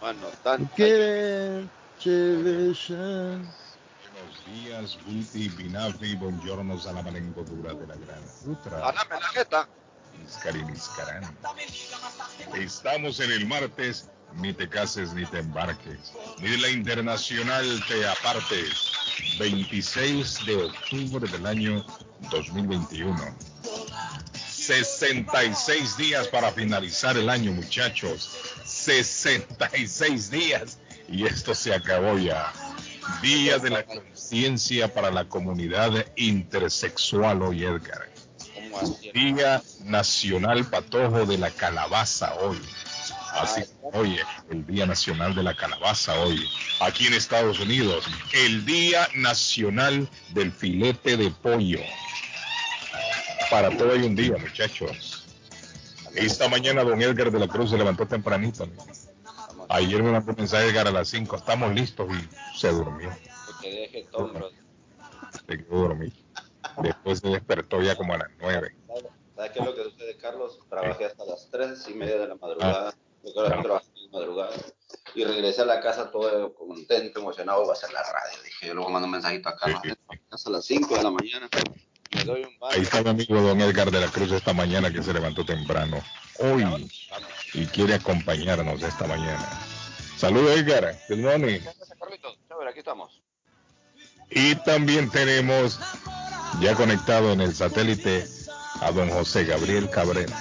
Bueno, tan, Buenos días, Guti, Binafi, buongiorno, salamalengo dura de la gran Utra. Háblame la jeta. Iscarín, Iscarán. Estamos en el martes, ni te cases ni te embarques, ni de la internacional te apartes. 26 de octubre del año 2021. 66 días para finalizar el año, muchachos. 66 días. Y esto se acabó ya. Día de la conciencia para la comunidad intersexual hoy, Edgar. Día Nacional Patojo de la Calabaza hoy. Así, oye, el Día Nacional de la Calabaza hoy. Aquí en Estados Unidos, el Día Nacional del Filete de Pollo. Para todo hay un día, muchachos. Esta mañana don Edgar de la Cruz se levantó tempranito. amigo. Ayer me mandó un mensaje Edgar a las 5, estamos listos y se durmió. Se quedó dormido. Después se despertó ya como a las 9. ¿Sabes qué es lo que sucede, Carlos? Trabajé hasta las 3 y media de la madrugada. Porque ahora trabajé en la madrugada. Y regresé a la casa todo contento, emocionado. Voy a hacer la radio. Dije, yo luego mando un mensajito a Carlos. Sí, sí, casa a las 5 de la mañana. Doy un baño. Ahí está mi amigo don Edgar de la Cruz esta mañana que se levantó temprano. Hoy. y quiere acompañarnos esta mañana. Saludos Edgar, good morning. Aquí estamos. Y también tenemos ya conectado en el satélite a don José Gabriel Cabrera,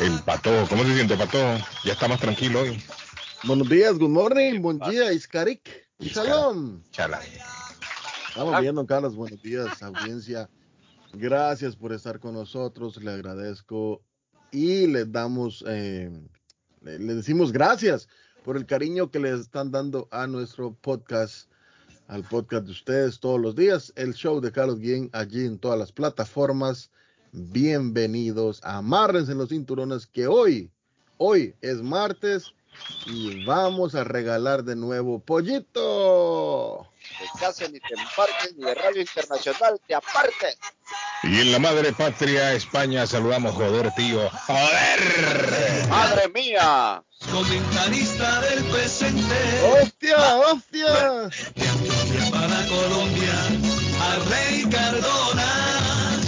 el patojo. ¿Cómo se siente patojo? Ya está más tranquilo hoy. Buenos días, good morning, buen día, Iskarik. Shalom. Chala. Estamos viendo, Carlos, buenos días, audiencia. Gracias por estar con nosotros, le agradezco y les damos, eh, le, decimos gracias por el cariño que le están dando a nuestro podcast, al podcast de ustedes todos los días, el show de Carlos Guillén allí en todas las plataformas. Bienvenidos, amárrense los cinturones que hoy, hoy es martes y vamos a regalar de nuevo pollito. Te cases ni te embarques ni de Radio Internacional te apartes. Y en la madre patria, España, saludamos, joder, tío. ¡Joder! ¡Madre mía! Comentarista del presente. ¡Hostia, hostia! Para Colombia, a Rey Cardona.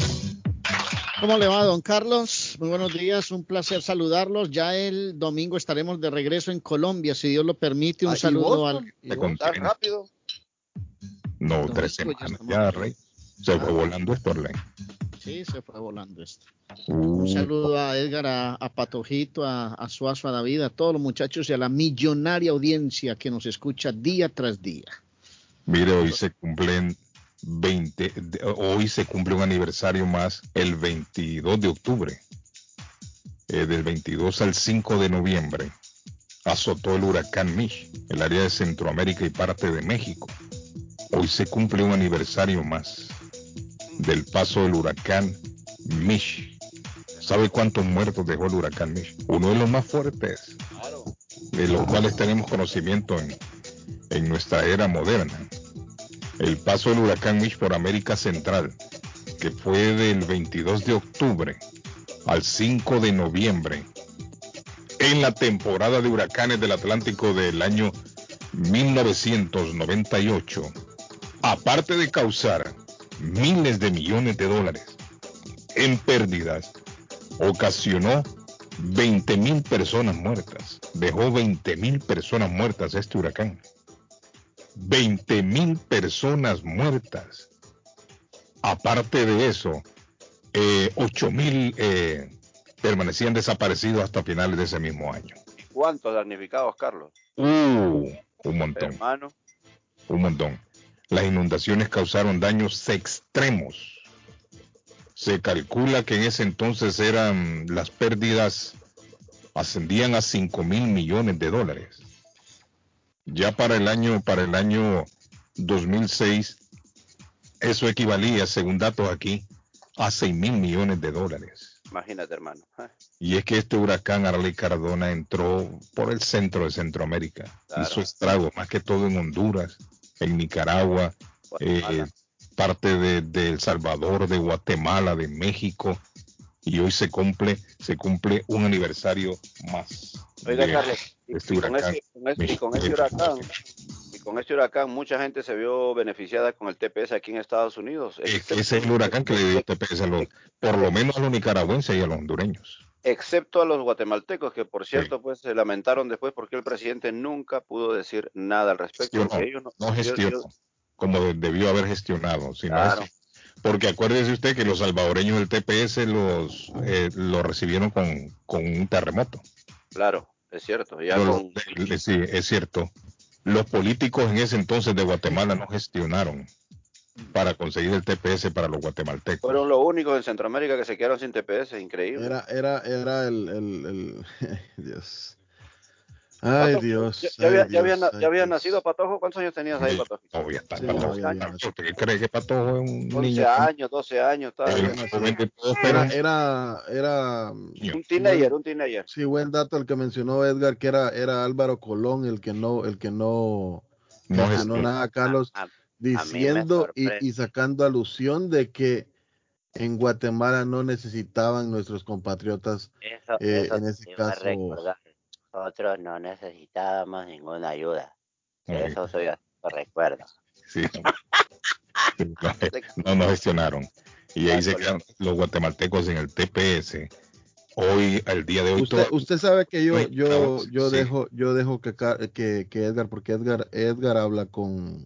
¿Cómo le va, don Carlos? Muy buenos días, un placer saludarlos. Ya el domingo estaremos de regreso en Colombia, si Dios lo permite. Un Ah, ¿y saludo Boston? al... ¿Y Te rápido? No, Domingo tres ya semanas. Ya, aquí. Rey. Se fue volando esto, Rey. Sí, se fue volando esto. Uh, Un saludo a Edgar, a, a Patojito, a, a Suazo, a David, a todos los muchachos y a la millonaria audiencia que nos escucha día tras día. Mire, hoy se cumplen 20, de- hoy se cumple un aniversario más, el 22 de octubre. Eh, del 22 al 5 de noviembre azotó el huracán Mish, el área de Centroamérica y parte de México. Hoy se cumple un aniversario más del paso del huracán Mish. ¿Sabe cuántos muertos dejó el huracán Mish? Uno de los más fuertes, de los cuales tenemos conocimiento en, en nuestra era moderna. El paso del huracán Mish por América Central, que fue del 22 de octubre al 5 de noviembre, en la temporada de huracanes del Atlántico del año 1998, aparte de causar miles de millones de dólares en pérdidas, ocasionó 20 mil personas muertas. Dejó 20 mil personas muertas este huracán. 20 mil personas muertas. Aparte de eso, eh, 8 mil eh, permanecían desaparecidos hasta finales de ese mismo año. ¿Y cuántos damnificados, Carlos? Uh, un montón, Hermano. un montón. Las inundaciones causaron daños extremos. Se calcula que en ese entonces eran las pérdidas ascendían a 5 mil millones de dólares. Ya para el año para el año 2006 eso equivalía, según datos aquí, a 6 mil millones de dólares. Imagínate, hermano. Ah, Y es que este huracán Arley Cardona entró por el centro de Centroamérica. Claro. Hizo estragos, más que todo en Honduras, en Nicaragua, eh, parte de, de El Salvador, de Guatemala, de México. Y hoy se cumple, se cumple un aniversario más Oiga, de Carlos, y- este y con ese, este, y con este huracán, y con este huracán, mucha gente se vio beneficiada con el TPS aquí en Estados Unidos. Es- Ese es el huracán que le dio TPS a los, por lo menos a los nicaragüenses y a los hondureños. Excepto a los guatemaltecos, que por cierto, pues se lamentaron después porque el presidente nunca pudo decir nada al respecto. Gestionó, ellos no- gestionó ellos- como de- debió haber gestionado. sino Claro. Porque acuérdese usted que los salvadoreños del TPS los, eh, lo recibieron con, con un terremoto. claro, es cierto. Ya con- sí, es cierto. Los políticos en ese entonces de Guatemala no gestionaron para conseguir el TPS para los guatemaltecos. fueron los únicos en Centroamérica que se quedaron sin TPS, increíble. Era, era, era el, el, el- Dios. Ay, Patojo, Dios. ¿Ya, ya había, ay, ya había, Dios, había nacido Patojo? ¿Cuántos años tenías ahí, Patojo? todavía está Sí, Patojo. todavía había nacido. ¿Usted cree que Patojo es un 11 niño? años, 12 años, estaba todos, Era, era, era. Un teenager, un teenager. sí, buen dato el que mencionó Edgar, que era, era Álvaro Colón el que no, el que no no gestionó. nada, Carlos, A- a- diciendo y, y sacando alusión de que en Guatemala no necesitaban nuestros compatriotas Eso, Eh, eso en ese caso-. Nosotros no necesitábamos ninguna ayuda. Eso soy yo, lo recuerdo. Sí. No, no, no gestionaron. Y ahí se quedan los guatemaltecos en el TPS. Hoy, al día de hoy, Usted, todo- usted sabe que yo, yo, yo sí. dejo, yo dejo que, Ca- que, que Edgar, porque Edgar, Edgar habla con,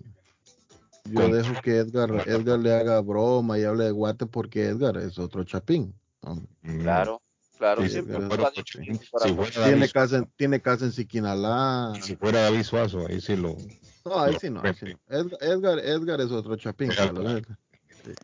yo Con- dejo que Edgar, Edgar le haga broma y hable de Guate porque Edgar es otro chapín. Mm, Claro, claro. sí, siempre si fuera Tiene casa, en- tiene casa en Siquinalá. si fuera David Suazo, ahí sí lo. No, ahí lo sí no, ahí sí. Edgar, Edgar, Edgar es otro chapín. Claro.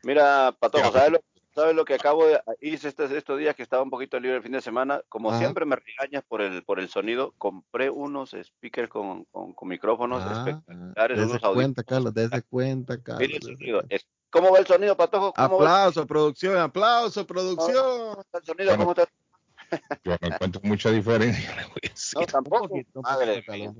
Mira, Patojo. ¿sabes lo, sabes lo que acabo de hice estos, estos días que estaba un poquito libre el fin de semana? Como Ajá. siempre me regañas por el por el sonido, compré unos speakers con, con, con micrófonos Ah, espectaculares, Dese unos cuenta. Carlos, dese cuenta, Carlos. El sonido. ¿Cómo va el sonido, Patojo? ¿Cómo Aplauso, producción, aplauso, producción. va el sonido? ¿Cómo está? Yo no encuentro mucha diferencia. No, tampoco. Poquito, Madre mía.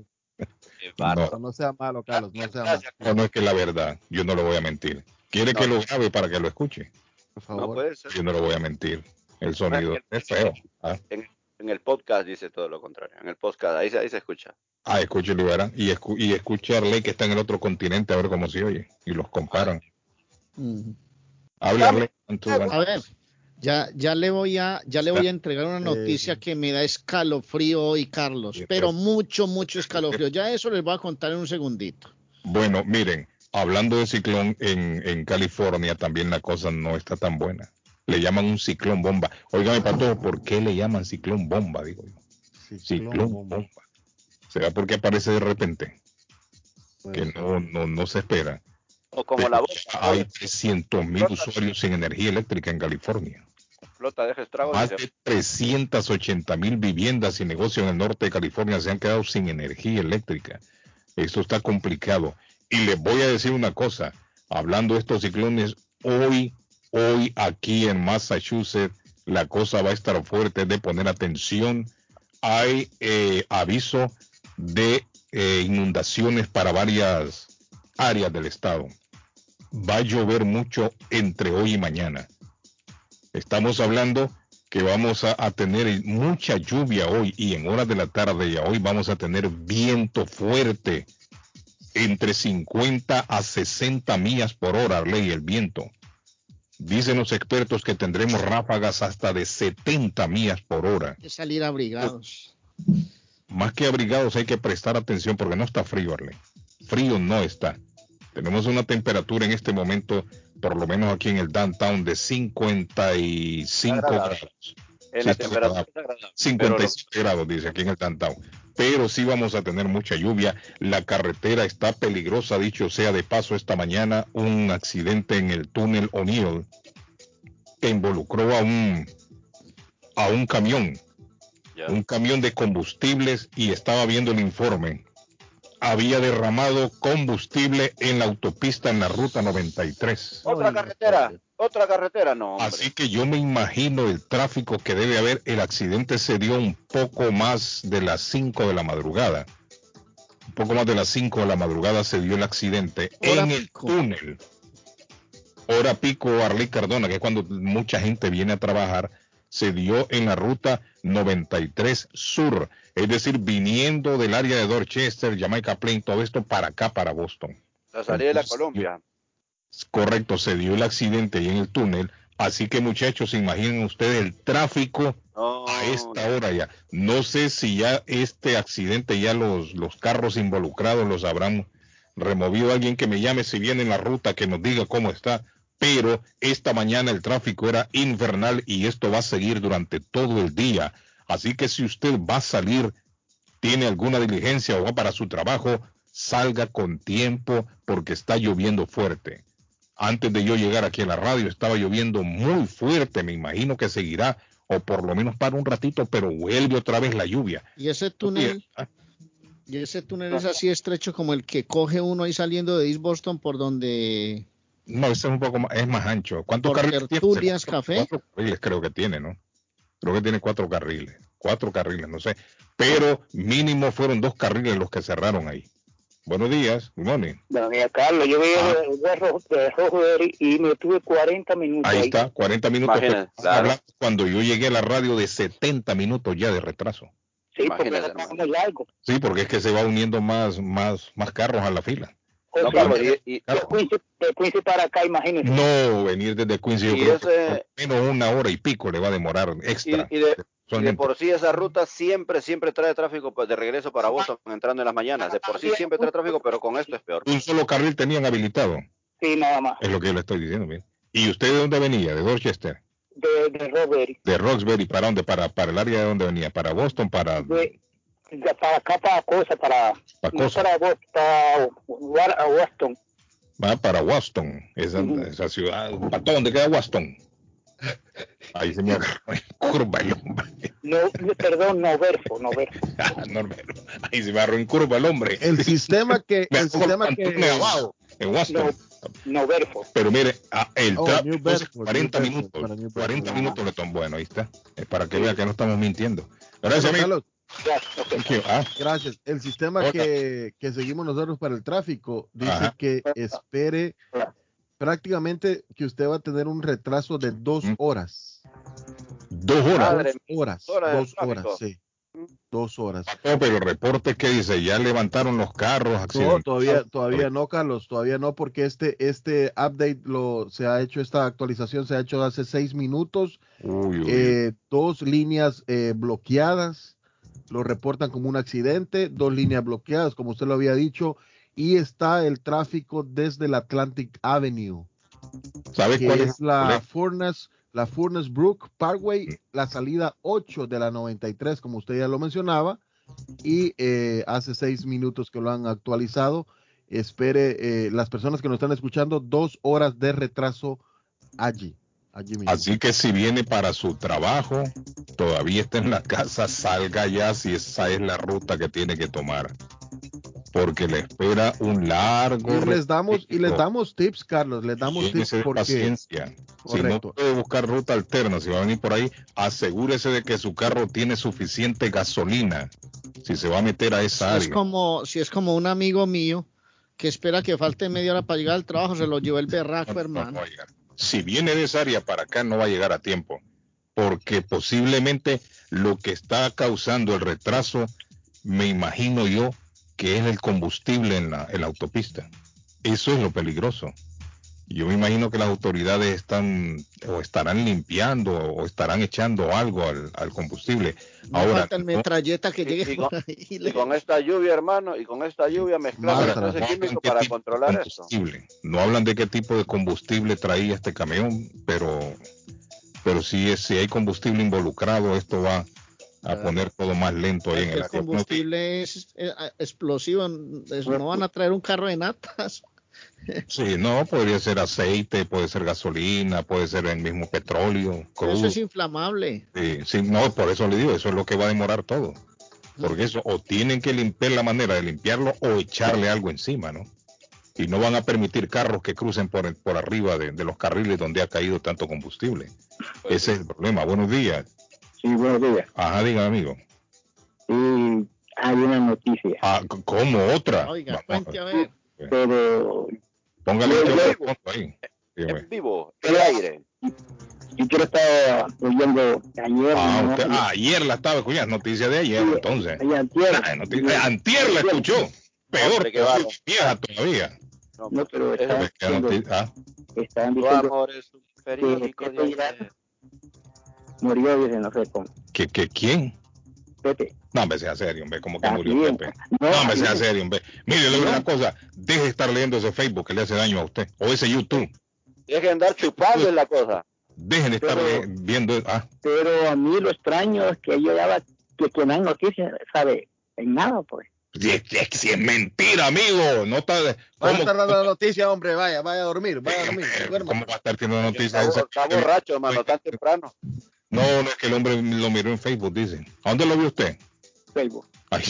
No, no sea malo, Carlos, no sea malo. No, no es que la verdad, yo no lo voy a mentir. Quiere que No. lo grabe para que lo escuche. Por No puede ser. Yo no lo voy a mentir. El sonido es feo. Ah, En el podcast dice todo lo contrario. En el podcast, ahí, se- ahí se escucha. ah escúchelo y verán. Y, escu y escuche a Arley que está en el otro continente a ver cómo se oye. Y los comparan. Mm. A ver, ya, ya le voy a, ya le voy a entregar una Eh, noticia que me da escalofrío hoy, Carlos, pero pero- mucho, mucho escalofrío. Ya eso les voy a contar en un segundito. Bueno, miren, hablando de ciclón en, en California, también la cosa no está tan buena. Le llaman un ciclón bomba. Óigame, Pato, ¿por qué le llaman ciclón bomba? Digo yo. Ciclón bomba. ¿Será porque aparece de repente? Que no, no, no se espera. O como la voz. Hay 300 mil usuarios sin energía eléctrica en California. Flota, deja estragos. Más de 380 mil viviendas y negocios en el norte de California se han quedado sin energía eléctrica. Esto está complicado. Y les voy a decir una cosa, hablando de estos ciclones, hoy, hoy aquí en Massachusetts, la cosa va a estar fuerte, de poner atención. Hay eh, aviso de eh, inundaciones para varias áreas del estado. Va a llover mucho entre hoy y mañana. Estamos hablando que vamos a, a tener mucha lluvia hoy y en horas de la tarde y a hoy vamos a tener viento fuerte entre 50 a 60 millas por hora, ley el viento. Dicen los expertos que tendremos ráfagas hasta de 70 millas por hora. Hay que salir abrigados. Más que abrigados hay que prestar atención porque no está frío, Arley. Frío no está. Tenemos una temperatura en este momento, por lo menos aquí en el downtown, de 55 Agradable. grados. En Sí, la está temperatura agradable. agradable. 57 grados, dice aquí en el downtown. Pero sí vamos a tener mucha lluvia. La carretera está peligrosa, dicho sea de paso, esta mañana un accidente en el túnel O'Neill que involucró a un, a un camión un camión de combustibles y estaba viendo el informe. Había derramado combustible en la autopista en la ruta 93. Otra carretera, otra carretera, no. Hombre. Así que yo me imagino el tráfico que debe haber. El accidente se dio un poco más de las 5 de la madrugada. Un poco más de las 5 de la madrugada se dio el accidente Hora en el túnel. Hora pico Arley Cardona, que es cuando mucha gente viene a trabajar. se dio en la ruta 93 Sur, es decir, viniendo del área de Dorchester, Jamaica Plain, todo esto para acá, para Boston. La salida de la Colombia. Correcto, se dio el accidente ahí en el túnel. Así que muchachos, imaginen ustedes el tráfico a esta hora ya. No sé si ya este accidente, ya los, los carros involucrados los habrán removido. Alguien que me llame si viene en la ruta, que nos diga cómo está. Pero esta mañana el tráfico era infernal y esto va a seguir durante todo el día. Así que si usted va a salir, tiene alguna diligencia o va para su trabajo, salga con tiempo porque está lloviendo fuerte. Antes de yo llegar aquí a la radio estaba lloviendo muy fuerte, me imagino que seguirá o por lo menos para un ratito, pero vuelve otra vez la lluvia. Y ese túnel, y ese túnel es así estrecho como el que coge uno ahí saliendo de East Boston por donde No, ese es un poco más, es más ancho. ¿Cuántos Por carriles tiene? Café. Cuatro carriles creo que tiene, ¿no? Creo que tiene cuatro carriles, cuatro carriles, no sé. Pero mínimo fueron dos carriles los que cerraron ahí. Buenos días, good morning. Bueno, mira, Carlos, yo veía Ah. de, de, Ro- de Rosemary y me tuve 40 minutos Ahí ahí. está, 40 minutos. pero Imagínate, claro. hablando Cuando yo llegué a la radio de 70 minutos ya de retraso. Sí, porque Imagínate, hermano. muy largo. Sí, porque es que se va uniendo más, más, más carros a la fila. No, Carlos, de, y, y- de Quincy, de Quincy para acá, imagínese. No, venir desde Quincy, yo Y creo que ese- por lo menos una hora y pico le va a demorar extra. y de, y de Solamente. por sí esa ruta siempre, siempre trae tráfico pues, de regreso para Boston entrando en las mañanas. De por sí siempre trae tráfico, pero con esto es peor. Un solo carril tenían habilitado, Sí, nada más. es lo que yo le estoy diciendo. ¿Y usted de dónde venía? ¿De Dorchester? De, de Rosemary. ¿De Roxbury? ¿Para dónde? ¿Para, para el área de dónde venía? ¿Para Boston? ¿Para, De, de para acá, para cosa, para. para no cosa? para, Bos- para Wa- a Boston. Va para Waston, esa, Ujú. esa ciudad. ¿Para dónde queda Waston? Ahí se me agarró en curva el hombre. No, perdón, no verso, no verso. No, Ahí se me agarró en curva el hombre. El sistema que, Me el sistema que, abajo, en Waston. No verso. Pero mire, ah, el Oh, Bedford, 40 New Bedford, minutos. para New Bedford. 40 minutos le tomó. Bueno, ahí está. Es para que vea que no estamos mintiendo. Gracias, amigo. Ah, gracias. El sistema que, que seguimos nosotros para el tráfico dice Ajá. que espere prácticamente que usted va a tener un retraso de dos horas. dos horas. Madre Dos horas. Dos horas, sí. Dos horas. No, pero el reporte que dice, ya levantaron los carros, No, todavía, todavía no, Carlos, todavía no, porque este, este update lo se ha hecho, esta actualización se ha hecho hace seis minutos. Uy, uy, Eh, dos líneas eh, bloqueadas, lo reportan como un accidente, dos líneas bloqueadas, como usted lo había dicho, y está el tráfico desde el Atlantic Avenue, ¿Sabes que cuál es la? Furnace, la Furnace Brook Parkway, la salida 8 de la 93, como usted ya lo mencionaba, y eh, hace seis minutos que lo han actualizado. Espere, eh, las personas que nos están escuchando, dos horas de retraso allí. Así que si viene para su trabajo, todavía está en la casa, salga ya si esa es la ruta que tiene que tomar. Porque le espera un largo Y les damos, y les damos tips, Carlos, les damos tips de porque paciencia. Si no Correcto. puede buscar ruta alterna, si va a venir por ahí, asegúrese de que su carro tiene suficiente gasolina. Si se va a meter a esa es área. como si es como un amigo mío que espera que falte media hora para llegar al trabajo, se lo llevó el berraco, No, no, hermano. no. Si viene de esa área para acá, no va a llegar a tiempo. Porque posiblemente lo que está causando el retraso, me imagino yo, que es el combustible en la, en la autopista. Eso es lo peligroso. Yo me imagino que las autoridades están o estarán limpiando o estarán echando algo al, al combustible. No Ahora, falta el no- metralleta que Y- llegue y con- y esta lluvia, hermano, y con esta lluvia ese no químico para controlar combustible. No hablan de qué tipo de combustible traía este camión, pero, pero si, es, si hay combustible involucrado, esto va a poner todo más lento ahí en el el combustible es eh, explosivo, es- no van a traer un carro de natas. Sí, no, podría ser aceite, puede ser gasolina, puede ser el mismo petróleo, crudo. Eso es inflamable. Sí, sí, no, por eso le digo, eso es lo que va a demorar todo. Porque eso, o tienen que limpiar la manera de limpiarlo o echarle algo encima, ¿no? Y no van a permitir carros que crucen por, el- por arriba de, de los carriles donde ha caído tanto combustible. Ese es el problema. Buenos días. Sí, buenos días. Ajá, diga, amigo. Y hay una noticia, Ah, ¿cómo otra? Oiga, Vamos, a ver. pero póngale el ahí. Dígame. En vivo, el aire. Yo quiero estar oyendo ayer. Ah, ¿no? usted- ah, ayer la estaba escuchando, noticia de ayer, Sí, entonces. ayer, antier. Noticia- antier la escuchó. Peor, Hombre, bárbaro. vieja todavía. No, No, pero está- Es que ah, Estaban Tu diciendo amor es un periódico que de Pepe ayer. murió, dicen, no sé cómo. ¿que, que quién? Pepe. No, hombre, sea serio, hombre, como que murió. Pepe. No, No, hombre, sea serio, hombre. Mire, le digo una cosa, deje de estar leyendo ese Facebook que le hace daño a usted, o ese YouTube. Dejen de andar chupando es la cosa. Dejen de estar Pero- viendo, ah, Pero a mí lo extraño es que yo daba que quien dan noticias sabe en nada, pues. si es, si es mentira, amigo, no está, ¿cómo, estar dando la noticia, hombre. Vaya, vaya a dormir, vaya a dormir. duerma. ¿cómo va a estar teniendo noticias? Está, está borracho, hermano, tan temprano. No, no es que el hombre lo miró en Facebook, dice. ¿A dónde lo vio usted? Facebook. Ay,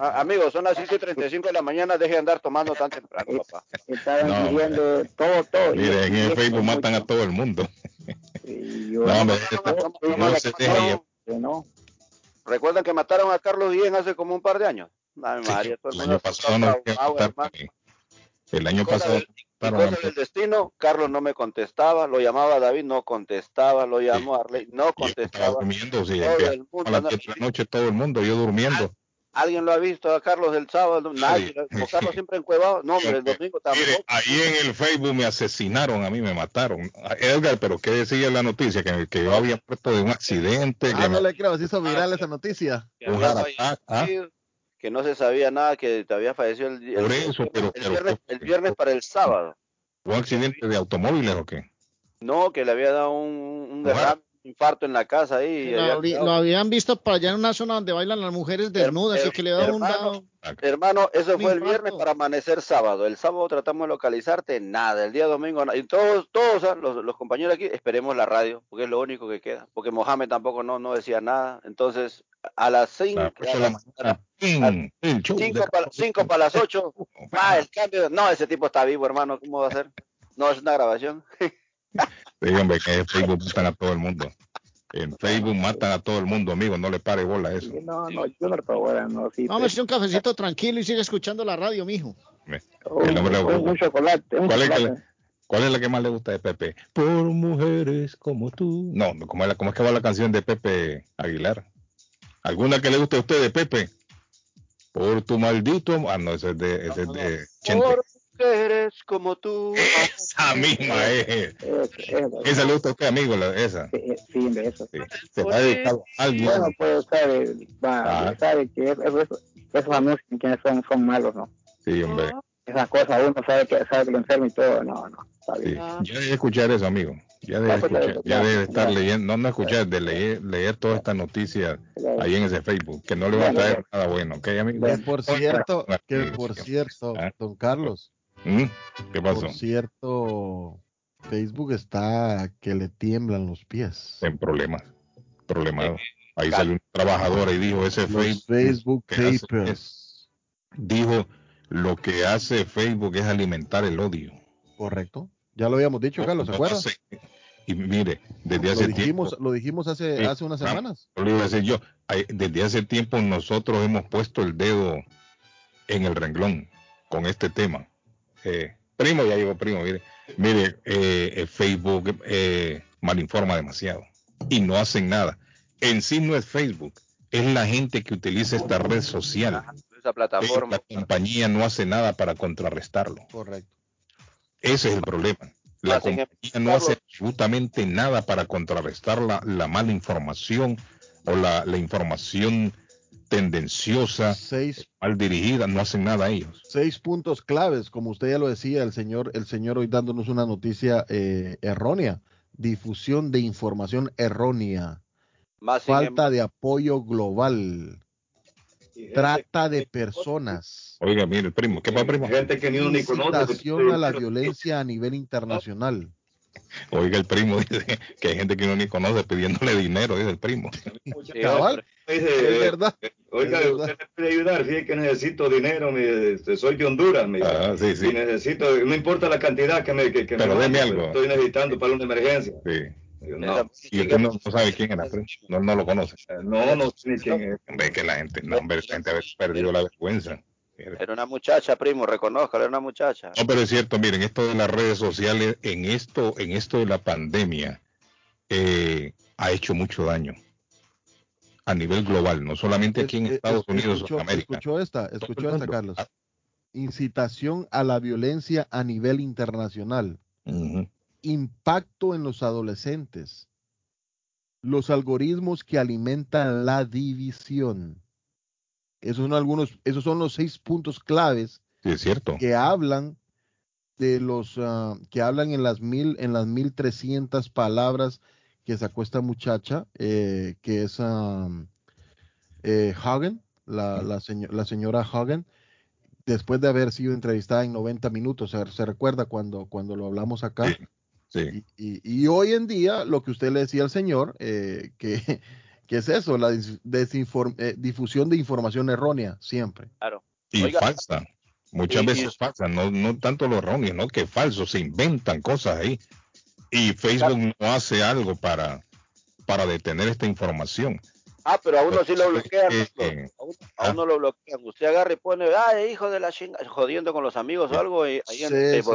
Ah, amigos, son las 5 y 35 de la mañana, dejen de andar tomando tan temprano, papá. Estaban No, diciendo todo, todo. Y- mire, en el Facebook matan a todo el mundo. Yo, No, hombre, no, no, no, no no, se no, deje no. no. ¿Recuerdan que mataron a Carlos Guillén hace como un par de años? Ay, Sí, María, todo el el año pasado no traumado, fue a hermano. El año pasado y mataron a- cosa del destino, Carlos no me contestaba, lo llamaba David, no contestaba, lo llamó Arley, no yo estaba contestaba. durmiendo, sí, Todo el mundo a las anda- 10 de la noche todo el mundo, yo durmiendo. ¿Alguien lo ha visto a Carlos el sábado? Nadie. ¿O Carlos siempre encuevado? No, hombre, el domingo Mire, tampoco. ahí en el Facebook me asesinaron, a mí me mataron. A Edgar, pero ¿qué decía la noticia? Que, que yo había puesto de un accidente, que Ah, me- no le creo, se hizo viral esa noticia. Que un attack, ¿ah? Que no se sabía nada, que te había fallecido el, el- Por eso, el- pero- el pero- viernes, el viernes para el sábado. un accidente de automóviles o qué. No, que le había dado un, un Ajá. derrame, un infarto en la casa ahí. y Lo, había habían visto para allá en una zona donde bailan las mujeres desnudas y que le da un hermano, dado. Hermano, eso fue el viernes para amanecer sábado. El sábado tratamos de localizarte, nada. El día domingo, nada. Y todos, todos ah, los, los compañeros aquí, esperemos la radio, porque es lo único que queda. Porque Mohamed tampoco no, no decía nada. Entonces, a las cinco, A las ocho a de la las- mañana, ¡ping! el show cinco de- para, cinco para las ocho, ah, el cambio. No, ese tipo está vivo, hermano. ¿Cómo va a ser? No, es una grabación. Sí, hombre, que en Facebook matan a todo el mundo. En Facebook matan a todo el mundo, amigo, no le pare bola a eso. No, no, yo no lo puedo ver, no, sí. Vamos a hacer un cafecito tranquilo y sigue escuchando la radio, mijo. el hombre le- un, un chocolate. Un ¿Cuál es, que chocolate. le- ¿Cuál es la que más le gusta de Pepe? Por mujeres como tú. No, no, ¿cómo es, la- cómo es que va la canción de Pepe Aguilar? ¿Alguna que le guste a usted de Pepe? Por tu maldito... Ah, no, ese es de, ese es de Chente. Por mujeres como tú. Esa misma es. Es- es- Esa le gusta a usted, amigo, la- esa. sí, sí, de eso. Sí. Se va a dedicar a alguien. Bueno, pues sabe, va, Ah. sabe que eso, eso, esos anuncios que son, son malos, ¿no? Sí, hombre. Esas cosas uno sabe que sabe que lo enferma y todo, no, no, está Sí. bien. Ya debe escuchar eso, amigo. Ya debe Ah, pues, escuchar, ya debe estar ya. leyendo, no, no escuchar, de leer, leer todas estas noticias ahí en ese Facebook, que no le va a traer nada bueno, ¿ok, amigo? Que por cierto, que por cierto, Ah. don Carlos, ¿Mm? ¿Qué pasó? por cierto, Facebook está que le tiemblan los pies. En problemas, problemado. Ahí salió un trabajador y dijo, ese Los Facebook, Facebook Papers. dijo, lo que hace Facebook es alimentar el odio. Correcto. Ya lo habíamos dicho, Carlos, ¿se No acuerda? sé. Y mire, desde Lo hace dijimos, tiempo, lo dijimos hace, Sí. hace unas Ah. semanas. Le iba a decir yo, desde hace tiempo nosotros hemos puesto el dedo en el renglón con este tema. Eh, primo, ya llegó primo, mire, mire, eh, eh, Facebook eh, malinforma demasiado y no hacen nada. En sí no es Facebook, es la gente que utiliza esta red social. Esa plataforma. La compañía no hace nada para contrarrestarlo. Correcto. Ese es el problema. La compañía no hace absolutamente nada para contrarrestar la, la mala información o la, la información tendenciosa, Seis, mal dirigida, no hacen nada ellos. seis puntos claves, como usted ya lo decía, el señor, el señor hoy dándonos una noticia eh, errónea. Difusión de información errónea. Más Falta de apoyo global. Trata de personas. Oiga, mire, primo, ¿qué pasa, primo? Gente que ni uno ni conoce. A la violencia a nivel internacional. Oiga, el primo dice que hay gente que uno ni conoce pidiéndole dinero, dice el primo. Sí, Cabal, hombre. es Dice, verdad. oiga, es verdad. usted me puede ayudar, fíjate que necesito dinero, mi- este, soy de Honduras, mi- Ah, sí, sí. y necesito, no importa la cantidad que me, que, que me Pero deme mande, algo. Estoy necesitando para una emergencia. Sí. No, Y usted no, no sabe quién era. No, no lo conoce. no, no sé quién es. Hombre, que la gente, no, hombre, la gente ha perdido la vergüenza. Era una muchacha, primo, reconozca, era una muchacha. No, pero es cierto, miren, esto de las redes sociales, en esto, en esto de la pandemia, eh, ha hecho mucho daño a nivel global, no solamente aquí en Es- es- Estados Unidos escuchó, o en América. escuchó esta, escuchó esta. Carlos. Incitación a la violencia a nivel internacional. ujú. Impacto en los adolescentes. Los algoritmos que alimentan la división. Esos son algunos, esos son los seis puntos claves Sí, es cierto. que hablan de los ah, que hablan en las mil en las mil trescientas palabras que sacó esta muchacha eh, que es um, eh, Hagen la, la, seño- la señora Hagen después de haber sido entrevistada en 90 minutos se, se recuerda cuando cuando lo hablamos acá Sí, sí. y, y- y hoy en día lo que usted le decía al señor eh, que que es eso la eh, difusión de información errónea siempre Claro. Y Oiga. falsa. Muchas Y- veces falsa, no, no tanto lo erróneo, no que falso, se inventan cosas ahí. Y Facebook no hace algo para, para detener esta información. Ah, pero a uno sí lo bloquean. Eh, eh, a uno, ah. a uno lo bloquean. Usted agarra y pone, ay, hijo de la chinga, jodiendo con los amigos o algo, y ahí en- Sí, te sí,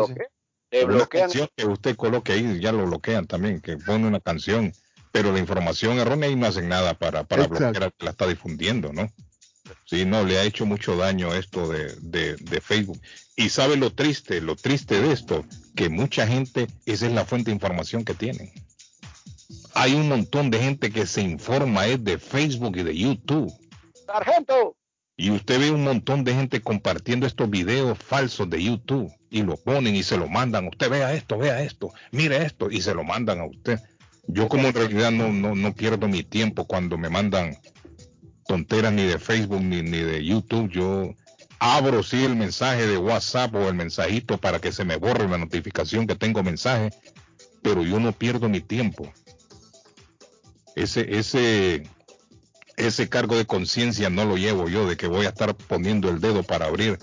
bloquean. Una bloquean. canción que usted coloque ahí, ya lo bloquean también, que pone una canción, pero la información errónea ahí no hacen nada para, para Exacto. bloquear al que la está difundiendo, ¿no? Sí, no, le ha hecho mucho daño esto de, de, de Facebook. Y sabe lo triste, lo triste de esto, que mucha gente, esa es la fuente de información que tienen. Hay un montón de gente que se informa es de Facebook y de YouTube. ¡Sargento! Y usted ve un montón de gente compartiendo estos videos falsos de YouTube y lo ponen y se lo mandan. Usted vea esto, vea esto, mire esto y se lo mandan a usted. Yo como en realidad no, no, no pierdo mi tiempo cuando me mandan tonteras ni de Facebook ni, ni de YouTube. Yo abro sí el mensaje de WhatsApp o el mensajito para que se me borre la notificación que tengo mensaje, pero yo no pierdo mi tiempo. Ese, ese, ese cargo de conciencia no lo llevo yo de que voy a estar poniendo el dedo para abrir,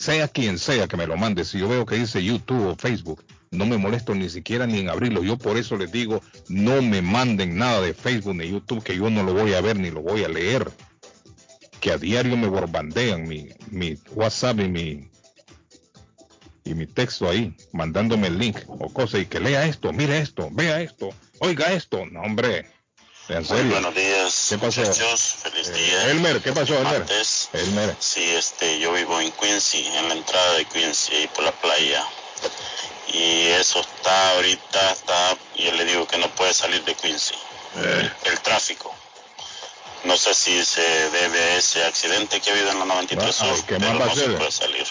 sea quien sea que me lo mande. Si yo veo que dice YouTube o Facebook, no me molesto ni siquiera ni en abrirlo. Yo por eso les digo, no me manden nada de Facebook ni YouTube que yo no lo voy a ver ni lo voy a leer. Que a diario me bombardean mi, mi WhatsApp y mi y mi texto ahí, mandándome el link o cosas y que lea esto, mire esto, vea esto, oiga esto. No, hombre, en Muy serio. buenos días, ¿Qué pasó? muchachos. Feliz Eh, día. Elmer, ¿qué pasó, Elmer? Martes. Elmer. Sí, este, yo vivo en Quincy, en la entrada de Quincy, ahí por la playa. Y eso está ahorita, está, yo le digo que no puede salir de Quincy. Eh. El tráfico. No sé si se debe a ese accidente que ha habido en la 93 Ah, Sur, ay, ¿qué pero más no se puede salir.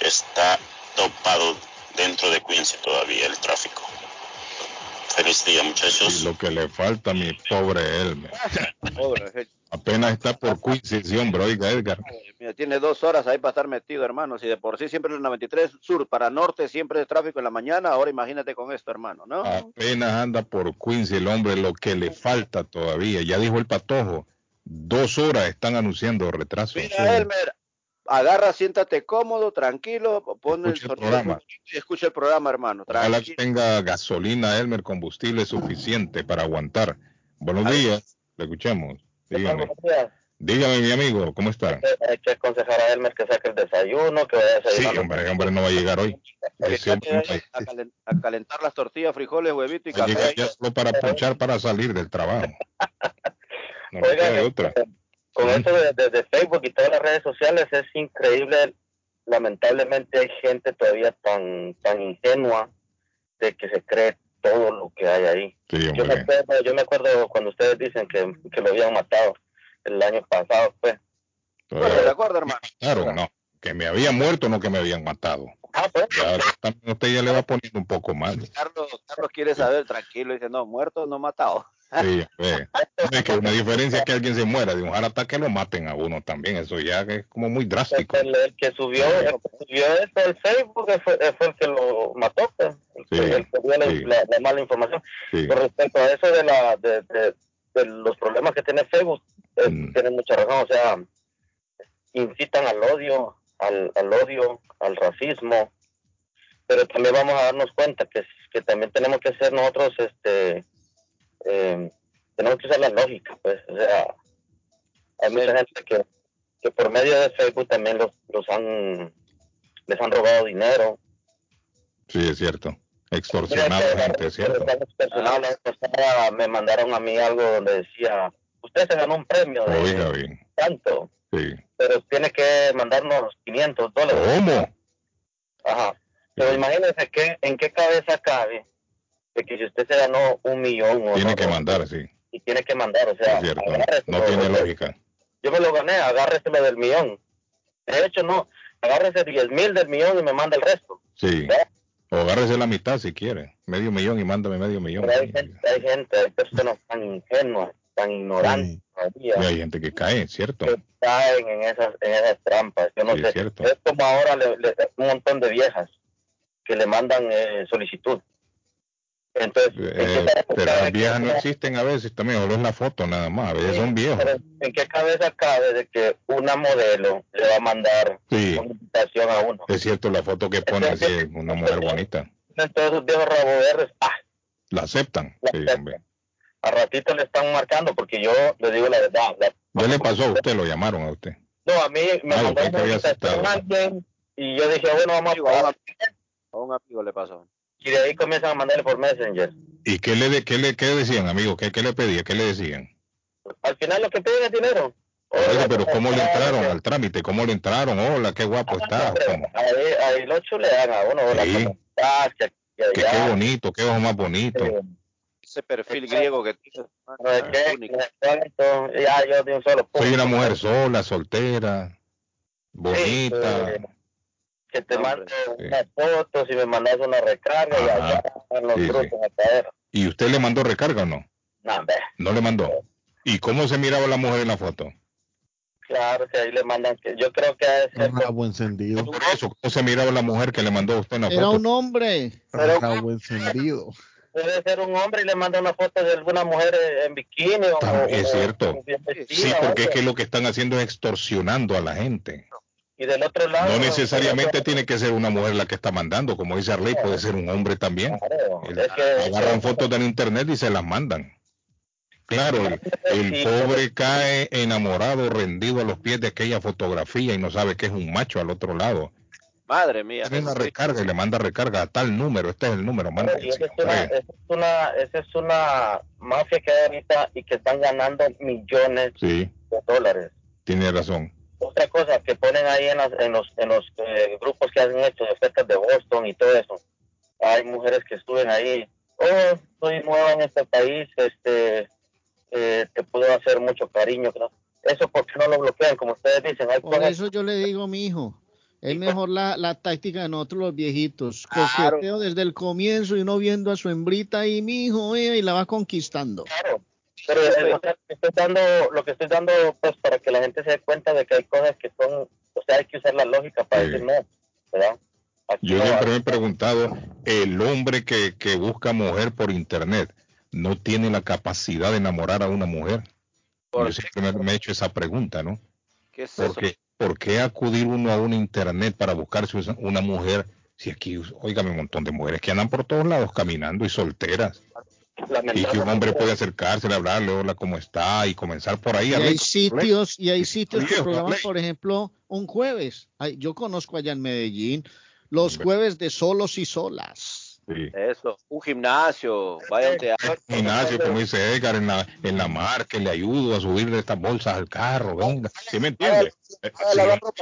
Está topado dentro de Quincy todavía el tráfico. Feliz día, muchachos. Y lo que le falta a mi pobre Elmer. Apenas está por Quincy, sí, hombre, oiga, Edgar. Mira, tiene dos horas ahí para estar metido, hermano. Si de por sí siempre el 93 sur para norte siempre es tráfico en la mañana, ahora imagínate con esto, hermano, ¿no? Apenas anda por Quincy el hombre, lo que le falta todavía. Ya dijo el patojo, dos horas están anunciando retraso. Mira, Elmer, agarra, siéntate cómodo, tranquilo, pon el Escucha el sonido programa. y escucha el programa, hermano. Ojalá que tenga gasolina, Elmer, combustible suficiente para aguantar. Buenos días, le escuchamos. Dígame, mi amigo, ¿cómo está? Hay que aconsejar a Elmer que saque el desayuno, que vaya a Sí, hombre, hombre, no va a llegar hoy. A- a, calen- a calentar las tortillas, frijoles, huevito y café. ya solo para ponchar para salir del trabajo. No Oiga, queda de otra. Con esto de, de- de Facebook y todas las redes sociales es increíble. Lamentablemente hay gente todavía tan, tan ingenua de que se cree todo lo que hay ahí. Sí, Yo me acuerdo, yo me acuerdo cuando ustedes dicen que, que lo habían matado el año pasado, pues. Todavía- ¿De acuerdo, hermano? Claro, no. Que me habían muerto, no que me habían matado. Ah, pues. Ya, también usted ya le va poniendo un poco más. Carlos, Carlos quiere saber, tranquilo, dice, no, muerto, no matado. Sí. Es que una diferencia es que alguien se muera de un heart que lo maten a uno también. Eso ya es como muy drástico. El, el que subió, el que subió esto al Facebook fue, fue el que lo mató, pues. El, que- Sí, el que dio la, sí. la- la mala información. Sí. Con respecto a eso de, la, de, de- de los problemas que tiene Facebook, eh, Mm. tienen mucha razón. O sea, incitan al odio, al, al odio, al racismo. Pero también vamos a darnos cuenta que, que también tenemos que ser nosotros, este, eh, tenemos que usar la lógica, pues. O sea, hay mucha gente que, que por medio de Facebook también los, los han, les han robado dinero. Sí, es cierto. Extorsionado Mira, gente, es cierto. me mandaron a mí algo donde decía, usted se ganó un premio de Oiga bien. tanto, Sí. pero tiene que mandarnos 500 dólares. ¿Cómo? Ajá. Pero imagínense que, en qué cabeza cabe de que si usted se ganó un millón o Tiene no, que mandar, sí. y tiene que mandar, o sea, Es. No tiene lógica. Yo me lo gané, agárreselo del millón. De hecho, no, agárrese 10 mil del millón y me manda el resto. Sí. ¿verdad? O agárrese la mitad si quiere. Medio millón y mándame medio millón. Pero hay gente, hay gente, hay personas tan ingenuas, tan ignorantes todavía, Y hay gente que cae, ¿cierto? que caen en esas, en esas trampas. Yo no Sí, sé. es como ahora le- le- un montón de viejas que le mandan eh, solicitud. Entonces, ¿en qué Eh, pero las viejas no existen a veces también, solo es la foto nada más. A veces son viejos. pero ¿En qué cabeza cabe de que una modelo le va a mandar Sí. una invitación a uno? Es cierto, la foto que pone así es una mujer bonita. Entonces esos viejos raboverdes, ah, La aceptan. la Sí, aceptan. a ratito le están marcando porque yo le digo la verdad. la- ¿Ya le pasó a usted? Lo llamaron a usted. No, a mí me Ah, que una invitación a alguien y yo dije, bueno, vamos a probar. a un amigo le pasó. Y de ahí comienzan a mandarle por Messenger. ¿Y qué le, de- qué le qué decían, amigo? ¿Qué, ¿Qué le pedía? ¿Qué le decían? Al final lo que piden es dinero. Oiga, pero ¿cómo le entraron al trámite? ¿Cómo le entraron? Hola, qué guapo estás. ¿Cómo? Ahí, ahí lo chulean a uno. hola, Sí. Que- qué bonito, qué ojo más bonito. Ese perfil griego que solo Soy una mujer sola, soltera, bonita. Sí, que te Hombre, mando sí. unas fotos y me mandas una recarga y allá en los Sí, sí. grupos a caer. ¿Y usted le mandó recarga o no? No, hombre, No le mandó. ¿Y cómo se miraba la mujer en la foto? claro que ahí le mandan que yo creo que es Un rabo encendido. Por eso, ¿cómo se miraba la mujer que le mandó a usted en la Era foto? un hombre. Pero- Rabo encendido. puede ser un hombre y le manda una foto de alguna mujer eh, en bikini o, es o- cierto. o Sí, porque es que lo que están haciendo es extorsionando a la gente. Y del otro lado No necesariamente tiene que ser una mujer la que está mandando, como dice Arley, puede ser un hombre también. Claro, El- es que Agarran fotos del internet y se las mandan. Claro, el, pobre cae enamorado, rendido a los pies de aquella fotografía y no sabe que es un macho al otro lado. Madre mía. Tiene una recarga y le manda recarga a tal número, este es el número, mándense, esa es, una, esa, es una, esa es una mafia que hay ahorita y que están ganando millones Sí, de dólares. tiene razón. Otra cosa que ponen ahí en, las- en los, en los eh, grupos que hacen esto de fiestas de Boston y todo eso. Hay mujeres que estuven ahí. Oh, soy nueva en este país, este, eh, te puedo hacer mucho cariño. ¿no? Eso, ¿por qué no lo bloquean? Como ustedes dicen, hay Por cosas- eso yo le digo, mi hijo, es mejor la, la táctica de nosotros los viejitos. Claro. Coqueteo desde el comienzo y uno viendo a su hembrita y mi hijo, eh, y la va conquistando. Claro, pero estoy dando, lo que estoy dando, pues, para que la gente se dé cuenta de que hay cosas que son, o sea, hay que usar la lógica para Sí. decir no, ¿verdad? Aquí Yo no siempre me he preguntado, el hombre que, que busca mujer por internet, ¿no tiene la capacidad de enamorar a una mujer? ¿Por Yo siempre me, me he hecho esa pregunta, ¿no? ¿Qué es eso? Porque, ¿Por qué acudir uno a un internet para buscarse una- una mujer? Si aquí, oígame, un montón de mujeres que andan por todos lados caminando y solteras. Y que un hombre puede acercarse, hablarle, hola, ¿cómo está? Y comenzar por ahí. Y a hay sitios, y hay sitios que programan, por ejemplo, un jueves. Ay, yo conozco allá en Medellín los jueves de solos y solas. Sí. Eso, un gimnasio, vaya a un teatro. Gimnasio, como dice Edgar, en la, en la mar, que le ayudo a subirle estas bolsas al carro, venga. ¿Sí me entiende?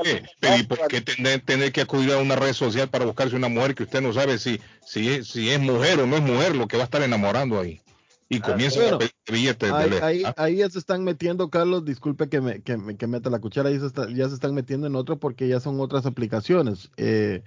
Sí, pero ¿y por qué tener, tener que acudir a una red social para buscarse una mujer que usted no sabe si, si, es, si es mujer o no es mujer lo que va a estar enamorando ahí? Y comienza Bueno, a pedir billetes de Ahí, le- ahí, ah, ahí ya se están metiendo, Carlos, disculpe que me, que, me- que meta la cuchara, ahí se está- ya se están metiendo en otro porque ya son otras aplicaciones eh,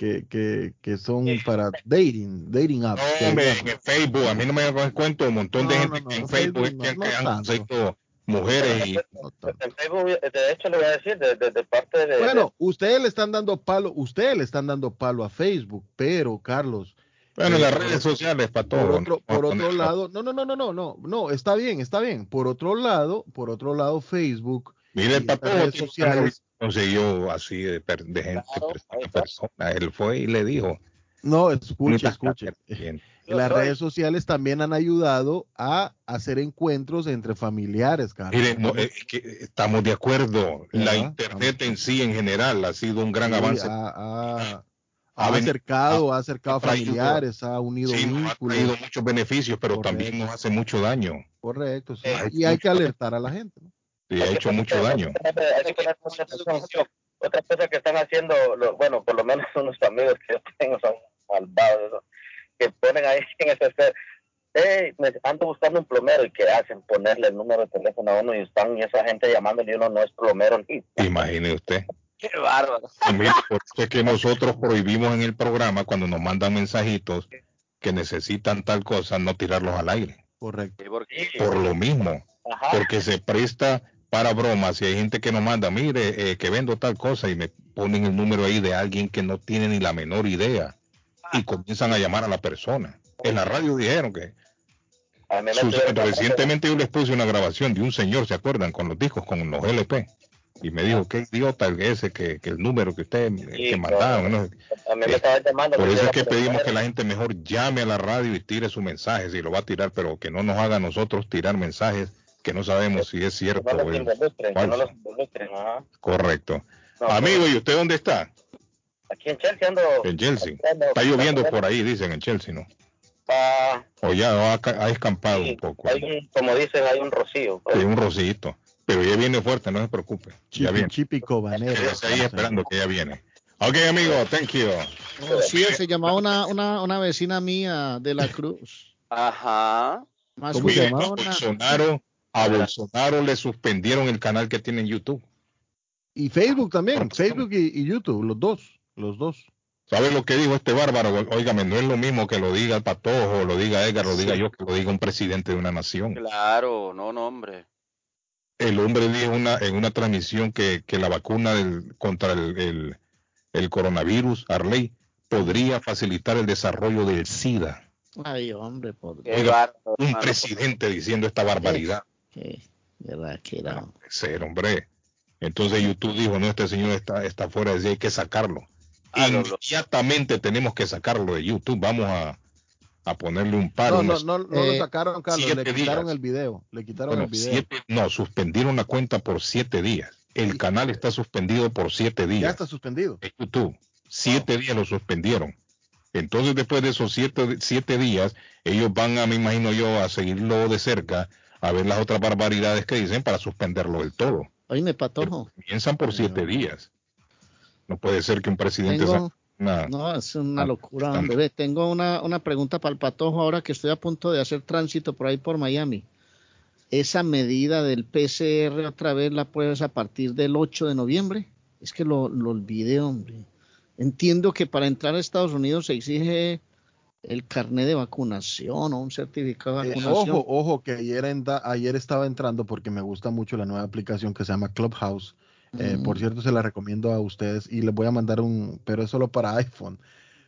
que, que, que son para dating, dating apps. No, hombre, en Facebook, a mí no me cuento, un montón de gente no, que en Facebook Facebook no, es que no han conocido mujeres y No tanto. en Facebook, de hecho, le voy a decir, de, de- de parte de... Bueno, ustedes le están dando palo, ustedes le están dando palo a Facebook, pero Carlos, bueno, en Eh, las redes sociales para todo. por otro, por otro lado, no, no, no, no, no, no, no, está bien, está bien. Por otro lado, por otro lado, Facebook Mire, patrón redes sociales, consiguió así de, per- de gente, Claro, persona. Él fue y le dijo. no, escuche, "Bonita escuche. cara que tiene". Yo Las soy- redes sociales también han ayudado a hacer encuentros entre familiares, Carlos. Mire, no, es que estamos de acuerdo. La internet en sí, en general, ha sido un gran Sí, avance. ha, ha- ha, ha venido- acercado, ha acercado traído- familiares, ha unido Sí, nos ha vínculos. traído muchos beneficios, pero Correcto. también nos hace mucho daño. Correcto, sí. Eh, y hay que alertar a la gente. ¿no? Y ha hecho mucho daño. Hay que poner mucha atención. Otra cosa que están haciendo, lo- bueno, por lo menos unos amigos que yo tengo son malvados, ¿no? que ponen ahí en ese ser, hey, me ando buscando un plomero y que hacen ponerle el número de teléfono a uno y están y esa gente llamándole y uno no es plomero ni Imagine usted. Qué bárbaro. Mire, Por eso es que nosotros prohibimos en el programa cuando nos mandan mensajitos que necesitan tal cosa, no tirarlos al aire. Correcto. Porque- Por lo mismo, Ajá. porque se presta para bromas y hay gente que nos manda, mire, eh, que vendo tal cosa y me ponen el número ahí de alguien que no tiene ni la menor idea y comienzan a llamar a la persona. En la radio dijeron que sus- recientemente yo les puse una grabación de un señor, ¿se acuerdan? Con los discos, con los LP. Y me dijo, qué idiota es ese, que, que el número que usted Sí, que mandaron. ¿no? a mí me estaban llamando. Por eso es que pedimos que la gente mejor llame a la radio y tire su mensaje, si lo va a tirar, pero que no nos haga a nosotros tirar mensajes que no sabemos si es Que cierto no o los es involucren, que no falso. los involucren, ajá. correcto. No, Amigo, ¿y usted dónde está? Aquí en Chelsea ando. En Chelsea. ando- Está lloviendo por ahí, dicen en Chelsea, ¿no? Ah, O ya ha, ha escampado sí, un poco. hay un- como dicen, hay un rocío. pues. Hay un rocito. Pero ya viene fuerte, no se preocupe. Ya Chipi, viene. chipi cobanero. Quédese ahí esperando que ya viene. Ok, amigo, thank you. Oh, sí, se llamaba una, una, una vecina mía de la Cruz. Ajá. Más ¿Cómo se Mire, llamaba? a Bolsonaro, a Bolsonaro le suspendieron el canal que tiene en YouTube. Y Facebook también, Facebook y, y YouTube, los dos, los dos. ¿Sabe lo que dijo este bárbaro? Óigame, no es lo mismo que lo diga el Patojo, lo diga Edgar, lo diga yo, que lo diga un presidente de una nación. Claro, no, no, hombre. El hombre dijo una, en una transmisión que, que la vacuna del- contra el, el- el coronavirus, Arley, podría facilitar el desarrollo del SIDA. Ay, hombre, por Oiga, Un hermano. presidente diciendo esta barbaridad. Qué, verdad que era. No puede ser, hombre. Entonces YouTube dijo, no, este señor está, está fuera de sí, hay que sacarlo. Ah, Inmediatamente tenemos que sacarlo de YouTube. Vamos a, a ponerle un paro. No, no, no, no lo Eh, sacaron, Carlos, le quitaron días. el video, le quitaron bueno, el video. siete- no, suspendieron la cuenta por siete días. El canal está suspendido por siete Ya días está suspendido. en YouTube. Siete días lo suspendieron. Entonces, después de esos siete, siete días, ellos van a, me imagino yo, a seguirlo de cerca, a ver las otras barbaridades que dicen para suspenderlo del todo. Oíme, Patojo. Comienzan por siete días. No puede ser que un presidente Tengo, una- no, es una locura, hombre. Ve, tengo una, una pregunta para el Patojo ahora que estoy a punto de hacer tránsito por ahí por Miami. Esa medida del PCR otra vez la puedes a partir del 8 de noviembre. Es que lo, lo olvidé, hombre. Entiendo que para entrar a Estados Unidos se exige el carnet de vacunación o un certificado de Eh, vacunación. ojo, ojo, que ayer, ayer estaba entrando porque me gusta mucho la nueva aplicación que se llama Clubhouse. Eh, Mm. Por cierto, se la recomiendo a ustedes y les voy a mandar un, pero es solo para iPhone.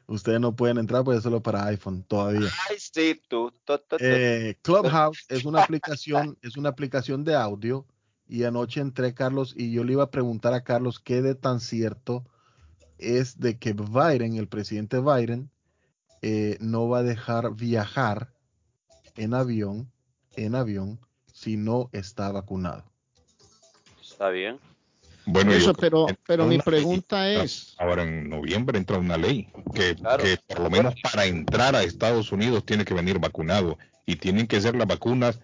Ustedes no pueden entrar, pues es solo para iPhone todavía. Ay, sí, tú. tú, tú, tú. Eh, Clubhouse es una aplicación, es una aplicación de audio y anoche entré Carlos y yo le iba a preguntar a Carlos qué de tan cierto es de que Biden, el presidente Biden, eh, no va a dejar viajar en avión, en avión, si no está vacunado. Está bien. Bueno, Eso, yo- pero, pero mi pregunta ley. es, Ahora en noviembre entra una ley que, Claro. que por lo menos para entrar a Estados Unidos tiene que venir vacunado y tienen que ser las vacunas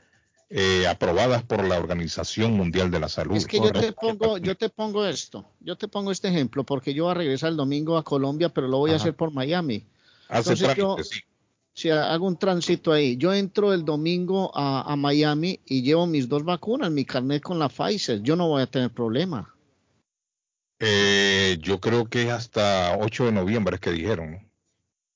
eh, aprobadas por la Organización Mundial de la Salud. es que yo te pongo, yo te pongo esto, yo te pongo este ejemplo, porque yo voy a regresar el domingo a Colombia, pero lo voy a hacer por Miami. Hace entonces yo- sí. Si hago un tránsito ahí, yo entro el domingo a, a Miami y llevo mis dos vacunas, mi carnet con la Pfizer, yo no voy a tener problema. Eh, yo creo que hasta 8 de noviembre es que dijeron. ¿no?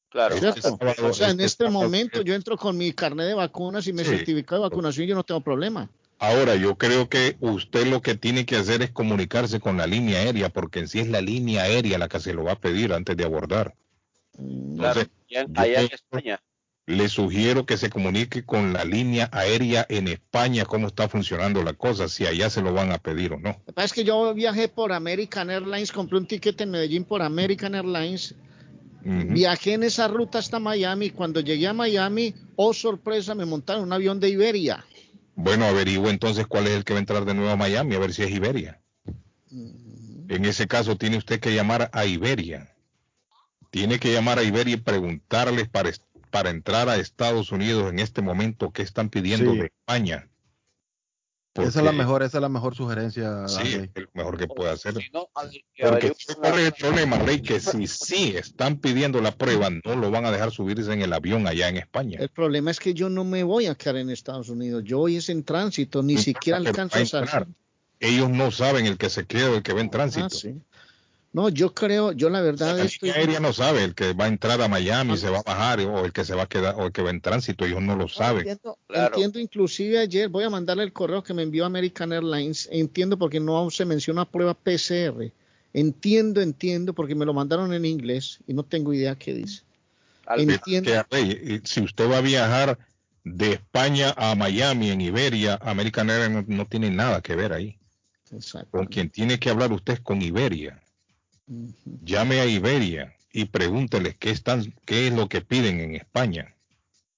Claro. Este sábado- O sea, en este este sábado- momento yo entro con mi carnet de vacunas y mi Sí. certificado de vacunación, yo no tengo problema. Ahora, yo creo que usted lo que tiene que hacer es comunicarse con la línea aérea, porque en sí es la línea aérea la que se lo va a pedir antes de abordar. Mm, Claro. En- yo allá en España. le sugiero que se comunique con la línea aérea en España, cómo está funcionando la cosa, si allá se lo van a pedir o no. Lo que pasa es que yo viajé por American Airlines, compré un ticket en Medellín por American Airlines, viajé en esa ruta hasta Miami. Cuando llegué a Miami, oh sorpresa, me montaron un avión de Iberia. Bueno, averigüe entonces cuál es el que va a entrar de nuevo a Miami, a ver si es Iberia. En ese caso tiene usted que llamar a Iberia. Tiene que llamar a Iberia y preguntarles para, para entrar a Estados Unidos en este momento qué están pidiendo Sí. de España. Esa es la Porque- mejor, esa es la mejor sugerencia. Sí, es lo mejor que puede hacer. Si no, Porque corre el problema, Rey, que si sí están pidiendo la prueba, no lo van a dejar subirse en el avión allá en España. El problema es que yo no me voy a quedar en Estados Unidos. Yo hoy es en tránsito, ni No siquiera alcanzo a a entrar. salir. Ellos no saben el que se queda o el que va en tránsito. Ah, sí. No, yo creo, yo la verdad La estoy. aérea no sabe el que va a entrar a Miami, se va a bajar o el que se va a quedar o el que va en tránsito, ellos no lo saben. Entiendo, Claro. entiendo, inclusive ayer voy a mandarle el correo que me envió American Airlines. Entiendo porque no se menciona prueba PCR. Entiendo, entiendo porque me lo mandaron en inglés y no tengo idea qué dice. Entiendo. que, y si usted va a viajar de España a Miami en Iberia, American Airlines no, no tiene nada que ver ahí. Exacto. Con quien tiene que hablar usted es con Iberia. Llame a Iberia y pregúnteles qué están, qué es lo que piden en España.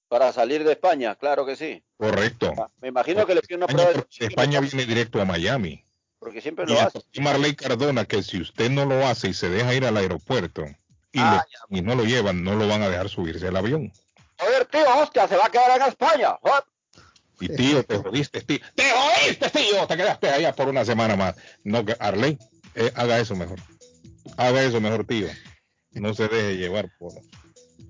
para salir de España, claro que sí. Correcto. Ah, Me imagino que le piden una España, prueba de España viene directo a Miami. porque siempre Y lo hace. dice Marley Cardona que si usted no lo hace y se deja ir al aeropuerto y, Ah, lo- y no lo llevan, no lo van a dejar subirse al avión. A ver, tío, hostia, se va a quedar en España. ¿ah? Y tío, te jodiste, tío. ¡Te jodiste, tío! Te quedaste allá por una semana más. No, que Arley, eh, haga eso mejor. Haga eso mejor, tío. No se deje llevar por...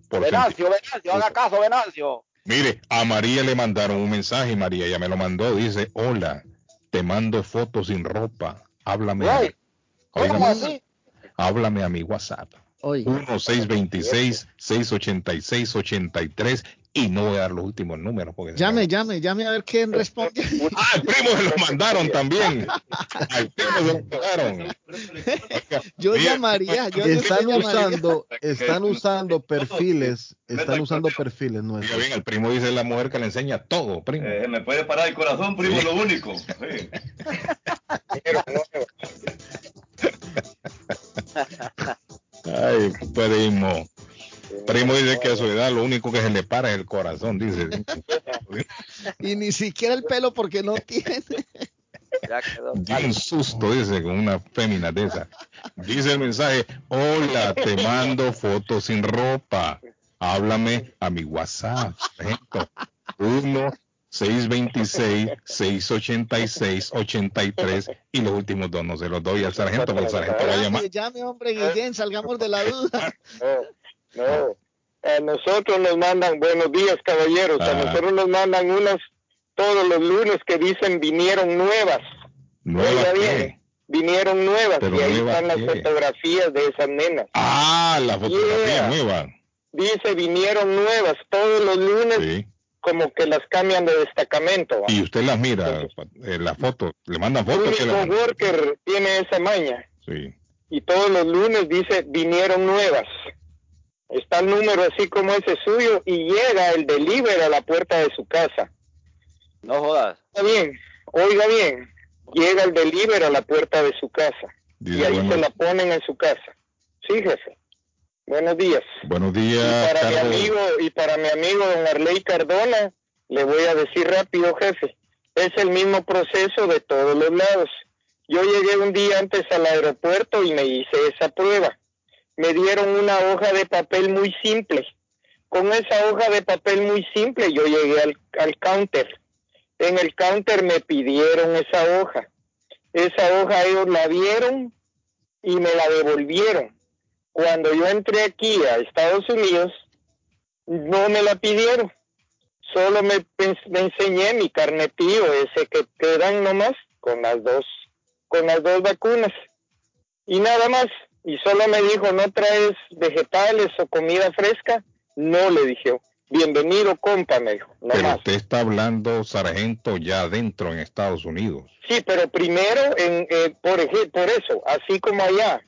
por Venancio, Venancio, haga caso, Venancio. Mire, a María le mandaron un mensaje y María ya me lo mandó. Dice, hola, te mando fotos sin ropa. Háblame, a, Güey, ¿Cómo Óigame. así? háblame a mi WhatsApp. Oiga, 1-626-686-83 y no voy a dar los últimos números. Porque llame, me- llame, llame a ver quién responde. Ah, al primo se lo mandaron también. Al primo se lo mandaron. Yo llamaría, yo Están usando, están usando perfiles, están usando perfiles nuestros. bien, al primo dice la mujer que le enseña todo, primo. Eh, me puede parar el corazón, primo, lo único. Sí. Ay, primo. Primo dice que a su edad lo único que se le para es el corazón, dice. Y ni siquiera el pelo porque no tiene. Ya quedó. Dio un susto, dice, con una fémina de esa. Dice el mensaje, hola, te mando fotos sin ropa. Háblame a mi WhatsApp. Sargento. 1 626 686 83 y los últimos dos no se los doy al sargento porque el sargento va a llamar. Llame, llame, hombre, Guillén, salgamos de la duda. No. A nosotros nos mandan, buenos días caballeros, a Ah. nosotros nos mandan unas todos los lunes que dicen vinieron nuevas, Nueva Oiga qué? bien. vinieron nuevas Pero y ahí nuevas están las fotografías de esas nenas. Ah, la fotografía Yeah. nueva. Dice vinieron nuevas todos los lunes Sí. como que las cambian de destacamento. ¿va? Y usted las mira, eh, la foto, le mandan El fotos que único worker tiene esa maña Sí. y todos los lunes dice vinieron nuevas. Está el número así como ese suyo y llega el delivery a la puerta de su casa. No jodas. Está bien, oiga bien, llega el delivery a la puerta de su casa y ahí bueno, se la ponen en su casa. Sí, jefe. Buenos días. buenos Y días, para mi amigo y para mi amigo don Arley Cardona, le voy a decir rápido, jefe, es el mismo proceso de todos los lados. Yo llegué un día antes al aeropuerto y me hice esa prueba. Me dieron una hoja de papel muy simple. Con esa hoja de papel muy simple yo llegué al, counter. En el counter me pidieron esa hoja. Esa hoja ellos la vieron y me la devolvieron. Cuando yo entré aquí a Estados Unidos, no me la pidieron. Solo me, enseñé mi carnetillo, ese que te dan nomás, con las dos, con las dos vacunas. Y nada más. Y solo me dijo, ¿no traes vegetales o comida fresca? No, le dije. Bienvenido, compa, me dijo. No Pero más. usted está hablando, sargento, ya adentro en Estados Unidos. Sí, pero primero, en, eh, por, por eso, así como allá,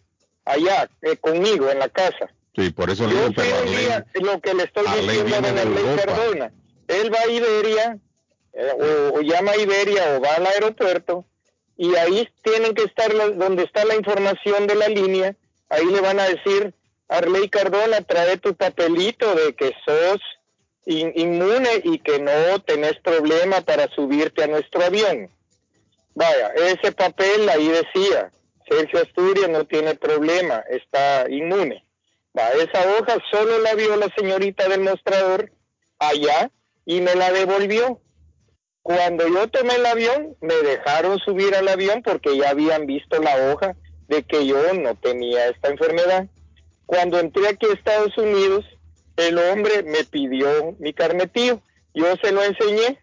allá, eh, conmigo, en la casa. Sí, por eso le digo, pero día, lo que le estoy diciendo de Arley Europa. Cardona, él va a Iberia, eh, o, o llama a Iberia o va al aeropuerto, y ahí tienen que estar la- donde está la información de la línea, ahí le van a decir, Arley Cardona, trae tu papelito de que sos in- inmune y que no tenés problema para subirte a nuestro avión. Vaya, ese papel ahí decía, Sergio Asturias no tiene problema, está inmune. Va, esa hoja solo la vio la señorita del mostrador allá y me la devolvió. Cuando yo tomé el avión, me dejaron subir al avión porque ya habían visto la hoja de que yo no tenía esta enfermedad. Cuando entré aquí a Estados Unidos, el hombre me pidió mi carnetío. Yo se lo enseñé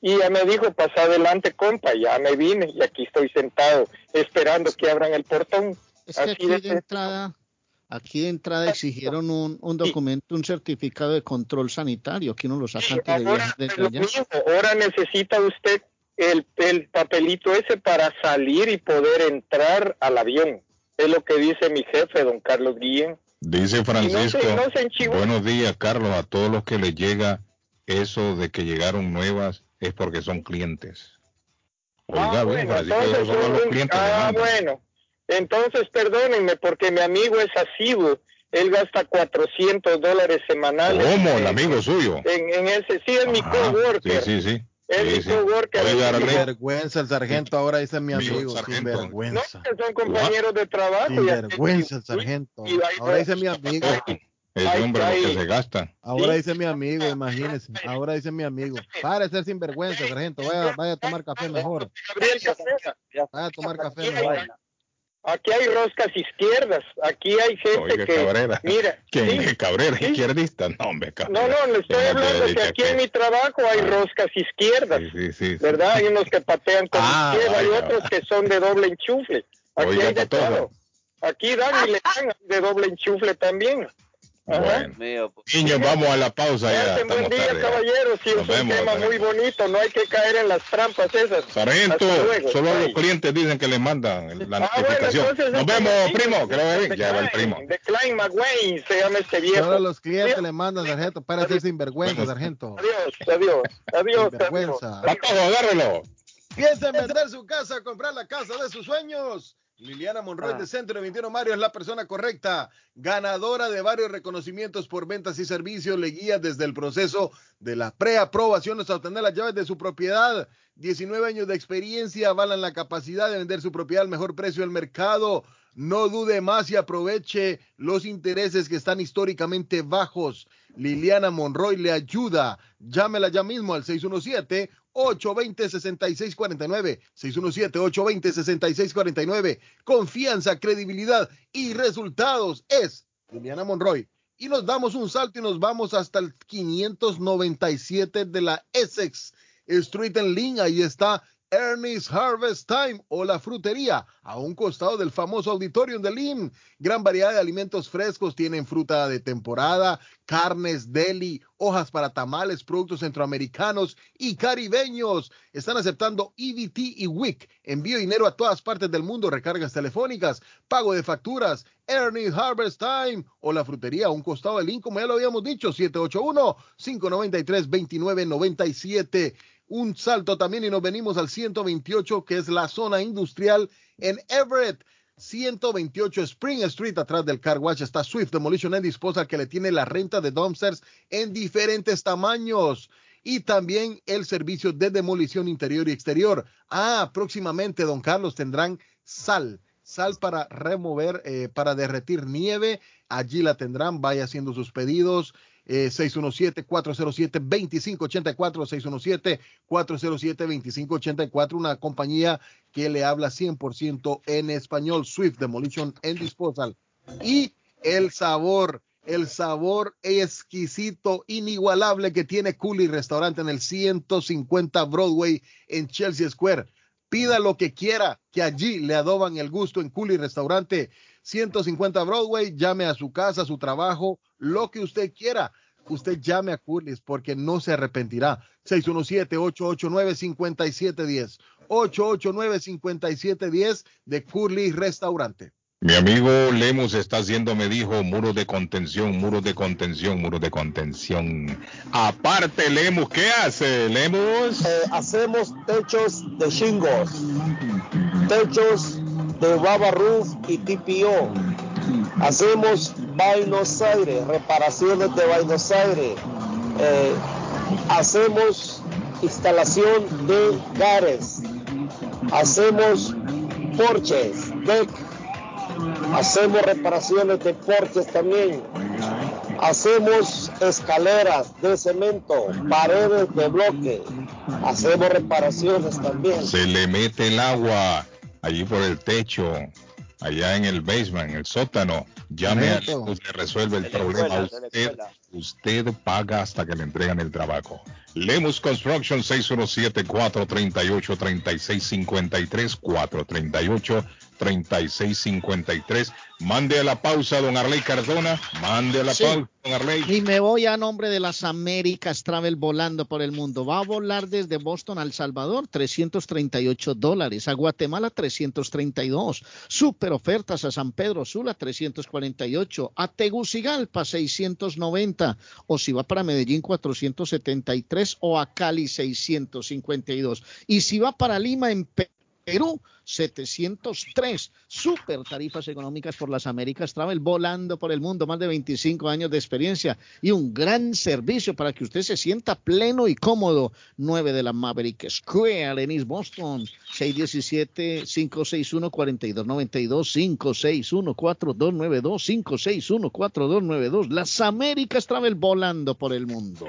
y ya me dijo, pasa adelante, compa. Ya me vine y aquí estoy sentado esperando que abran el portón. Es que aquí de de entrada, aquí de entrada exigieron un, un documento, un certificado de control sanitario, que uno lo saca antes de Ahora, viajar desde lo allá. mismo, ahora necesita usted el, el papelito ese para salir y poder entrar al avión. Es lo que dice mi jefe, don Carlos Guillén. Dice Francisco, no se- no se enchivó. buenos días Carlos, a todos los que les llega eso de que llegaron nuevas es porque son clientes. Oiga, Ah, bien, bueno, Francisco, entonces, son los un- clientes ah, bueno. Entonces, perdónenme, porque mi amigo es asiduo. Él gasta 400 dólares semanales. ¿Cómo? El amigo suyo. En, en ese, sí, es mi Ajá, coworker. Sí, sí, sí. Es mi Sí, sí. Sin Arley, Vergüenza el sargento, ahora dice mi Amigo, amigo. sargento. No, que son compañeros de trabajo. Sin vergüenza el sargento. Ahora dice mi amigo. ese Ay, hombre ay. que se gasta. Ahora dice mi amigo, imagínese. Ahora dice mi amigo. Para de ser sinvergüenza, sargento. Vaya, vaya a tomar café mejor. Vaya a tomar café mejor. Hay, aquí hay roscas izquierdas. Aquí hay gente Oiga, que. Cabrera. Mira. ¿Quién sí. es Cabrera? Sí. ¿Izquierdista? No, hombre, No, Cabrera. no, le estoy hablando que aquí en mi trabajo hay roscas izquierdas. Sí, sí, sí. sí. ¿verdad? Hay unos que patean con Ah, izquierda y vaya. otros que son de doble enchufle. Aquí Oiga, hay de todo. Aquí dan y le dan de doble enchufle también. Bueno. Mío, pues. Niños, vamos a la pausa ya. Buen Estamos día, tarde. caballeros. Sí, es Nos un vemos, tema muy sargento. bonito. No hay que caer en las trampas esas. Sargento, solo Bye. los clientes dicen que le mandan la Ah, bueno, notificación. entonces Nos este vemos, sí, primo. Creo que de ya va el primo. De Klein McWayne se llama este viejo. Solo los clientes le mandan, sargento. Para ser sinvergüenza, sargento. Adiós, adiós, adiós. Sinvergüenza. Patojo, agárrelo. Piensa en vender su casa, comprar la casa de sus sueños. Liliana Monroy Ah. de Centro 21 Mario es la persona correcta, ganadora de varios reconocimientos por ventas y servicios, le guía desde el proceso de la preaprobación hasta obtener las llaves de su propiedad. 19 años de experiencia avalan la capacidad de vender su propiedad al mejor precio del mercado. No dude más y aproveche los intereses que están históricamente bajos. Liliana Monroy le ayuda. Llámela ya mismo al 617 820-6649. 617-820-6649. Confianza, credibilidad y resultados es Liliana Monroy. Y nos damos un salto y nos vamos hasta el 597 de la Essex Street en Lynn. Ahí está Ernest Harvest Time o la frutería a un costado del famoso auditorium de Lynn. Gran variedad de alimentos frescos, tienen fruta de temporada, carnes, deli, hojas para tamales, productos centroamericanos y caribeños. Están aceptando EBT y WIC. Envío dinero a todas partes del mundo, recargas telefónicas, pago de facturas. Ernest Harvest Time o la frutería a un costado de Lynn, como ya lo habíamos dicho, 781-593-2997 un salto también y nos venimos al 128, que es la zona industrial en Everett. 128 Spring Street, atrás del Car Wash, está Swift Demolition and Disposal, que le tiene la renta de dumpsters en diferentes tamaños. Y también el servicio de demolición interior y exterior. Ah, próximamente, don Carlos, tendrán sal. Sal para remover, eh, para derretir nieve. Allí la tendrán. Vaya haciendo sus pedidos. Eh, 617-407-2584, 617-407-2584, una compañía que le habla 100% en español, Swift Demolition and Disposal. Y el sabor, el sabor exquisito, inigualable que tiene Cooley Restaurante en el 150 Broadway en Chelsea Square. Pida lo que quiera, que allí le adoban el gusto en Cooley Restaurante. 150 Broadway, llame a su casa, a su trabajo, lo que usted quiera. Usted llame a Curly's porque no se arrepentirá. 617-889-5710. 889-5710 de Curly's Restaurante. Mi amigo Lemus está haciendo, me dijo, muros de contención, muros de contención, muros de contención. Aparte, Lemus, ¿qué hace, Lemus? Eh, hacemos techos de shingles, techos de rubber roof y TPO. Hacemos vainos aire, reparaciones de vainos aire. Eh, hacemos instalación de gares. Hacemos porches, deck Hacemos reparaciones de porches también. Hacemos escaleras de cemento, paredes de bloque. Hacemos reparaciones también. Se le mete el agua allí por el techo, allá en el basement, en el sótano. Llame a le resuelve el De la problema. escuela, Usted. Usted paga hasta que le entregan el trabajo. Lemus Construction 617-438-3653, 438-3653. Mande a la pausa, don Arley Cardona. Mande a la Sí. pausa, don Arley. Y me voy a nombre de las Américas Travel volando por el mundo. Va a volar desde Boston a El Salvador, 338 dólares. A Guatemala, 332. Super ofertas a San Pedro Sula, 348. A Tegucigalpa, 690. O si va para Medellín, 473. O a Cali, 652. Y si va para Lima, en Perú, 703. Super tarifas económicas por las Américas Travel, volando por el mundo, más de 25 años de experiencia y un gran servicio para que usted se sienta pleno y cómodo. 9 de la Maverick Square en East Boston, 617-561-4292, 561-4292, 561-4292. Las Américas Travel, volando por el mundo.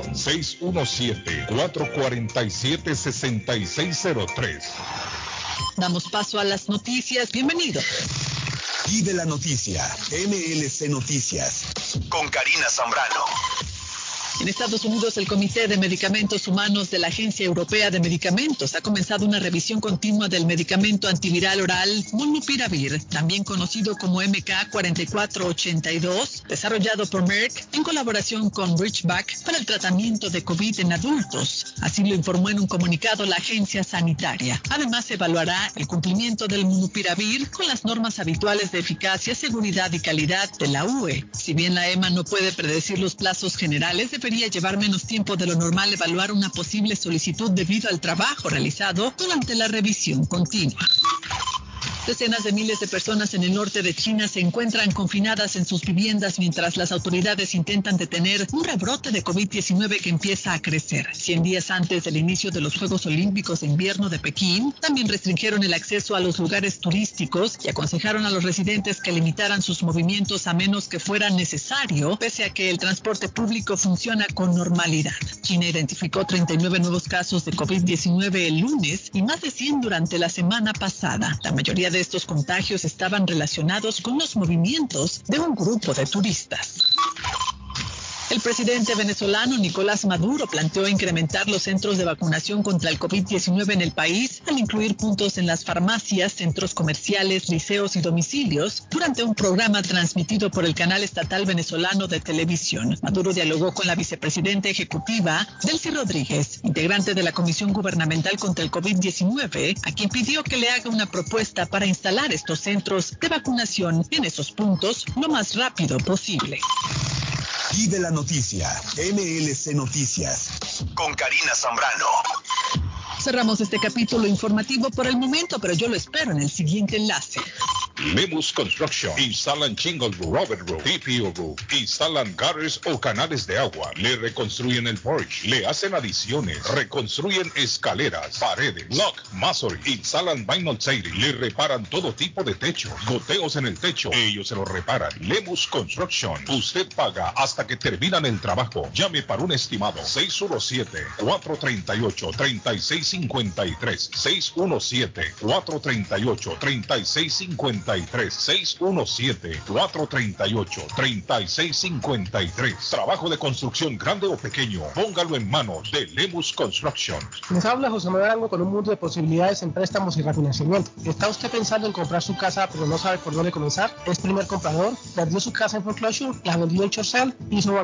617-447-6603. Damos paso a las noticias. Bienvenido. Y de la noticia, MLC Noticias, con Karina Zambrano. En Estados Unidos, el Comité de Medicamentos Humanos de la Agencia Europea de Medicamentos ha comenzado una revisión continua del medicamento antiviral oral Molnupiravir, también conocido como MK4482, desarrollado por Merck en colaboración con Ridgeback para el tratamiento de COVID en adultos. Así lo informó en un comunicado la agencia sanitaria. Además, evaluará el cumplimiento del Molnupiravir con las normas habituales de eficacia, seguridad y calidad de la UE. Si bien la EMA no puede predecir los plazos generales, debería llevar menos tiempo de lo normal evaluar una posible solicitud debido al trabajo realizado durante la revisión continua. Decenas de miles de personas en el norte de China se encuentran confinadas en sus viviendas mientras las autoridades intentan detener un rebrote de COVID-19 que empieza a crecer. Cien días antes del inicio de los Juegos Olímpicos de Invierno de Pekín, también restringieron el acceso a los lugares turísticos y aconsejaron a los residentes que limitaran sus movimientos a menos que fuera necesario, pese a que el transporte público funciona con normalidad. China identificó 39 nuevos casos de COVID-19 el lunes y más de 100 durante la semana pasada. La mayoría de estos contagios estaban relacionados con los movimientos de un grupo de turistas. El presidente venezolano Nicolás Maduro planteó incrementar los centros de vacunación contra el COVID-19 en el país al incluir puntos en las farmacias, centros comerciales, liceos y domicilios durante un programa transmitido por el canal estatal venezolano de televisión. Maduro dialogó con la vicepresidenta ejecutiva, Delcy Rodríguez, integrante de la Comisión Gubernamental contra el COVID-19, a quien pidió que le haga una propuesta para instalar estos centros de vacunación en esos puntos lo más rápido posible. Y de la noticia, MLC Noticias, con Karina Zambrano. Cerramos este capítulo informativo por el momento, pero yo lo espero en el siguiente enlace. Lemus Construction. Instalan Roof, Robert Roof, TPO Roof. Instalan gutters o canales de agua. Le reconstruyen el porch. Le hacen adiciones. Reconstruyen escaleras, paredes, block, masonry. Instalan vinyl siding. Le reparan todo tipo de techo. Goteos en el techo. Ellos se lo reparan. Lemus Construction. Usted paga hasta que terminan el trabajo. Llame para un estimado. 617-438-3653. 617-438-3653. 617-438-3653. Trabajo de construcción grande o pequeño, póngalo en manos de Lemus Construction. Les habla José Manuel Arango con un mundo de posibilidades en préstamos y refinanciamiento. ¿Está usted pensando en comprar su casa pero no sabe por dónde comenzar? ¿Es primer comprador? ¿Perdió su casa en foreclosure? ¿La vendió en Chorcel? ¿Hizo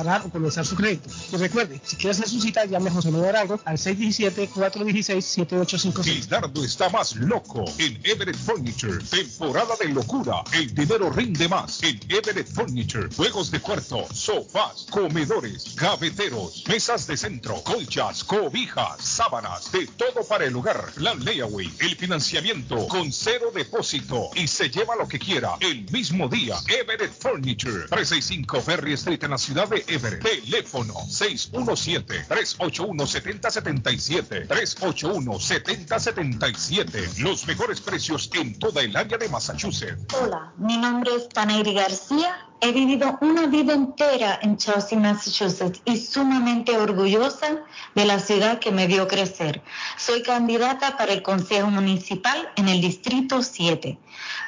o comenzar su crédito. Y recuerde, si quiere hacer su cita, llame a José Manuel Arango al 617-416-7856. Gildardo está más loco en Everett Furniture. Temporada de locura. El dinero rinde más en Everett Furniture. Juegos de cuarto, sofás, comedores, gaveteros, mesas de centro, colchas, cobijas, sábanas, de todo para el hogar. Plan layaway, el financiamiento con cero depósito y se lleva lo que quiera el mismo día. Everett Furniture. 365 Ferry Street en la ciudad de Teléfono 617-381-7077. 381-7077. Los mejores precios en toda el área de Massachusetts. Hola, mi nombre es Paneiri García. He vivido una vida entera en Chelsea, Massachusetts y sumamente orgullosa de la ciudad que me vio crecer. Soy candidata para el Consejo Municipal en el Distrito 7.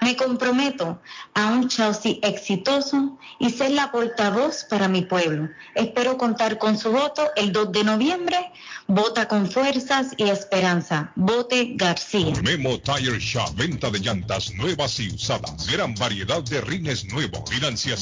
Me comprometo a un Chelsea exitoso y ser la portavoz para mi pueblo. Espero contar con su voto el 2 de noviembre. Vota con fuerzas y esperanza. Vote García. Memo Tire Shop, venta de llantas nuevas y usadas. Gran variedad de rines nuevos. Financiación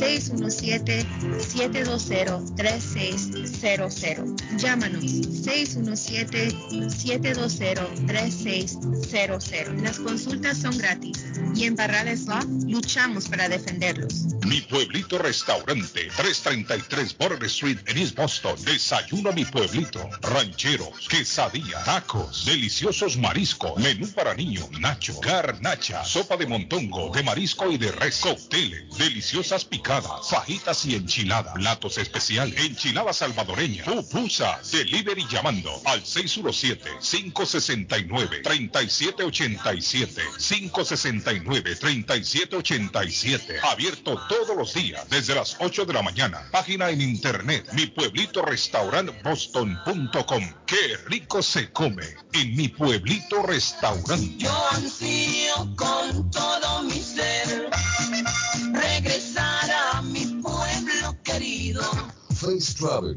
617-720-3600. Llámanos 617-720-3600. Las consultas son gratis y en Barrales Law luchamos para defenderlos. Mi pueblito restaurante, 333 Border Street en East Boston. Desayuno mi pueblito. Rancheros, quesadilla, tacos, deliciosos mariscos, menú para niños, nacho, garnacha, sopa de montongo, de marisco y de res, cócteles, deliciosas picadas, fajitas y enchiladas, platos especiales, enchilada salvadoreña, pupusas, delivery llamando al 617-569-3787, 569-3787, abierto todos los días desde las 8 de la mañana, página en internet, mi pueblito restaurant boston.com, qué rico se come en mi pueblito restaurante. Yo ansío con todo mi ser Face Travel.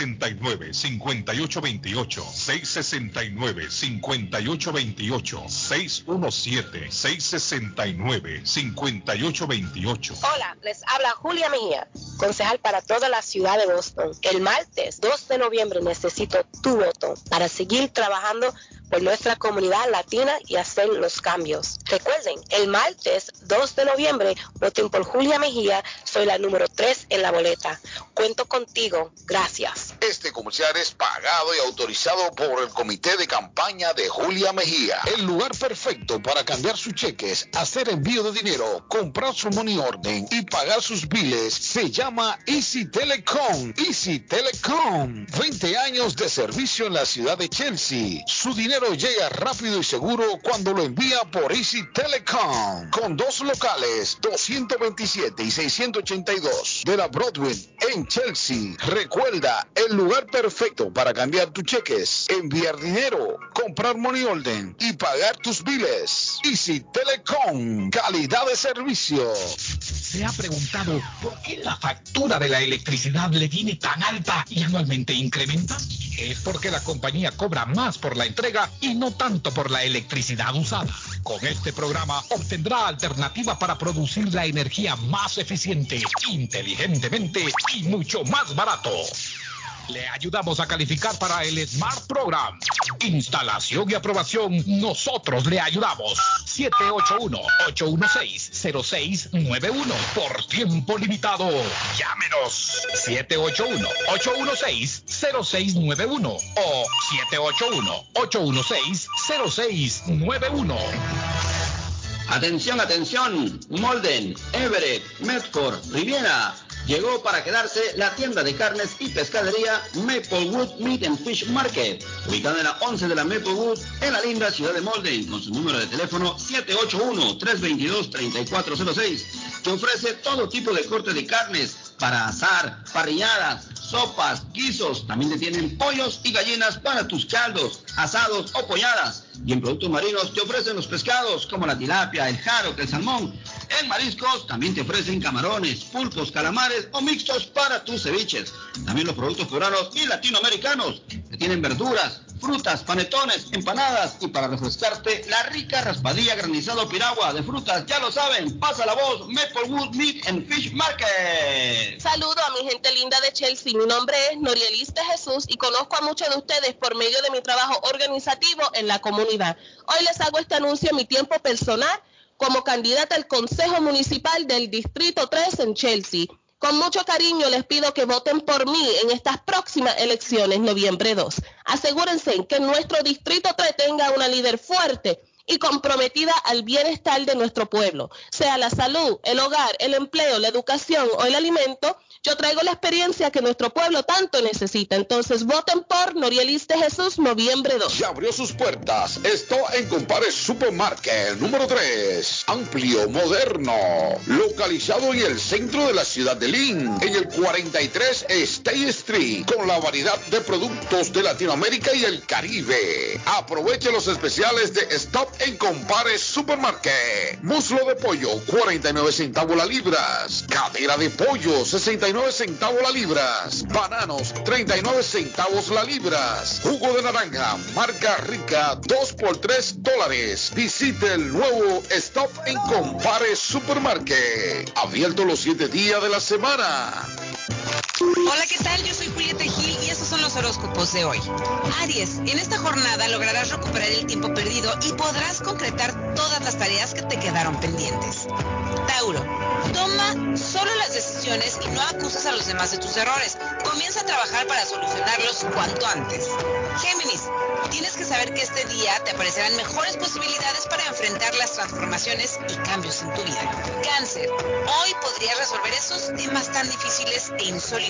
669-5828. 617-669-5828. Hola, les habla Julia Mejía, concejal para toda la ciudad de Boston. El martes 2 de noviembre necesito tu voto para seguir trabajando por nuestra comunidad latina y hacer los cambios. Recuerden, el martes 2 de noviembre voten por Julia Mejía, soy la número 3 en la boleta. Cuento contigo, gracias. Este comercial es pagado y autorizado por el comité de campaña de Julia Mejía. El lugar perfecto para cambiar sus cheques, hacer envío de dinero, comprar su money orden y pagar sus biles se llama Easy Telecom. Easy Telecom. 20 años de servicio en la ciudad de Chelsea. Su dinero llega rápido y seguro cuando lo envía por Easy Telecom. Con dos locales, 227 y 682 de la Broadway en Chelsea. Recuerda, el lugar perfecto para cambiar tus cheques, enviar dinero, comprar money order y pagar tus biles. Easy Telecom, calidad de servicio. ¿Se ha preguntado por qué la factura de la electricidad le viene tan alta y anualmente incrementa? Es porque la compañía cobra más por la entrega y no tanto por la electricidad usada. Con este programa obtendrá alternativa para producir la energía más eficiente, inteligentemente y mucho más barato. Le ayudamos a calificar para el Smart Program. Instalación y aprobación, nosotros le ayudamos. 781-816-0691. Por tiempo limitado. Llámenos. 781-816-0691 o 781-816-0691. Atención, atención. Molden, Everett, Medford, Riviera. Llegó para quedarse la tienda de carnes y pescadería Maplewood Meat and Fish Market, ubicada en la 11 de la Maplewood, en la linda ciudad de Molden, con su número de teléfono 781-322-3406, que ofrece todo tipo de corte de carnes para asar, parrilladas, sopas, guisos. También te tienen pollos y gallinas para tus caldos, asados o polladas. Y en productos marinos te ofrecen los pescados como la tilapia, el jaro, el salmón. En mariscos también te ofrecen camarones, pulpos, calamares o mixtos para tus ceviches. También los productos peruanos y latinoamericanos. Te tienen verduras, frutas, panetones, empanadas y para refrescarte la rica raspadilla granizado piragua de frutas. Ya lo saben, pasa la voz Maplewood Meat and Fish Market. Saludo a mi gente linda de Chelsea. Mi nombre es Norielis de Jesús y conozco a muchos de ustedes por medio de mi trabajo organizativo en la comunidad. Hoy les hago este anuncio en mi tiempo personal como candidata al Consejo Municipal del Distrito 3 en Chelsea. Con mucho cariño les pido que voten por mí en estas próximas elecciones, noviembre 2. Asegúrense que nuestro Distrito 3 tenga una líder fuerte y comprometida al bienestar de nuestro pueblo, sea la salud, el hogar, el empleo, la educación o el alimento. Yo traigo la experiencia que nuestro pueblo tanto necesita. Entonces voten por Norielis de Jesús, noviembre 2. Ya abrió sus puertas. Esto en Compare Supermarket número 3. Amplio, moderno. Localizado en el centro de la ciudad de Lynn. En el 43 State Street. Con la variedad de productos de Latinoamérica y el Caribe. Aproveche los especiales de Stop en Compare Supermarket. Muslo de pollo, 49 centavos la libras. Cadera de pollo, 69 centavos la libras. Bananos, 39 centavos la libras. Jugo de naranja, marca rica, 2 por 3 dólares. Visite el nuevo Stop en Compare Supermarket. Abierto los 7 días de la semana. Hola, ¿qué tal? Yo soy Julieta Gil y estos son los horóscopos de hoy. Aries, en esta jornada lograrás recuperar el tiempo perdido y podrás concretar todas las tareas que te quedaron pendientes. Tauro, toma solo las decisiones y no acuses a los demás de tus errores. Comienza a trabajar para solucionarlos cuanto antes. Géminis, tienes que saber que este día te aparecerán mejores posibilidades para enfrentar las transformaciones y cambios en tu vida. Cáncer, hoy podrías resolver esos temas tan difíciles e insólitos.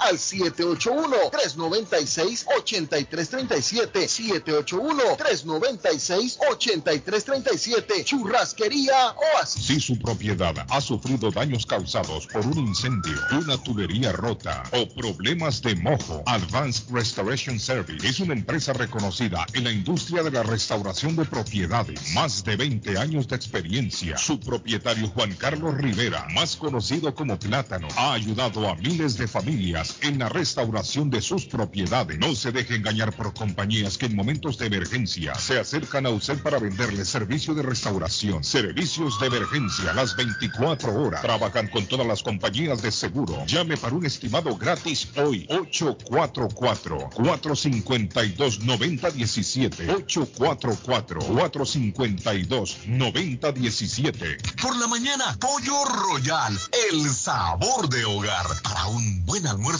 al 781-396-8337. 781-396-8337. Churrasquería Oasis. Si su propiedad ha sufrido daños causados por un incendio, una tubería rota o problemas de mojo, Advanced Restoration Service es una empresa reconocida en la industria de la restauración de propiedades. Más de 20 años de experiencia. Su propietario Juan Carlos Rivera, más conocido como Plátano, ha ayudado a miles de familias en la restauración de sus propiedades. No se deje engañar por compañías que en momentos de emergencia se acercan a usted para venderle servicio de restauración, servicios de emergencia las 24 horas. Trabajan con todas las compañías de seguro. Llame para un estimado gratis hoy. 844-452-9017. 844-452-9017. Por la mañana, Pollo Royal, el sabor de hogar. Para un buen almuerzo,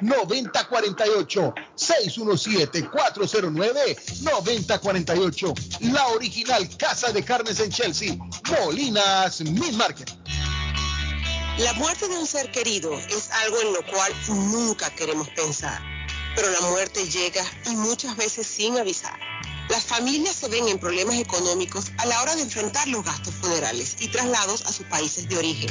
617-409-9048. 617-409-9048. La original Casa de Carnes en Chelsea, Molinas Meat Market. La muerte de un ser querido es algo en lo cual nunca queremos pensar, pero la muerte llega y muchas veces sin avisar. Las familias se ven en problemas económicos a la hora de enfrentar los gastos funerales y traslados a sus países de origen.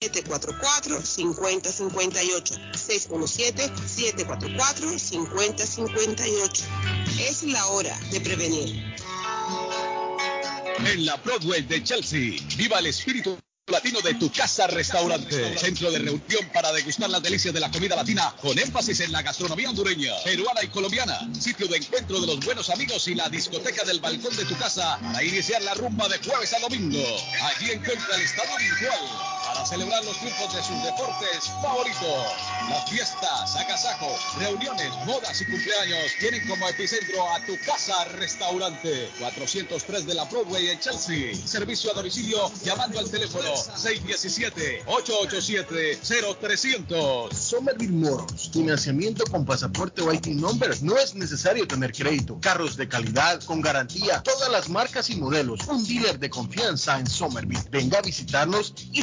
744-5058. 617-744-5058. Es la hora de prevenir. En la Broadway de Chelsea, viva el espíritu latino de tu casa restaurante. Centro de reunión para degustar las delicias de la comida latina con énfasis en la gastronomía hondureña, peruana y colombiana. Sitio de encuentro de los buenos amigos y la discoteca del balcón de tu casa para iniciar la rumba de jueves a domingo. Allí encuentra el estado virtual para celebrar los triunfos de sus deportes favoritos. Las fiestas, agasajos, reuniones, bodas y cumpleaños tienen como epicentro a tu casa restaurante. 403 de la Broadway en Chelsea. Servicio a domicilio llamando al teléfono 617-887-0300. Somerville Moros, financiamiento con pasaporte o IT number. No es necesario tener crédito. Carros de calidad, con garantía, todas las marcas y modelos. Un dealer de confianza en Somerville. Venga a visitarnos y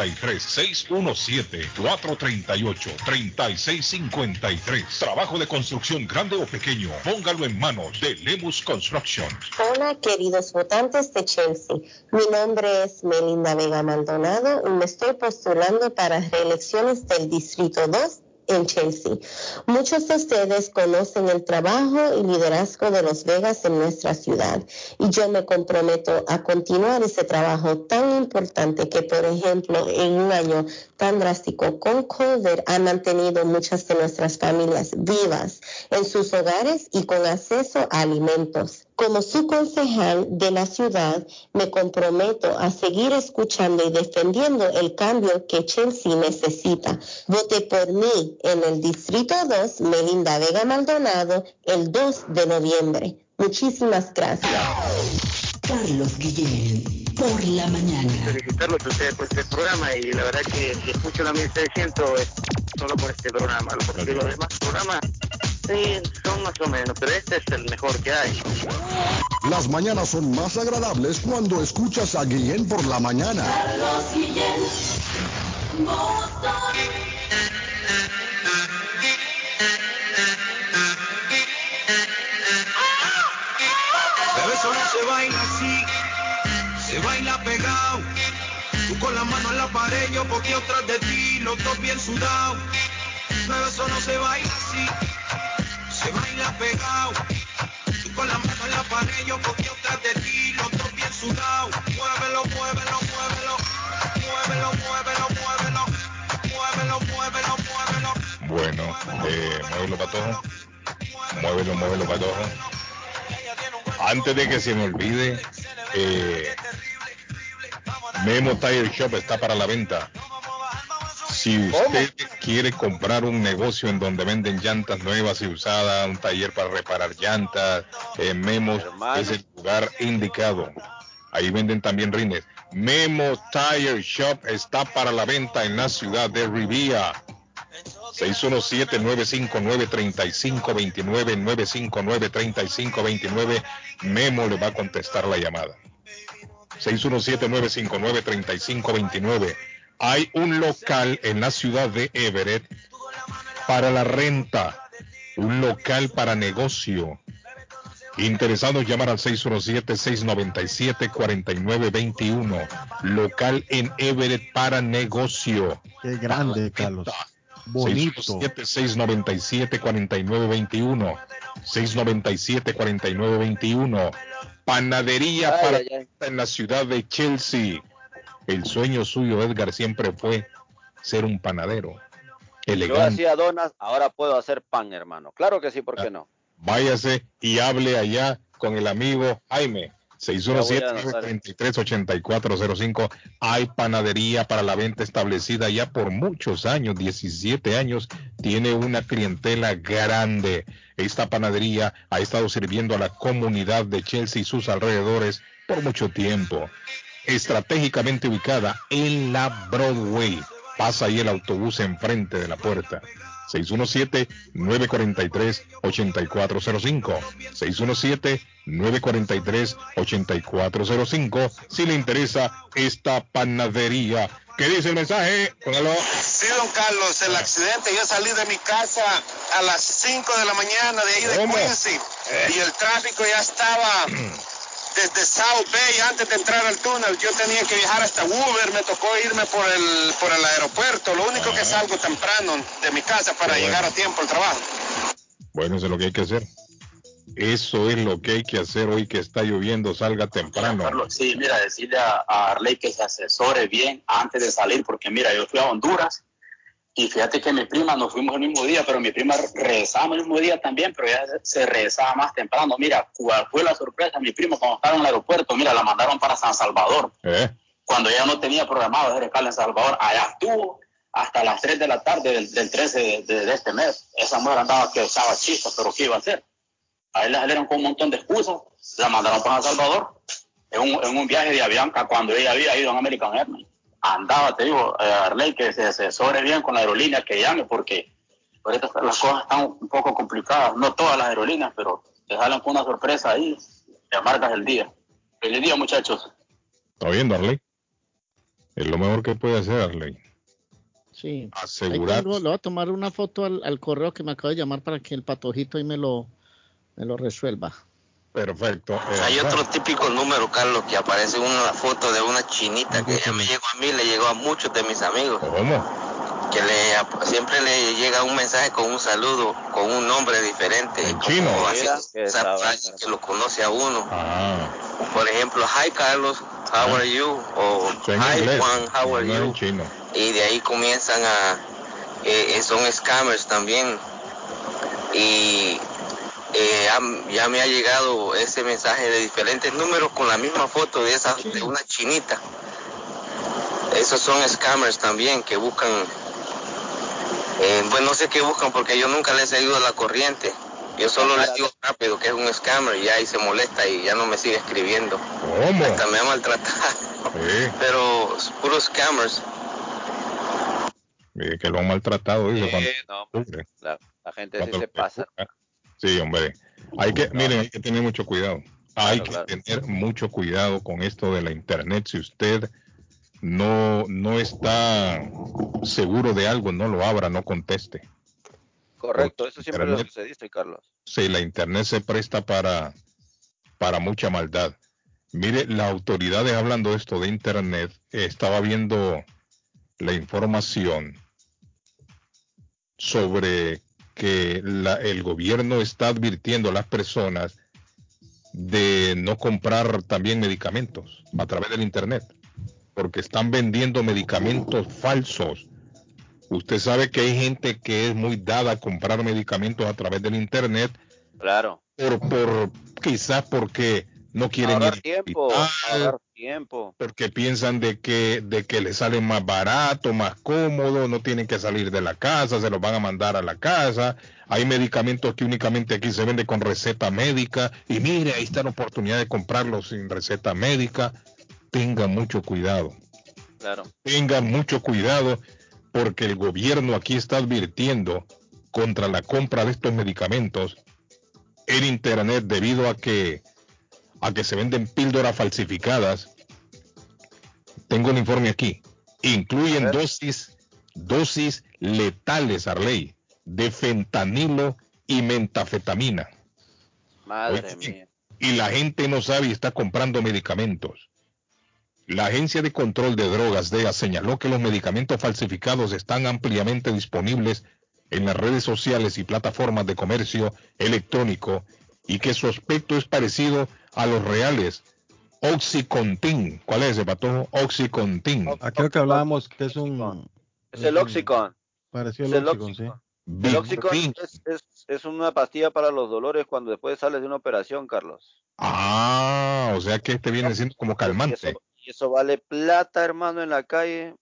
617-438-3653. Trabajo de construcción grande o pequeño, póngalo en manos de Lemus Construction. Hola, queridos votantes de Chelsea. Mi nombre es Melinda Vega Maldonado y me estoy postulando para reelecciones del Distrito 2 en Chelsea. Muchos de ustedes conocen el trabajo y liderazgo de los Vegas en nuestra ciudad y yo me comprometo a continuar ese trabajo tan importante que, por ejemplo, en un año tan drástico con COVID ha mantenido muchas de nuestras familias vivas en sus hogares y con acceso a alimentos. Como su concejal de la ciudad, me comprometo a seguir escuchando y defendiendo el cambio que Chelsea necesita. Vote por mí en el Distrito 2, Melinda Vega Maldonado, el 2 de noviembre. Muchísimas gracias. Carlos Guillén, por la mañana. felicitarlos a ustedes por este programa y la verdad que si escucho la 1600 es solo por este programa, porque los demás programas sí son más o menos, pero este es el mejor que hay. Las mañanas son más agradables cuando escuchas a Guillén por la mañana. Carlos Guillén, Boston. Bebé, eso no se baila así, se baila pegado. Tú con la mano en la pared, yo porque tras de ti, los dos bien sudados. Bebé, eso no se baila así, se baila pegado. Tú con la mano en la pared, yo porque tras de ti, los dos bien sudados. Muévelo, muévelo, muévelo, muévelo, muévelo, muévelo, muévelo, muévelo, muévelo. Bueno, eh, muévelo patojo. Muévelo, muévelo patojo. Antes de que se me olvide, eh, Memo Tire Shop está para la venta. Si usted quiere comprar un negocio en donde venden llantas nuevas y usadas, un taller para reparar llantas, eh, Memo es el lugar indicado. Ahí venden también rines. Memo Tire Shop está para la venta en la ciudad de Rivia. 617-959-3529, 959-3529. Memo le va a contestar la llamada. 617-959-3529. Hay un local en la ciudad de Everett para la renta. Un local para negocio. Interesados llamar al 617-697-4921. Local en Everett para negocio. Qué grande, Carlos. Bonito. 697-4921. 697-4921. Panadería Ay, para ay, ay. en la ciudad de Chelsea. El sueño suyo, Edgar, siempre fue ser un panadero. Yo hacía donas, ahora puedo hacer pan, hermano. Claro que sí, ¿por qué no? Váyase y hable allá con el amigo Jaime. 617-33-8405. Hay panadería para la venta establecida ya por muchos años, 17 años. Tiene una clientela grande. Esta panadería ha estado sirviendo a la comunidad de Chelsea y sus alrededores por mucho tiempo. Estratégicamente ubicada en la Broadway. Pasa ahí el autobús enfrente de la puerta. 617-943-8405. 617-943-8405. Si le interesa esta panadería. ¿Qué dice el mensaje? Póngalo. Sí, don Carlos, el accidente, yo salí de mi casa a las 5 de la mañana de ahí de ¿Cómo? Quincy y el tráfico ya estaba desde South Bay antes de entrar al túnel. Yo tenía que viajar hasta Uber, me tocó irme por el, por el aeropuerto. Lo único que salgo temprano de mi casa para Bueno. llegar a tiempo al trabajo. Bueno, eso es lo que hay que hacer. Eso es lo que hay que hacer hoy que está lloviendo, salga temprano. Carlos, sí, mira, decirle a, a Arley que se asesore bien antes de salir, porque mira, yo fui a Honduras y fíjate que mi prima nos fuimos el mismo día, pero mi prima regresaba el mismo día también, pero ella se regresaba más temprano. Mira, cuál fue la sorpresa, mi prima cuando estaba en el aeropuerto, mira, la mandaron para San Salvador. ¿Eh? Cuando ella no tenía programado hacer escala en Salvador, allá estuvo hasta las 3 de la tarde del, del 13 de, de- de este mes. Esa mujer andaba que usaba chispas, pero ¿qué iba a hacer? A él le salieron con un montón de excusas, la mandaron para San Salvador en un, en un viaje de Avianca cuando ella había ido en American Airlines. Andaba, te digo, eh, Arley, que se asesore bien con la aerolínea, que llame, porque ahorita las cosas están un poco complicadas. No todas las aerolíneas, pero te salen con una sorpresa ahí, te amargas el día. Feliz día, muchachos. ¿Está viendo, Arley? Es lo mejor que puede hacer, Arley. Sí. Asegurar. tengo- le voy a tomar una foto al, al correo que me acaba de llamar para que el patojito ahí me lo, me lo resuelva. Perfecto. Eh, Hay otro típico número, Carlos, que aparece una foto de una chinita que ya me llegó a mí, le llegó a muchos de mis amigos. ¿Cómo? Que le, siempre le llega un mensaje con un saludo, con un nombre diferente. como chino? así, Mira, que esa esa frase que lo conoce a uno. Ah, Por ejemplo, hi Carlos, how are you? O en hi. Juan, how are you? en chino. y de ahí comienzan a eh, eh, son scammers también y eh, ya, ya me ha llegado ese mensaje de diferentes números con la misma foto de esa de una chinita. Esos son scammers también que buscan eh, pues no sé qué buscan porque yo nunca les he seguido la corriente. Yo solo les digo rápido que es un scammer y ahí se molesta y ya no me sigue escribiendo. ¿Cómo? hasta me ha maltratado. Sí, pero puros scammers. Que lo han maltratado, no, la, la gente sí se pasa. Sí, hombre. Hay que, miren, hay que tener mucho cuidado. Hay Claro, que tener mucho cuidado con esto de la internet. Si usted no, no está seguro de algo, no lo abra, no conteste. Correcto, eso siempre lo Internet- se dice, Carlos. Sí, la internet se presta para, para mucha maldad. Mire, las autoridades hablando esto de internet, estaba viendo la información sobre que la- el gobierno está advirtiendo a las personas de no comprar también medicamentos a través del internet, porque están vendiendo medicamentos falsos. Usted sabe que hay gente que es muy dada a comprar medicamentos a través del internet Claro. por, por quizás porque no quieren Ahorrar ir tiempo, hospital, ahorrar tiempo. porque piensan de que de que les sale más barato, más cómodo, no tienen que salir de la casa, se los van a mandar a la casa. Hay medicamentos que únicamente aquí se venden con receta médica y mire, ahí está la oportunidad de comprarlos sin receta médica. Tenga mucho cuidado. Claro. Tengan mucho cuidado porque el gobierno aquí está advirtiendo contra la compra de estos medicamentos en internet debido a que a que se venden píldoras falsificadas. Tengo un informe aquí. Incluyen dosis dosis letales, Arley, de fentanilo y mentafetamina. Madre Oye, mía. y la gente no sabe y está comprando medicamentos. La Agencia de Control de Drogas DEA señaló que los medicamentos falsificados están ampliamente disponibles en las redes sociales y plataformas de comercio electrónico y que su aspecto es parecido a los reales. Oxycontin, ¿cuál es ese patojo? Oxycontin. Aquel que hablábamos que es un Es el Oxycon. el el Oxycontin, sí. El Oxycontin es, es, es una pastilla para los dolores cuando después sales de una operación, Carlos. Ah, o sea que este viene siendo como Y calmante. eso, y eso vale plata, hermano, en la calle.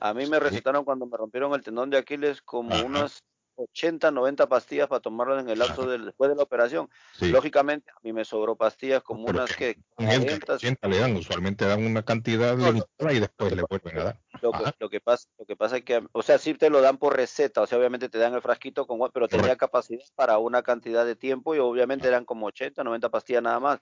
A mí me recetaron cuando me rompieron el tendón de Aquiles como unas 80, 90 pastillas para tomarlas en el lapso del, después de la operación. Sí. Lógicamente, a mí me sobró pastillas como unas que Un gente 40, 80 le dan, usualmente dan una cantidad limitada y después le vuelven a dar. Lo que, lo que pasa, lo que pasa es que, o sea, sí te lo dan por receta, o sea, obviamente te dan el frasquito con, pero tenía capacidad para una cantidad de tiempo y obviamente eran como 80, 90 pastillas nada más.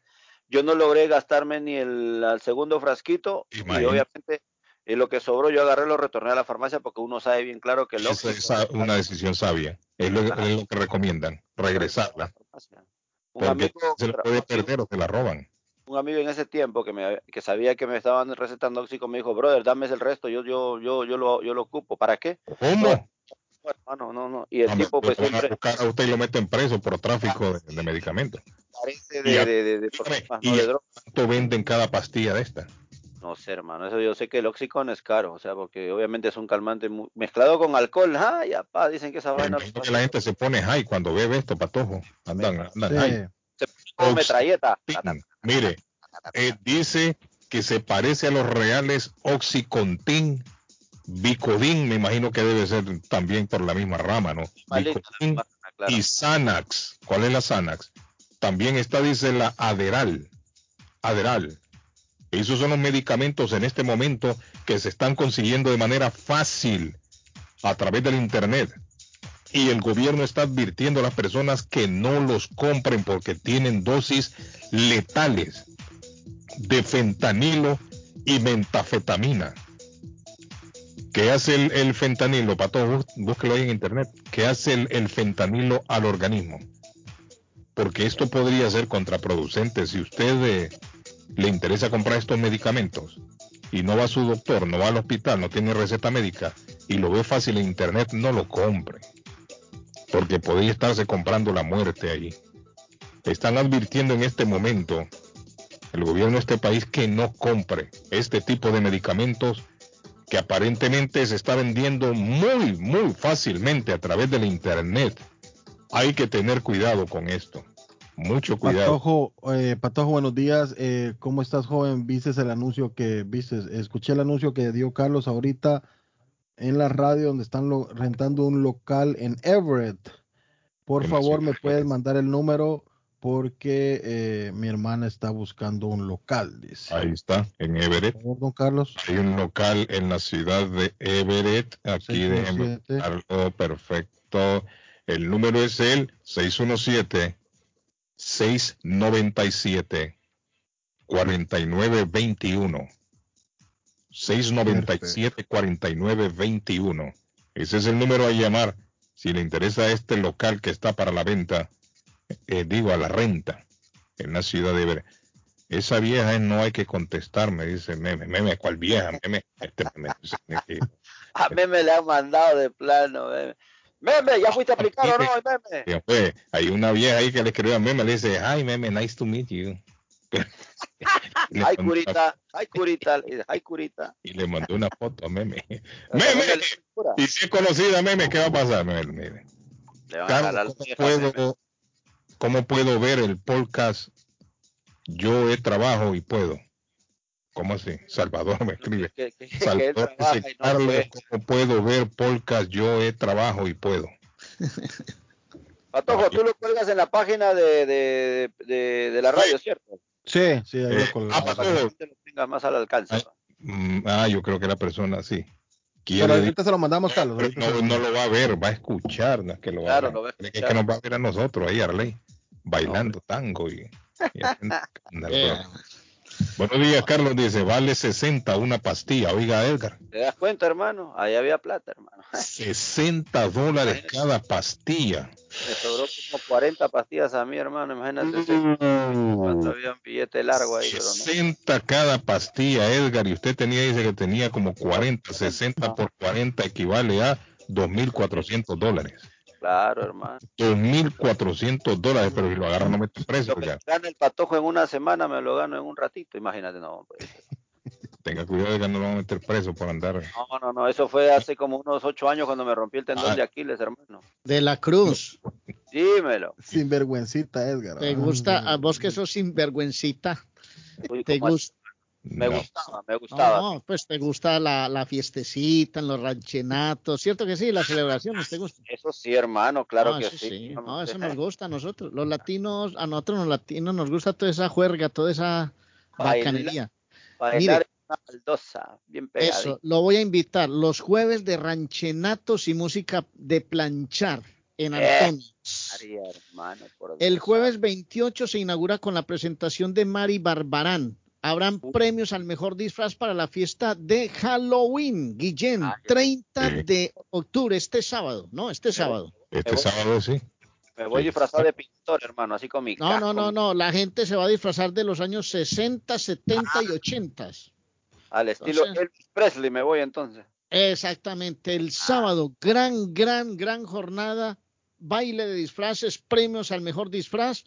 Yo no logré gastarme ni el, segundo frasquito y obviamente y lo que sobró yo agarré lo retorné a la farmacia porque uno sabe bien claro que el Esa es una decisión sabia. Es lo, es lo que recomiendan, regresarla. un amigo, se la puede perder o se la roban. un amigo en ese tiempo que me que sabía que me estaban recetando óxico me dijo, brother, dame el resto, yo yo yo yo lo yo lo ocupo. ¿Para qué? ¿Cómo? hermano, no, no. Y el tipo, lo pues a buscar a usted y lo meten preso por tráfico de, de medicamentos. parece Y de, a- de, de, de problemas, ¿Y ¿no? de droga. cuánto venden cada pastilla de esta? No sé, hermano. Eso yo sé que el Oxycontin es caro, o sea, porque obviamente es un calmante mu- mezclado con alcohol. Ay, apá, dicen que esa vaina que la gente se pone high cuando bebe esto, patojo. Andan, andan Sí. high. se pone metralleta. Mire, eh, dice que se parece a los reales Oxycontin, Bicodin, me imagino que debe ser también por la misma rama, ¿no? Bicodin claro. y Xanax. ¿Cuál es la Xanax? También está, dice, la Aderal. Aderal. Esos son los medicamentos en este momento que se están consiguiendo de manera fácil a través del Internet. Y el gobierno está advirtiendo a las personas que no los compren porque tienen dosis letales de fentanilo y mentafetamina. ¿Qué hace el, fentanilo? Pato, bú- búsquelo ahí en internet. ¿Qué hace el, fentanilo al organismo? Porque esto podría ser contraproducente. Si usted eh, le interesa comprar estos medicamentos y no va a su doctor, no va al hospital, no tiene receta médica y lo ve fácil en internet, no lo compre. Porque podría estarse comprando la muerte allí. Están advirtiendo en este momento el gobierno de este país que no compre este tipo de medicamentos que aparentemente se está vendiendo muy, muy fácilmente a través del internet. Hay que tener cuidado con esto. Mucho cuidado. Patojo, eh, Patojo, buenos días. Eh, ¿Cómo estás, joven? ¿Viste el anuncio que viste? Escuché el anuncio que dio Carlos ahorita en la radio donde están lo- rentando un local en Everett. Por En favor, me puedes mandar el número porque eh, mi hermana está buscando un local, dice. Ahí está, en Everett. Por favor, don Carlos. Hay un local en la ciudad de Everett. Aquí déjenme 617. buscarlo, perfecto. El número es el 617 697 4921. 697 4921. Ese es el número a llamar si le interesa este local que está para la venta, eh, digo a la renta, en la ciudad de Everett. Esa vieja no hay que contestar, me dice Meme. Meme, ¿cuál vieja? Meme, este meme. A Meme le han mandado de plano, Meme. Meme, ¿ya fuiste a aplicar o no, Meme? Hay una vieja ahí que le escribió a Meme, le dice, hi Meme, nice to meet you. Ay, curita, ay, curita, ay, curita. y le mandó una foto a Meme. Meme, y si es conocida Meme, ¿qué va a pasar? Meme, mire. Carlos, ¿cómo puedo, ¿Cómo puedo ver el podcast? Yo he trabajo y puedo. ¿Cómo así? Salvador me escribe. Que, que- que Salvador trabaja dice, no Carlos, puede. ¿cómo puedo ver podcast? Yo he trabajo y puedo. Patojo, tú lo cuelgas en la página de, de, de, de la radio, ¿cierto? Sí, sí, ahí Eh, lo colgamos. ah, Para que la gente lo tenga más al alcance. Mm, ah, yo creo que la persona sí. Pero Quiere ahorita se lo mandamos, Carlos. Pero no, lo no lo va a ver, va a escuchar, no es que lo va Claro, a ver. lo va a Es escuchar. que nos va a ver a nosotros ahí, Arley, bailando tango y, y haciendo. Buenos días, Carlos dice, vale 60 una pastilla. Oiga, Edgar, ¿Te das cuenta, hermano? Ahí había plata, hermano. 60 dólares cada pastilla. Me sobró como 40 pastillas a mí, hermano. Imagínate. cuánto había un billete largo ahí, pero no. 60 cada pastilla, Edgar, y usted tenía, dice que tenía como 40, 60 por 40 equivale a 2.400 dólares. Claro, hermano. 2.400 dólares, pero si lo agarran no meten preso. Lo que gana el patojo en una semana me lo gano en un ratito. Imagínate, no. pues. Tenga cuidado de que no lo van a meter preso por andar. No, no, no. Eso fue hace como unos ocho años cuando me rompí el tendón Ah. de Aquiles, hermano. De la Cruz. Dímelo. Sinvergüencita, Edgar. ¿Te Ah, gusta? A vos que sos sinvergüencita. Uy, ¿Te ¿cómo gusta? Me No. gustaba, me gustaba. No, pues te gusta la, la fiestecita, en los ranchenatos, ¿cierto que sí? Las celebraciones, ¿te gusta? Eso sí, hermano, claro No, que eso sí. No, eso nos gusta a nosotros. Los latinos, a nosotros los latinos nos gusta toda esa juerga, toda esa bacanería. Bailar una baldosa, bien. Eso, lo voy a invitar los jueves de ranchenatos y música de planchar en Eh. Antonio. María, hermano, por El jueves 28 se inaugura con la presentación de Mari Barbarán. Habrán premios al mejor disfraz para la fiesta de Halloween, Guillén, 30 de octubre, este sábado, ¿no? Este sábado. Este sábado sí. Me voy disfrazado de pintor, hermano, así con mi No, no, no, no, la gente se va a disfrazar de los años 60, 70 y 80. Al estilo Entonces- Elvis Presley me voy entonces. Exactamente, el sábado, gran, gran, gran jornada, baile de disfraces, premios al mejor disfraz.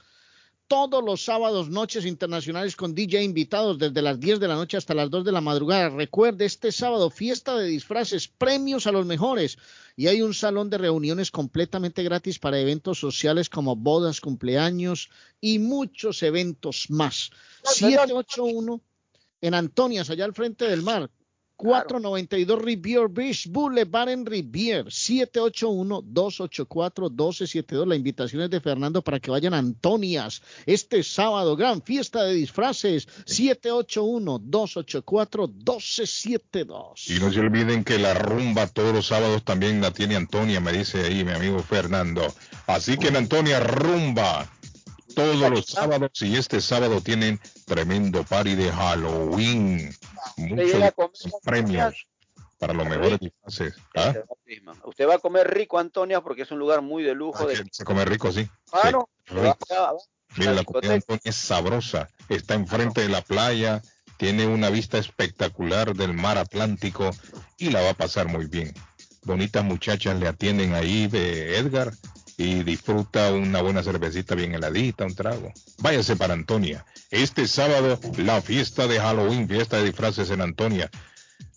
Todos los sábados, noches internacionales con DJ invitados desde las 10 de la noche hasta las 2 de la madrugada. Recuerde, este sábado, fiesta de disfraces, premios a los mejores. Y hay un salón de reuniones completamente gratis para eventos sociales como bodas, cumpleaños y muchos eventos más. 781 en Antonias, allá al frente del mar. 492 Rivier Beach Boulevard en Rivier 781-284-1272 la invitación es de Fernando para que vayan a Antonias este sábado. Gran fiesta de disfraces 781-284-1272 Y no se olviden que la rumba todos los sábados también la tiene Antonia, me dice ahí mi amigo Fernando. Así que en Antonia rumba todos los sábados y este sábado tienen tremendo party de Halloween. Muchos premios para los mejores disfraces. ¿Ah? Usted va a comer rico, Antonia, porque es un lugar muy de lujo. De... Se come rico, sí. Claro. Sí, rico. Mira, la comida de Antonia es sabrosa. Está enfrente de la playa, tiene una vista espectacular del mar Atlántico y la va a pasar muy bien. Bonitas muchachas le atienden ahí de Edgar y disfruta una buena cervecita bien heladita, un trago. Váyase para Antonia. Este sábado, la fiesta de Halloween, fiesta de disfraces en Antonia.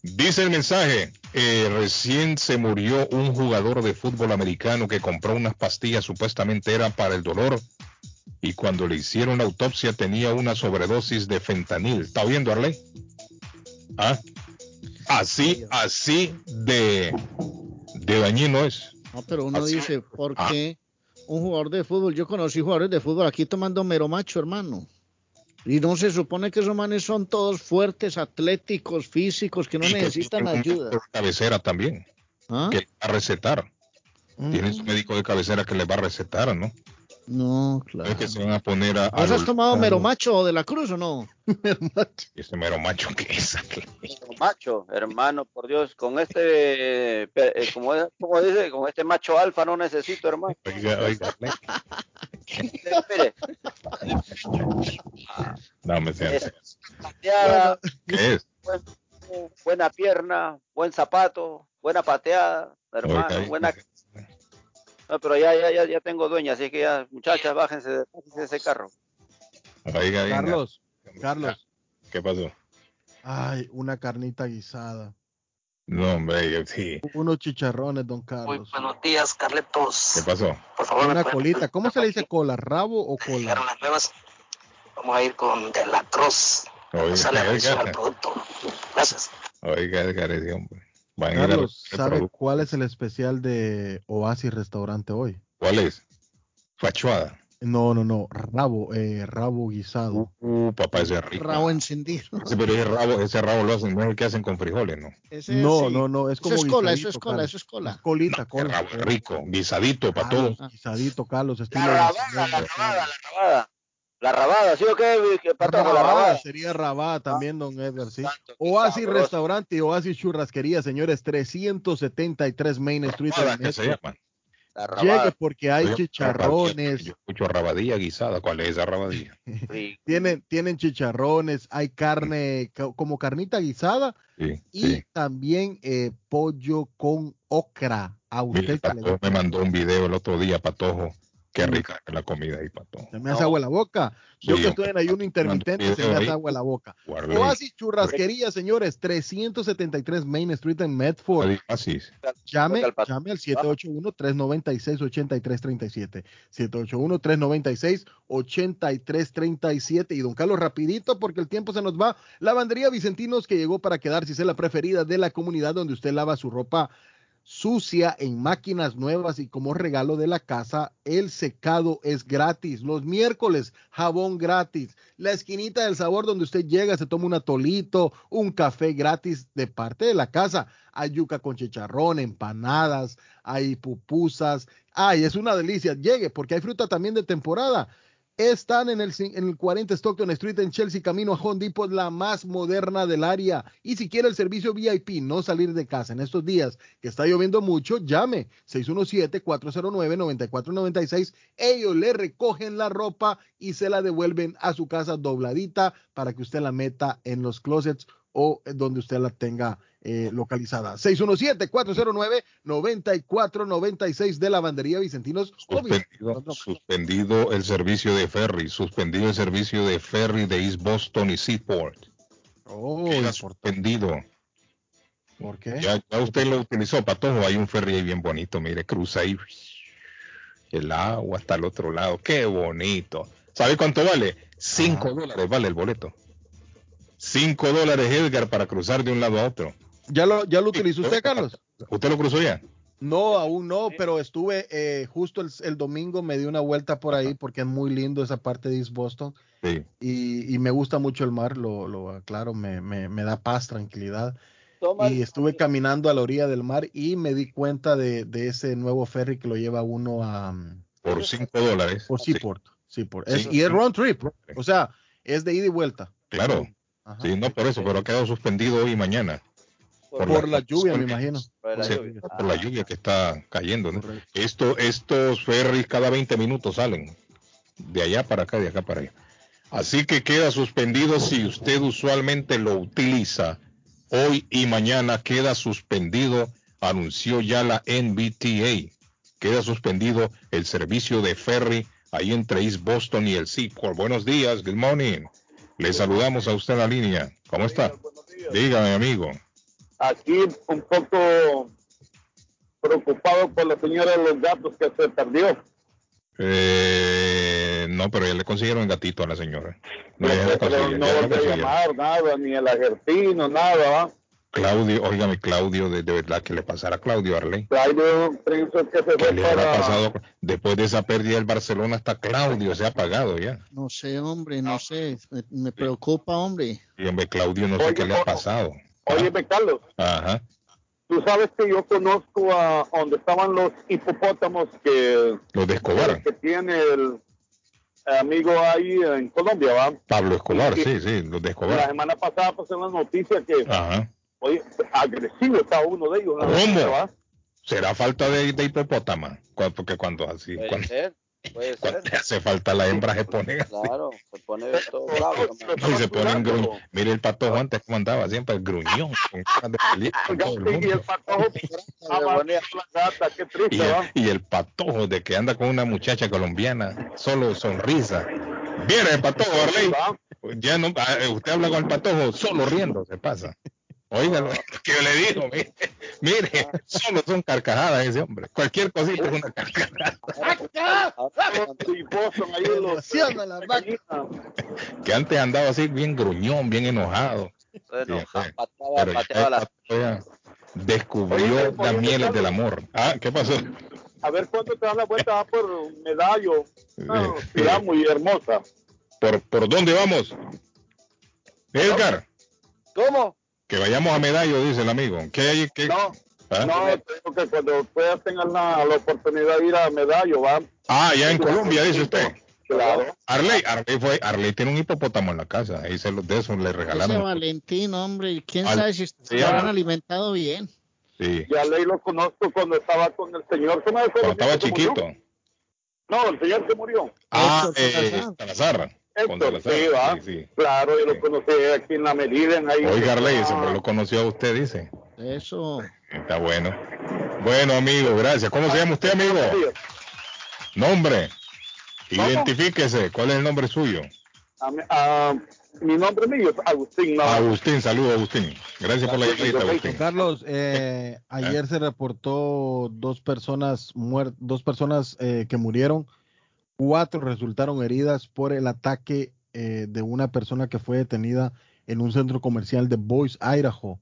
Dice el mensaje, eh, recién se murió un jugador de fútbol americano que compró unas pastillas supuestamente eran para el dolor y cuando le hicieron la autopsia tenía una sobredosis de fentanil. ¿Está viendo, Arley? ¿Ah? Así, así de, de dañino es. No, pero uno Así- dice, ¿por Ah. qué un jugador de fútbol? Yo conocí jugadores de fútbol aquí tomando mero macho, hermano. Y no se supone que esos manes son todos fuertes, atléticos, físicos, que no Y que necesitan un ayuda. cabecera también, ¿Ah? que va a recetar. Tiene su médico de cabecera que le va a recetar, ¿no? No, claro. es que se van a poner a... ¿Vos a has tomado los- mero macho de la cruz o no? Ese mero macho que es. Macho, hermano, por Dios, con este, eh, como, dice, con este macho alfa no necesito, hermano. Oiga, oiga, Espere, no me pateada, ¿Qué es? buen- buena pierna, buen zapato, buena pateada, hermano, Oiga, buena. No, pero ya, ya, ya, ya tengo dueña, así que ya, muchachas, bájense de, bájense de ese carro. Oiga, venga. Carlos, Carlos, ¿Qué pasó? ay, una carnita guisada, No, hombre, yo- sí. unos chicharrones, don Carlos, Buenos días, Carletos. ¿Qué pasó? Por favor, una pueden colita, ¿cómo se le dice cola? ¿Rabo o cola? unas nuevas. Vamos a ir con De La Cruz. Oiga, Sale atención al oiga, producto. Gracias. oiga, Edgar, ese hombre. Van a ir a Carlos, ¿sabe producto. cuál es el especial de Oasis Restaurante hoy? ¿Cuál es? Fachuada. No, no, no, rabo, eh, rabo guisado. Uh, papá, ese es rico. Rabo encendido. Sí, pero ese rabo, ese rabo lo hacen, no es el que hacen con frijoles, ¿no? Ese No, sí. no, no, es Eso como es cola, eso es cola, eso es cola. Colita, Ese cola. rabo es rico, guisadito para todos. guisadito, Carlos, estilo La rabada, la rabada, la rabada. La rabada, ¿sí o qué, qué patojo? La Rabada, rabada. sería rabada también, don Edgar, sí. Oasis sabroso. Restaurante y Oasis Churrasquería, señores, 373 Main Street. Rabada, que se llaman. La Llegue rabada. porque hay Yo- chicharrones, Yo escucho rabadilla guisada. ¿Cuál es esa rabadilla? Sí. tienen, tienen chicharrones, hay carne ca- como carnita guisada Sí, y sí. también eh, pollo con ocra. A Mira, usted que le me mandó un video el otro día, Patojo. Qué rica es la comida ahí, Patojo. Se me hace agua la boca. Yo Sí, que estoy en ayuno intermitente, se me hace ahí. agua la boca. Guarde. Oasis Churrasquería, señores, 373 Main Street en Medford. Así. Llame, llame al 781-396-8337. 781-396-8337. Y don Carlos, rapidito, porque el tiempo se nos va. Lavandería Vicentinos que llegó para quedarse, es la preferida de la comunidad donde usted lava su ropa sucia en máquinas nuevas y como regalo de la casa, el secado es gratis. Los miércoles, jabón gratis. La esquinita del sabor donde usted llega, se toma un atolito, un café gratis de parte de la casa. Hay yuca con chicharrón, empanadas, hay pupusas. Ay, es una delicia. Llegue, porque hay fruta también de temporada. Están en el, cin- en el 40 Stockton Street en Chelsea, camino a Home la más moderna del área. Y si quiere el servicio VIP, no salir de casa en estos días que está lloviendo mucho, llame 617-409-9496. Ellos le recogen la ropa y se la devuelven a su casa dobladita para que usted la meta en los closets o donde usted la tenga eh, localizada. 617-409-9496 de lavandería Vicentinos. Suspendido, suspendido el servicio de ferry, suspendido el servicio de ferry de East Boston y Seaport. Oh, Queda suspendido. ¿Por qué? Ya, ya usted lo utilizó, Patojo. Hay un ferry ahí bien bonito, mire, cruza ahí el agua hasta el otro lado. Qué bonito. ¿Sabe cuánto vale? Cinco dólares vale el boleto. Cinco dólares, Edgar, para cruzar de un lado a otro. ¿Ya lo, ya lo utilizó usted, Carlos? ¿Usted lo cruzó ya? No, aún no, pero estuve eh, justo el, el domingo, me di una vuelta por ahí porque es muy lindo esa parte de East Boston Sí. y, y me gusta mucho el mar, lo, lo aclaro, me, me, me da paz, tranquilidad. Toma Y estuve caminando a la orilla del mar y me di cuenta de, de ese nuevo ferry que lo lleva uno a... um, Por cinco dólares. Por Seaport. Seaport. Es- Sí. y es round trip, o sea, es de ida y vuelta. Claro. Sí, no por eso, pero ha quedado suspendido hoy y mañana. Por, la, lluvia, me imagino. Sí, por la lluvia que está cayendo. ¿no? Esto, estos ferries cada 20 minutos salen. De allá para acá, de acá para allá. Así que queda suspendido si usted usualmente lo utiliza. Hoy y mañana queda suspendido, anunció ya la NBTA. Queda suspendido el servicio de ferry ahí entre East Boston y el Seaport. Buenos días, good morning. Le saludamos a usted en la línea. ¿Cómo está? Dígame, amigo. Aquí un poco preocupado por la señora de los gatos que se perdió. Eh, no, pero ya le consiguieron el gatito a la señora. No, Pero consiguieron, no volvió a llamar nada, ni el argentino, nada, ¿va? Claudio, óigame, Claudio, de, de verdad que le pasara a Claudio Arley. Claudio pienso que se ¿Qué fue le habrá para... pasado? Después de esa pérdida del Barcelona, hasta Claudio se ha apagado ya. No sé, hombre, no sé. Me, me preocupa, hombre. Y hombre, Claudio, no sé qué le ha pasado. Óyeme, Carlos, Ajá. tú sabes que yo conozco a donde estaban los hipopótamos que, Los de Escobar. que tiene el amigo ahí en Colombia, ¿va? Pablo Escobar, sí, sí, los de La Escobar. semana pasada pasé en las noticias que, Ajá. oye, agresivo estaba uno de ellos. ¿Cómo? ¿Será falta de, de hipopótama? Porque cuando así, Puede cuando, ser, puede cuando ser. hace falta la hembra se pone así. Claro, se pone todo bravo. Y se ponen gruñón. Mire el patojo antes como andaba, siempre el gruñón. Con ganas de pelear con todo el mundo. Y el patojo Y y el patojo de que anda con una muchacha colombiana, solo sonrisa. Viene el patojo, Arley. Ya no, ah, eh, usted habla con el patojo, solo riendo se pasa. Óigalo, que yo le digo, mire, mire, solo son carcajadas ese hombre. Cualquier cosita es una carcajada. Los Que antes andaba así bien gruñón, bien enojado. Ya descubrió las mieles del amor. Ah, ¿qué pasó? A ver cuándo te das la vuelta va por Medallo. Una Eh, ciudad eh. muy hermosa. ¿Por, ¿Por dónde vamos? Edgar, ¿Cómo? Que vayamos a Medallo, dice el amigo. ¿Qué hay? ¿Qué? No, ¿Ah? no, te digo que cuando puedas tengas la, la oportunidad de ir a Medallo, va. Ah, ya en Colombia, dice usted. Claro. Arley, Arley, fue, Arley tiene un hipopótamo en la casa. Ahí se los de esos le Ese regalaron. Valentín, hombre, quién Al- sabe si se habrán ah. alimentado bien. Sí, Ya ley lo conozco cuando estaba con el señor. ¿Cómo es cuando estaba chiquito. No, el señor que murió. Ah, Héctor eh, Salazar. Héctor, Salazar, sí, va. sí, sí. Claro, yo lo conocí aquí en la medida. En ahí Oiga, Arley, Ah, fue lo conoció a usted, dice. Eso. Está bueno. Bueno, amigo, gracias. ¿Cómo se llama usted, amigo? Nombre. Identifíquese. ¿Cuál es el nombre suyo? a mí- a- mi nombre mío es Agustín. No, Agustín, saludos, Agustín. Gracias por la llamadita, Agustín. Carlos, eh, ayer se reportó dos personas muer- dos personas eh, que murieron, cuatro resultaron heridas por el ataque eh, de una persona que fue detenida en un centro comercial de Boise, Idaho,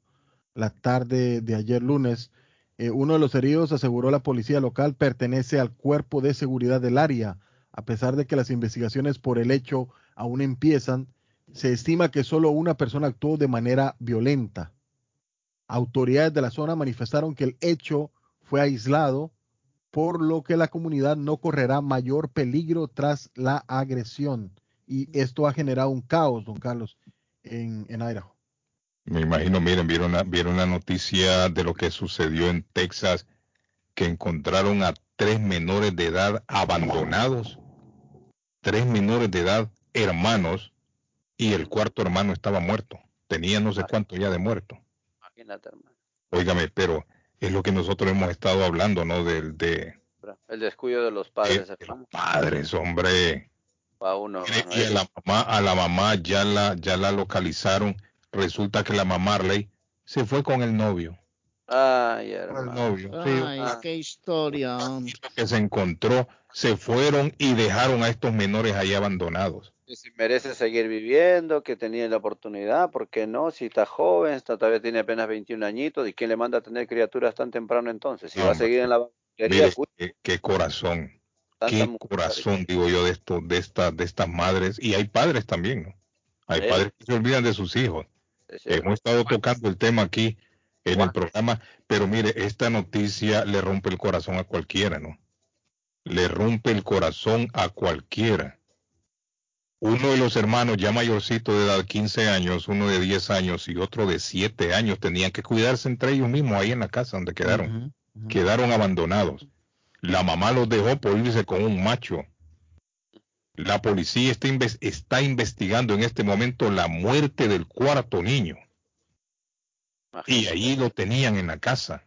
la tarde de ayer lunes. Eh, uno de los heridos, aseguró la policía local, pertenece al cuerpo de seguridad del área. A pesar de que las investigaciones por el hecho aún empiezan, se estima que solo una persona actuó de manera violenta. Autoridades de la zona manifestaron que el hecho fue aislado, por lo que la comunidad no correrá mayor peligro tras la agresión. Y esto ha generado un caos, don Carlos, en, en Idaho. Me imagino, miren, vieron la, vieron la noticia de lo que sucedió en Texas, que encontraron a tres menores de edad abandonados, tres menores de edad hermanos, y el cuarto hermano estaba muerto. Tenía no sé cuánto ya de muerto. Imagínate, hermano. Óigame, pero es lo que nosotros hemos estado hablando, ¿no? Del de, El descuido de los padres, de hermano. padres, hombre. A uno, hermano. Y a la mamá, a la mamá ya la, ya la localizaron. Resulta que la mamá Marley se fue con el novio. Ay, Con el hermano. novio. Sí, Ay, qué historia. que se encontró, se fueron y dejaron a estos menores ahí abandonados. Que si merece seguir viviendo, que tenía la oportunidad, ¿por qué no? Si está joven, está, todavía tiene apenas 21 añitos, ¿y quién le manda a tener criaturas tan temprano entonces? Si No, va a seguir en la banquería, Mire, qué, qué corazón, qué corazón, digo yo, de esto, de estas, de estas madres, y hay padres también, ¿no? Hay Sí. padres que se olvidan de sus hijos. Hemos estado tocando el tema aquí en el programa, pero mire, esta noticia le rompe el corazón a cualquiera, ¿no? Le rompe el corazón a cualquiera. Uno de los hermanos ya mayorcito de edad, 15 años, uno de 10 años y otro de 7 años, tenían que cuidarse entre ellos mismos ahí en la casa donde quedaron. Quedaron abandonados. La mamá los dejó por irse con un macho. La policía está, inves- está investigando en este momento la muerte del cuarto niño. Y ahí lo tenían en la casa.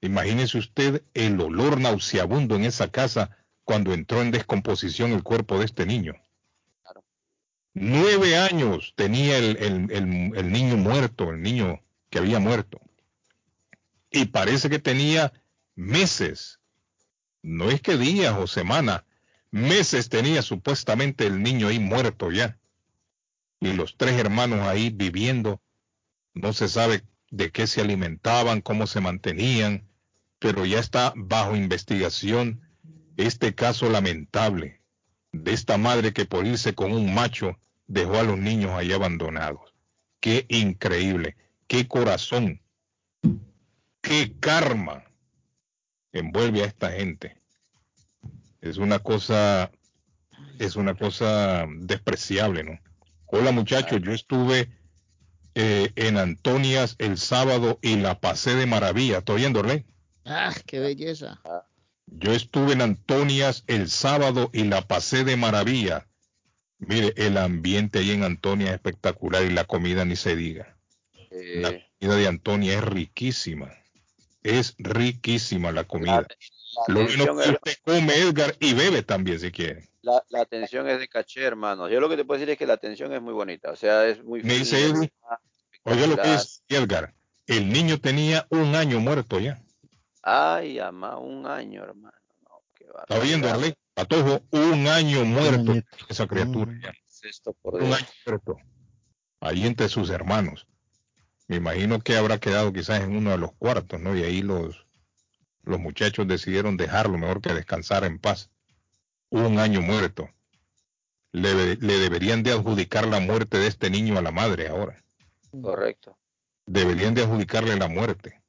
Imagínese usted el olor nauseabundo en esa casa cuando entró en descomposición el cuerpo de este niño. Nueve años tenía el, niño muerto, el niño que había muerto. Y parece que tenía meses, no es que días o semanas, meses tenía supuestamente el niño ahí muerto ya. Y los tres hermanos ahí viviendo, no se sabe de qué se alimentaban, cómo se mantenían, pero ya está bajo investigación este caso lamentable de esta madre que por irse con un macho dejó a los niños ahí abandonados. Qué increíble, qué corazón, qué karma envuelve a esta gente. Es una cosa, es una cosa despreciable, ¿no? Hola muchachos, yo estuve eh, en Antonias el sábado y la pasé de maravilla. ¿Estoy oyendo, Orley? Ah, qué belleza. Yo estuve en Antonias el sábado y la pasé de maravilla. Mire, el ambiente ahí en Antonia es espectacular y la comida ni se diga. La Eh, comida de Antonia es riquísima. Es riquísima la comida. la Lo atención que usted come, Edgar, y bebe también si quiere. la, la atención es de caché, hermano. Yo lo que te puedo decir es que la atención es muy bonita, o sea, es muy Me dice Eddie, Oiga lo que es, Edgar. El niño tenía un año muerto ya. Ay, ama, un año, hermano. No, qué ¿Está viendo. Arley? Patojo, un año muerto esa criatura ya. ¿Qué es esto, por un Dios? año muerto. Ahí entre sus hermanos. Me imagino que habrá quedado quizás en uno de los cuartos, ¿no? Y ahí los, los muchachos decidieron dejarlo mejor que descansar en paz. Un año muerto. Le, le deberían de adjudicar la muerte de este niño a la madre ahora. Correcto. Deberían de adjudicarle la muerte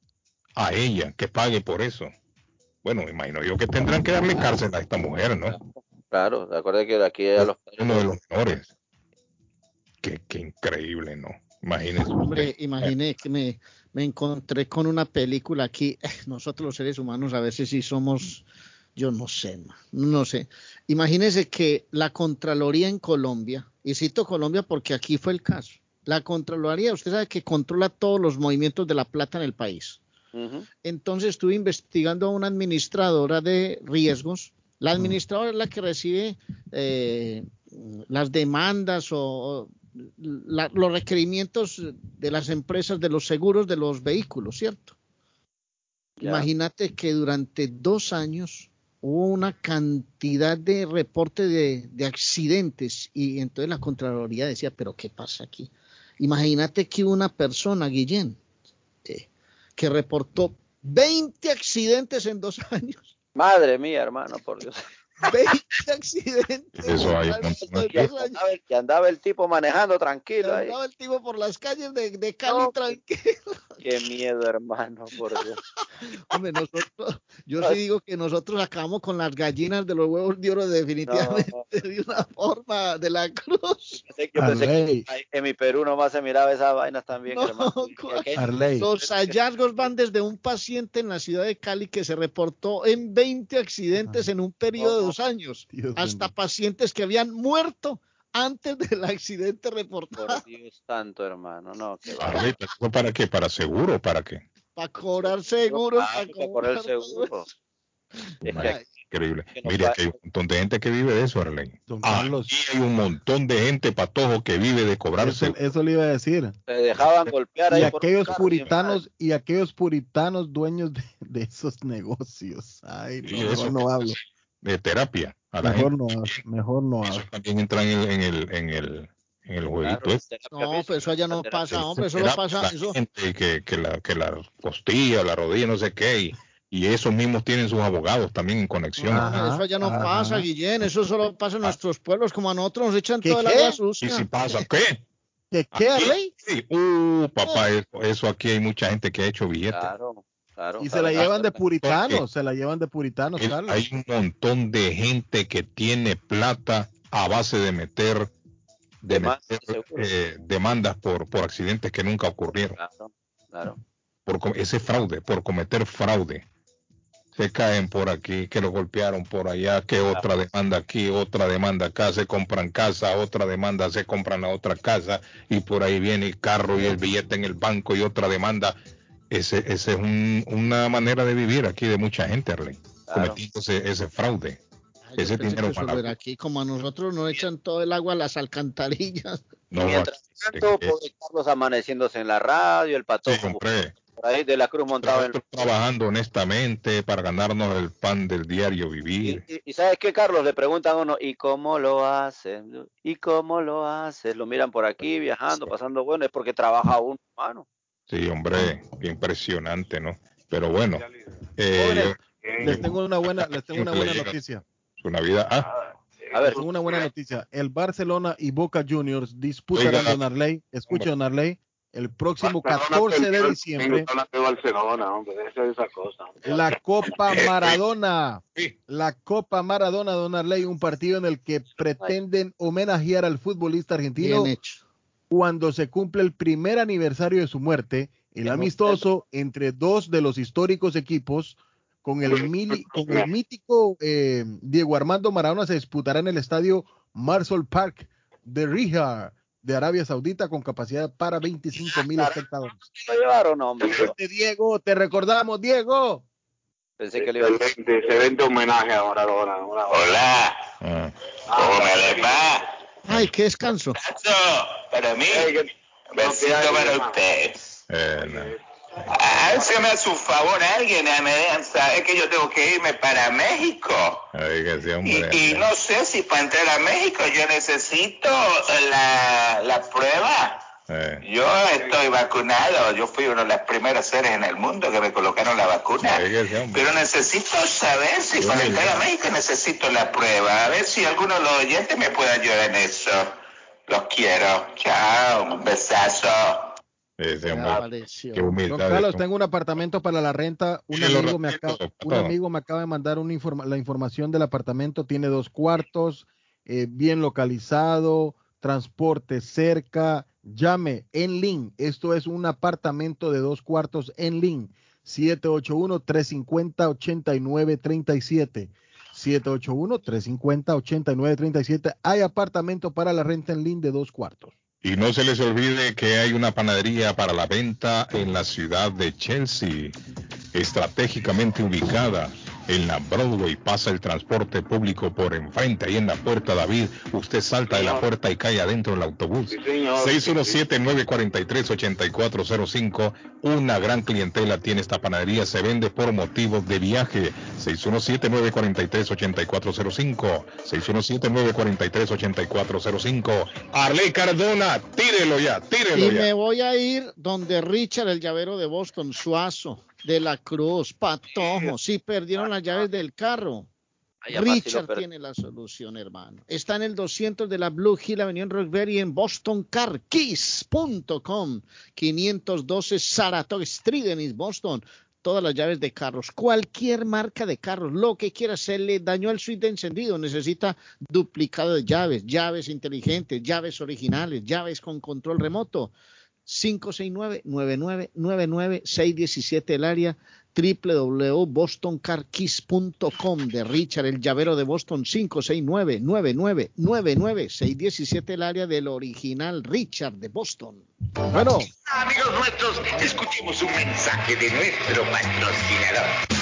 a ella, que pague por eso. Bueno, me imagino yo que tendrán que darle cárcel a esta mujer, ¿no? Claro, de acuerdo que aquí a los Uno de los menores. Qué, qué increíble, ¿no? Imagínense. Hombre, imaginé que me, me encontré con una película aquí. eh, Nosotros los seres humanos a veces sí somos, yo no sé, no sé. Imagínese que la Contraloría en Colombia, y cito Colombia porque aquí fue el caso, la Contraloría, usted sabe que controla todos los movimientos de la plata en el país. Entonces estuve investigando a una administradora de riesgos. La administradora es la que recibe eh, las demandas o, o la- los requerimientos de las empresas de los seguros de los vehículos, ¿cierto? Imagínate que durante dos años hubo una cantidad de reportes de, de accidentes y entonces la Contraloría decía, pero ¿qué pasa aquí? Imagínate que una persona, Guillén, que reportó 20 accidentes en dos años. Madre mía, hermano, por Dios. 20 accidentes. Eso hay aquí. años. Que andaba el tipo manejando tranquilo ahí. Andaba el tipo por las calles de, de Cali tranquilo. Qué miedo, hermano, por Dios. Hombre, nosotros, yo sí digo que nosotros acabamos con las gallinas de los huevos de oro definitivamente de una forma de la cruz. Pensé que- Yo pensé que en mi Perú nomás se miraba esas vainas también, No, hermano. ¿cuál? ¿Qué- Arley. Los hallazgos van desde un paciente en la ciudad de Cali que se reportó en 20 accidentes en un periodo dos años, Dios hasta pacientes que habían muerto antes del accidente reportado. Por Dios santo, hermano, no, ¿pero ¿Para qué? ¿Para seguro o para qué? Para cobrar seguro. Ah, para para cobrar cobrar seguro. Es que Increíble. que no pa- aquí hay un montón de gente que vive de eso, Arley. Don Aquí Carlos. hay un montón de gente, patojo, que vive de cobrar Eso, seguro. eso le iba a decir. se dejaban golpear Y ahí por aquellos puritanos y aquellos puritanos dueños de, de esos negocios. Ay, no, eso- no hablo. De terapia. A la Mejor gente. no hablo. Mejor no. Eso también entra en el, en el, en el, en el jueguito. Claro, este. No, pero eso allá no pasa, hombre, eso Terapia, pasa. la Eso, gente que, que, la, que la costilla, la rodilla, no sé qué, y, y esos mismos tienen sus abogados también en conexión. no, Ajá, eso allá no ajá. pasa, Guillén. Eso solo pasa en nuestros pueblos, como a nosotros nos echan ¿Qué, toda el qué? agua Y si pasa, ¿qué? ¿Qué, qué Arley? sí. Uh, papá, eso, eso aquí hay mucha gente que ha hecho billetes. Claro, claro. Y se la llevan de puritanos, Porque- se la llevan de puritanos, Carlos. hay un montón de gente que tiene plata a base de meter, de Demandas, meter, eh, demandas por, por accidentes que nunca ocurrieron. Claro, claro. Por ese fraude, por cometer fraude. Se caen por aquí, que lo golpearon por allá, que otra demanda aquí, otra demanda acá, se compran casa, otra demanda, se compran la otra casa, y por ahí viene el carro y el billete en el banco y otra demanda. Ese, ese es un- una manera de vivir aquí de mucha gente, Arley, Claro. cometiendo ese, ese fraude. Ay, ese dinero para- aquí, como a nosotros nos echan todo el agua a las alcantarillas. No, Mientras tanto, pobre Carlos amaneciéndose en la radio, el sí, patojo hombre, por ahí de la Cruz montado en trabajando honestamente para ganarnos el pan del diario y, vivir. y- y ¿sabes qué, Carlos? Le preguntan a uno, ¿y cómo lo haces? ¿Y cómo lo haces? Lo miran por aquí, viajando, pasando bueno, es porque trabaja uno, hermano. Sí, hombre, impresionante, ¿no? Pero bueno, eh, yo- Les tengo una buena, les tengo una buena noticia. su Navidad. Ah, A ver, Les tengo una buena noticia. El Barcelona y Boca Juniors disputarán. Don Arley, escuche Don Arley, el próximo Barcelona 14 de diciembre hombre, esa esa cosa. la Copa Maradona. La Copa Maradona, Don Arley, un partido en el que pretenden homenajear al futbolista argentino Bien hecho. Cuando se cumple el primer aniversario de su muerte, el amistoso entre dos de los históricos equipos con el, mili- con el mítico eh, Diego Armando Maradona se disputará en el estadio Marsol Park de Riyadh de Arabia Saudita con capacidad para 25 mil espectadores. ¿lo llevaron, hombre? Este, Diego, te recordamos, Diego. pensé que le iba a decir. Excelente, excelente homenaje a Maradona. Hola, Ah, ¿cómo me les va? Ay, qué descanso. Eso, para mí, que- besito para ustedes. eh, no. Hágame a su favor alguien, me dejan saber que yo tengo que irme para México. Oiga, ese Y, hombre. y no sé si para entrar a México yo necesito la, la prueba. Eh, Yo estoy vacunado, yo fui uno de los primeros seres en el mundo que me colocaron la vacuna. Pero necesito saber si para entrar a México necesito la prueba. A ver si alguno de los oyentes me puede ayudar en eso. Los quiero. Chao, un besazo. Ese hombre. Qué Don humildad. Carlos, eso. tengo un apartamento para la renta. Un lo amigo, me acaba, un amigo me acaba de mandar una informa- la información del apartamento. Tiene dos cuartos, eh, bien localizado, transporte cerca. Llame en Link. Esto es un apartamento de dos cuartos en Link. 781-350-8937. 781-350-8937. Hay apartamento para la renta en Link de dos cuartos. Y no se les olvide que hay una panadería para la venta en la ciudad de Chelsea, estratégicamente ubicada en la Broadway. Pasa el transporte público por enfrente, ahí en la puerta David. Usted salta de la puerta y cae adentro del autobús. Sí, señor. 617-943-8405. Una gran clientela tiene esta panadería. Se vende por motivos de viaje. 617-943-8405. 617-943-8405. Arley Cardona, tírelo ya, tírelo Y ya. me voy a ir donde Richard, el llavero de Boston, Suazo, de la Cruz, Patojo. Sí, perdieron las llaves del carro. Richard per- tiene la solución, hermano. Está en el 200 de la Blue Hill Avenue en Roxbury en bostoncarkeys.com. 512 Saratoga Street en East Boston. Todas las llaves de carros, cualquier marca de carros, lo que quiera, se le dañó el switch de encendido, necesita duplicado de llaves, llaves inteligentes, llaves originales, llaves con control remoto. 569-9999-617 el área www.bostoncarkeys.com de Richard, el llavero de Boston 569-9999-617 el área del original Richard de Boston. Bueno, Amigos nuestros, escuchemos un mensaje de nuestro patrocinador.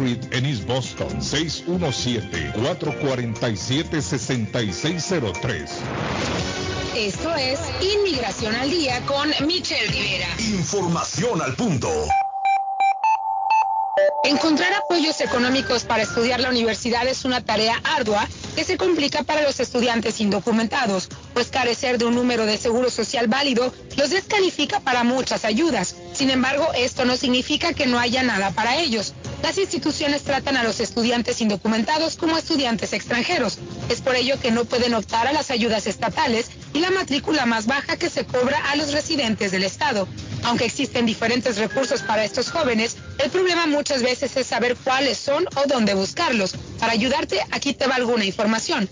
en East Boston, 617-447-6603. Esto es Inmigración al Día con Michelle Rivera. Información al punto. Encontrar apoyos económicos para estudiar la universidad es una tarea ardua que se complica para los estudiantes indocumentados, pues carecer de un número de seguro social válido los descalifica para muchas ayudas. Sin embargo, esto no significa que no haya nada para ellos. Las instituciones tratan a los estudiantes indocumentados como estudiantes extranjeros. Es por ello que no pueden optar a las ayudas estatales y la matrícula más baja que se cobra a los residentes del Estado. Aunque existen diferentes recursos para estos jóvenes, el problema muchas veces es saber cuáles son o dónde buscarlos. Para ayudarte, aquí te va alguna información.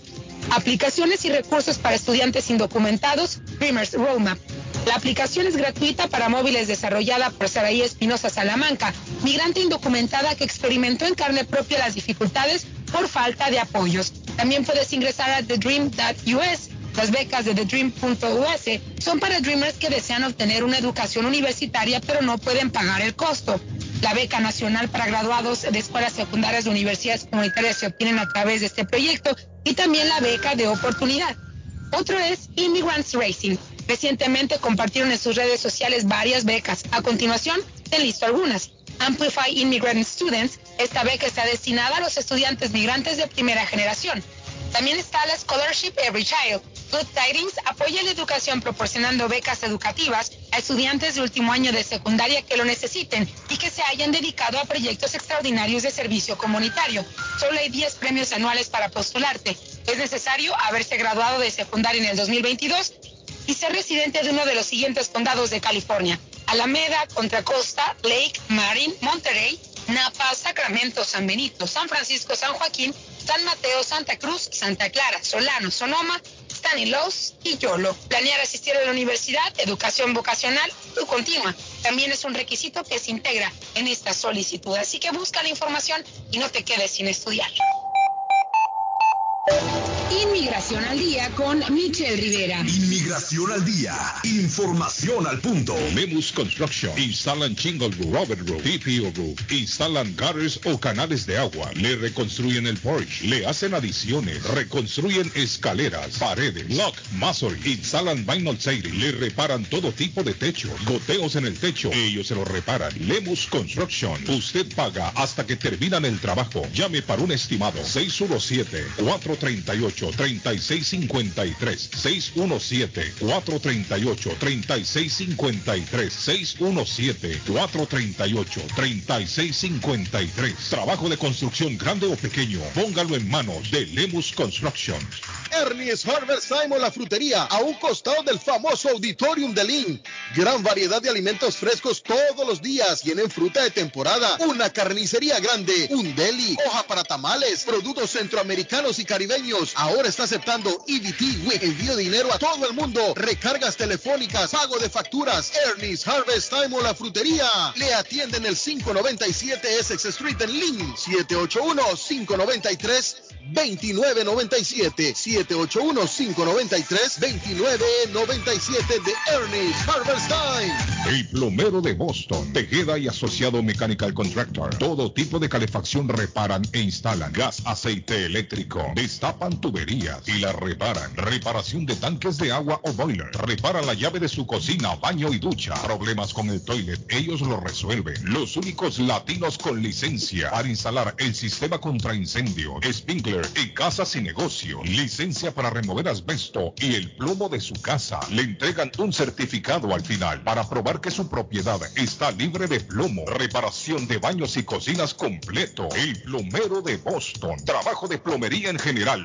Aplicaciones y recursos para estudiantes indocumentados, Dreamers Roadmap. La aplicación es gratuita para móviles desarrollada por Saraí Espinosa Salamanca, migrante indocumentada que experimentó en carne propia las dificultades por falta de apoyos. También puedes ingresar a thedream.us. Las becas de thedream.us son para dreamers que desean obtener una educación universitaria pero no pueden pagar el costo. La beca nacional para graduados de escuelas secundarias de universidades comunitarias se obtienen a través de este proyecto y también la beca de oportunidad. Otro es Immigrants Racing. Recientemente compartieron en sus redes sociales varias becas. A continuación, te listo algunas. Amplify Immigrant Students. Esta beca está destinada a los estudiantes migrantes de primera generación. También está la Scholarship Every Child. Good Tidings apoya la educación proporcionando becas educativas a estudiantes de último año de secundaria que lo necesiten y que se hayan dedicado a proyectos extraordinarios de servicio comunitario. Solo hay 10 premios anuales para postularte. Es necesario haberse graduado de secundaria en el 2022 y ser residente de uno de los siguientes condados de California. Alameda, Contra Costa, Lake, Marin, Monterey, Napa, Sacramento, San Benito, San Francisco, San Joaquín, San Mateo, Santa Cruz, Santa Clara, Solano, Sonoma, Stanislaus y Yolo. Planear asistir a la universidad, educación vocacional y continua. También es un requisito que se integra en esta solicitud. Así que busca la información y no te quedes sin estudiar. Inmigración al día con Michelle Rivera. Inmigración al día. Información al punto. Lemus Construction. Instalan Shingle Roof, Robert Roof, TPO Roof. Instalan gutters o canales de agua. Le reconstruyen el porch. Le hacen adiciones. Reconstruyen escaleras, paredes, lock, masonry. Instalan vinyl siding. Le reparan todo tipo de techo. Goteos en el techo. Ellos se lo reparan. Lemus Construction. Usted paga hasta que terminan el trabajo. Llame para un estimado. 617 438 3653 617 438 3653 617 438 3653 Trabajo de construcción grande o pequeño, póngalo en manos de Lemus Construction. Ernie's Harvest Time o la frutería, a un costado del famoso Auditorium de Lynn. Gran variedad de alimentos frescos todos los días. Tienen fruta de temporada, una carnicería grande, un deli, hoja para tamales, productos centroamericanos y caribeños. Ahora está aceptando EBT Week. Envío dinero a todo el mundo. Recargas telefónicas, pago de facturas. Ernie's Harvest Time o la frutería. Le atienden el 597 Essex Street en Lynn. 781-593. 2997 781-593-2997 de Ernest Harvest Time. El plomero de Boston, Tejeda y Asociado Mechanical Contractor. Todo tipo de calefacción reparan e instalan. Gas, aceite eléctrico. Destapan y las reparan. Reparación de tanques de agua o boiler. Repara la llave de su cocina, baño y ducha. Problemas con el toilet, ellos lo resuelven. Los únicos latinos con licencia para instalar el sistema contra incendio, sprinkler y casas y negocio. Licencia para remover asbesto y el plomo de su casa. Le entregan un certificado al final para probar que su propiedad está libre de plomo. Reparación de baños y cocinas completo. El plomero de Boston. Trabajo de plomería en general.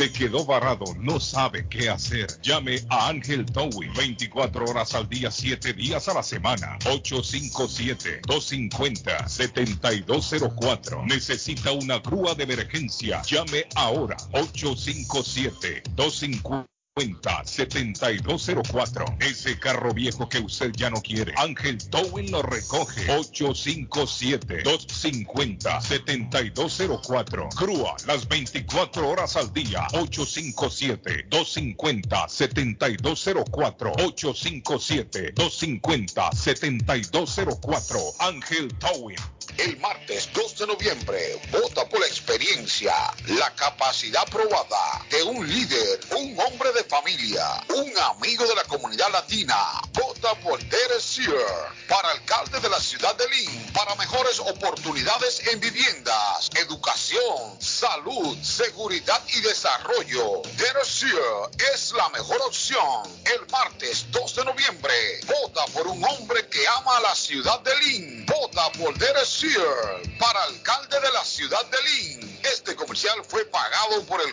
Se quedó varado, no sabe qué hacer. Llame a Ángel Towing 24 horas al día, 7 días a la semana. 857-250-7204. Necesita una grúa de emergencia. Llame ahora. 857-250. 7204. Ese carro viejo que usted ya no quiere. Ángel Towing lo recoge. 857-250-7204. Crua las 24 horas al día. 857-250-7204. 857-250-7204. Ángel Towing. El martes 2 de noviembre, vota por la experiencia, la capacidad probada de un líder, un hombre de familia, un amigo de la comunidad latina. Vota por Derek para alcalde de la ciudad de Lynn, para mejores oportunidades en viviendas, educación, salud, seguridad y desarrollo. Derek es la mejor opción. El martes 2 de noviembre, vota por un hombre que ama a la ciudad de Lynn. Vota por Derek para alcalde de la ciudad de Lynn. Este comercial fue pagado por el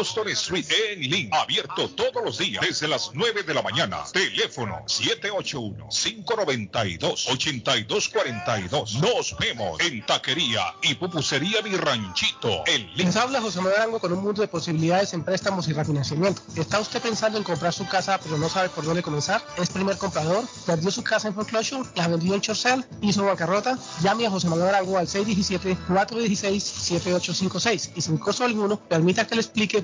Boston Street en Lynn. Abierto todos los días desde las 9 de la mañana. Teléfono 781-592-8242. Nos vemos en Taquería y Pupusería Mi Ranchito en Lynn. Les habla José Manuel Arango con un mundo de posibilidades en préstamos y refinanciamiento. ¿Está usted pensando en comprar su casa pero no sabe por dónde comenzar? ¿Es primer comprador? ¿Perdió su casa en foreclosure? ¿La vendió en Chorcel? ¿Hizo bancarrota? Llame a José Manuel Arango al 617-416-7856 y sin costo alguno permita que le explique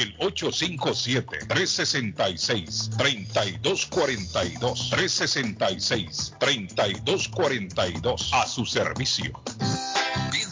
el 857-366-3242. 366-3242 a su servicio.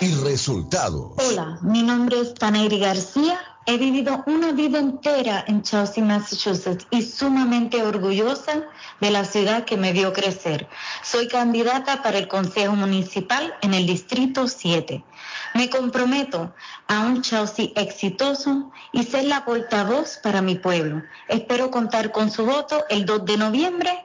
y resultado. Hola, mi nombre es Panairi García. He vivido una vida entera en Chelsea, Massachusetts y sumamente orgullosa de la ciudad que me vio crecer. Soy candidata para el Consejo Municipal en el Distrito 7. Me comprometo a un Chelsea exitoso y ser la portavoz para mi pueblo. Espero contar con su voto el 2 de noviembre.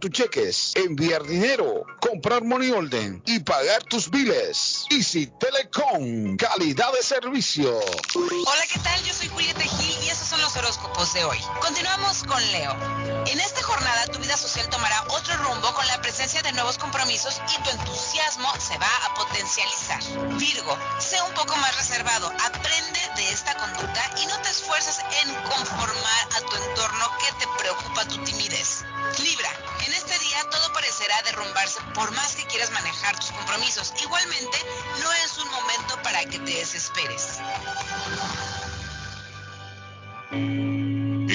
tus cheques, enviar dinero, comprar money order y pagar tus biles. Easy Telecom, calidad de servicio. Hola, ¿qué tal? Yo soy Julieta Gil y esos son los horóscopos de hoy. Continuamos con Leo. En esta jornada tu vida social tomará otro rumbo con la presencia de nuevos compromisos y tu entusiasmo se va a potencializar. Virgo, sé un poco más reservado, aprende de esta conducta y no te esfuerces en conformar a tu entorno que te preocupa tu timidez. Libra, en este día todo parecerá derrumbarse por más que quieras manejar tus compromisos. Igualmente, no es un momento para que te desesperes.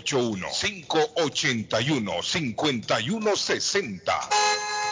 781-581-5160.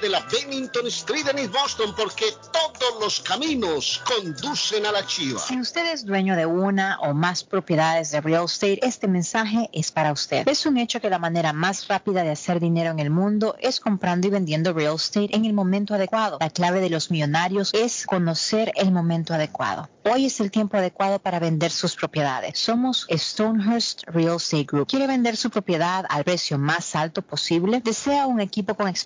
de la Bennington Street en East Boston porque todos los caminos conducen a la chiva. Si usted es dueño de una o más propiedades de real estate, este mensaje es para usted. Es un hecho que la manera más rápida de hacer dinero en el mundo es comprando y vendiendo real estate en el momento adecuado. La clave de los millonarios es conocer el momento adecuado. Hoy es el tiempo adecuado para vender sus propiedades. Somos Stonehurst Real Estate Group. ¿Quiere vender su propiedad al precio más alto posible? ¿Desea un equipo con experiencia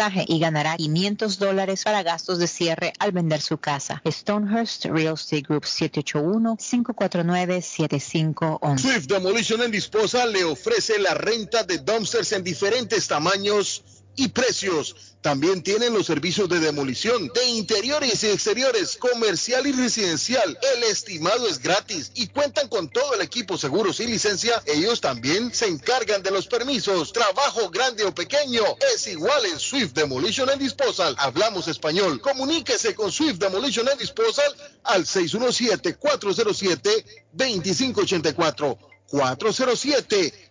y ganará 500 dólares para gastos de cierre al vender su casa. Stonehurst Real Estate Group 781-549-7511. Swift Demolition and Disposal le ofrece la renta de dumpsters en diferentes tamaños y precios. También tienen los servicios de demolición de interiores y exteriores, comercial y residencial. El estimado es gratis y cuentan con todo el equipo seguros y licencia. Ellos también se encargan de los permisos. Trabajo grande o pequeño es igual en Swift Demolition and Disposal. Hablamos español. Comuníquese con Swift Demolition and Disposal al 617-407-2584. 407 2584.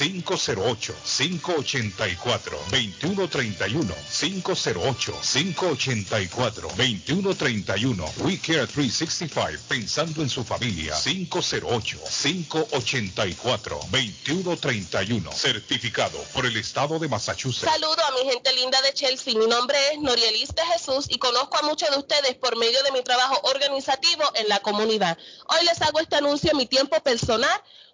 508-584-2131. 508-584-2131. We Care 365, pensando en su familia. 508-584-2131. Certificado por el Estado de Massachusetts. Saludo a mi gente linda de Chelsea. Mi nombre es Norielis de Jesús y conozco a muchos de ustedes por medio de mi trabajo organizativo en la comunidad. Hoy les hago este anuncio en mi tiempo personal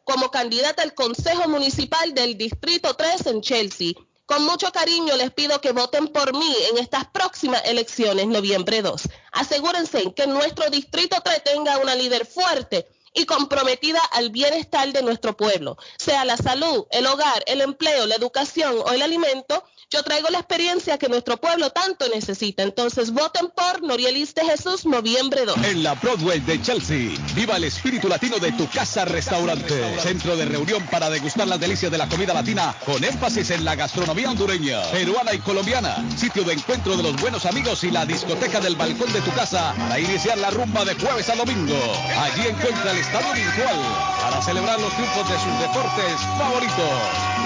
como candidata al Consejo Municipal del Distrito 3 en Chelsea. Con mucho cariño les pido que voten por mí en estas próximas elecciones, noviembre 2. Asegúrense que nuestro Distrito 3 tenga una líder fuerte y comprometida al bienestar de nuestro pueblo, sea la salud, el hogar, el empleo, la educación o el alimento. Yo traigo la experiencia que nuestro pueblo tanto necesita. Entonces voten por Norielis de Jesús, noviembre 2. En la Broadway de Chelsea, viva el espíritu latino de tu casa restaurante. Centro de reunión para degustar las delicias de la comida latina con énfasis en la gastronomía hondureña, peruana y colombiana. Sitio de encuentro de los buenos amigos y la discoteca del balcón de tu casa para iniciar la rumba de jueves a domingo. Allí encuentra el estadio virtual para celebrar los triunfos de sus deportes favoritos.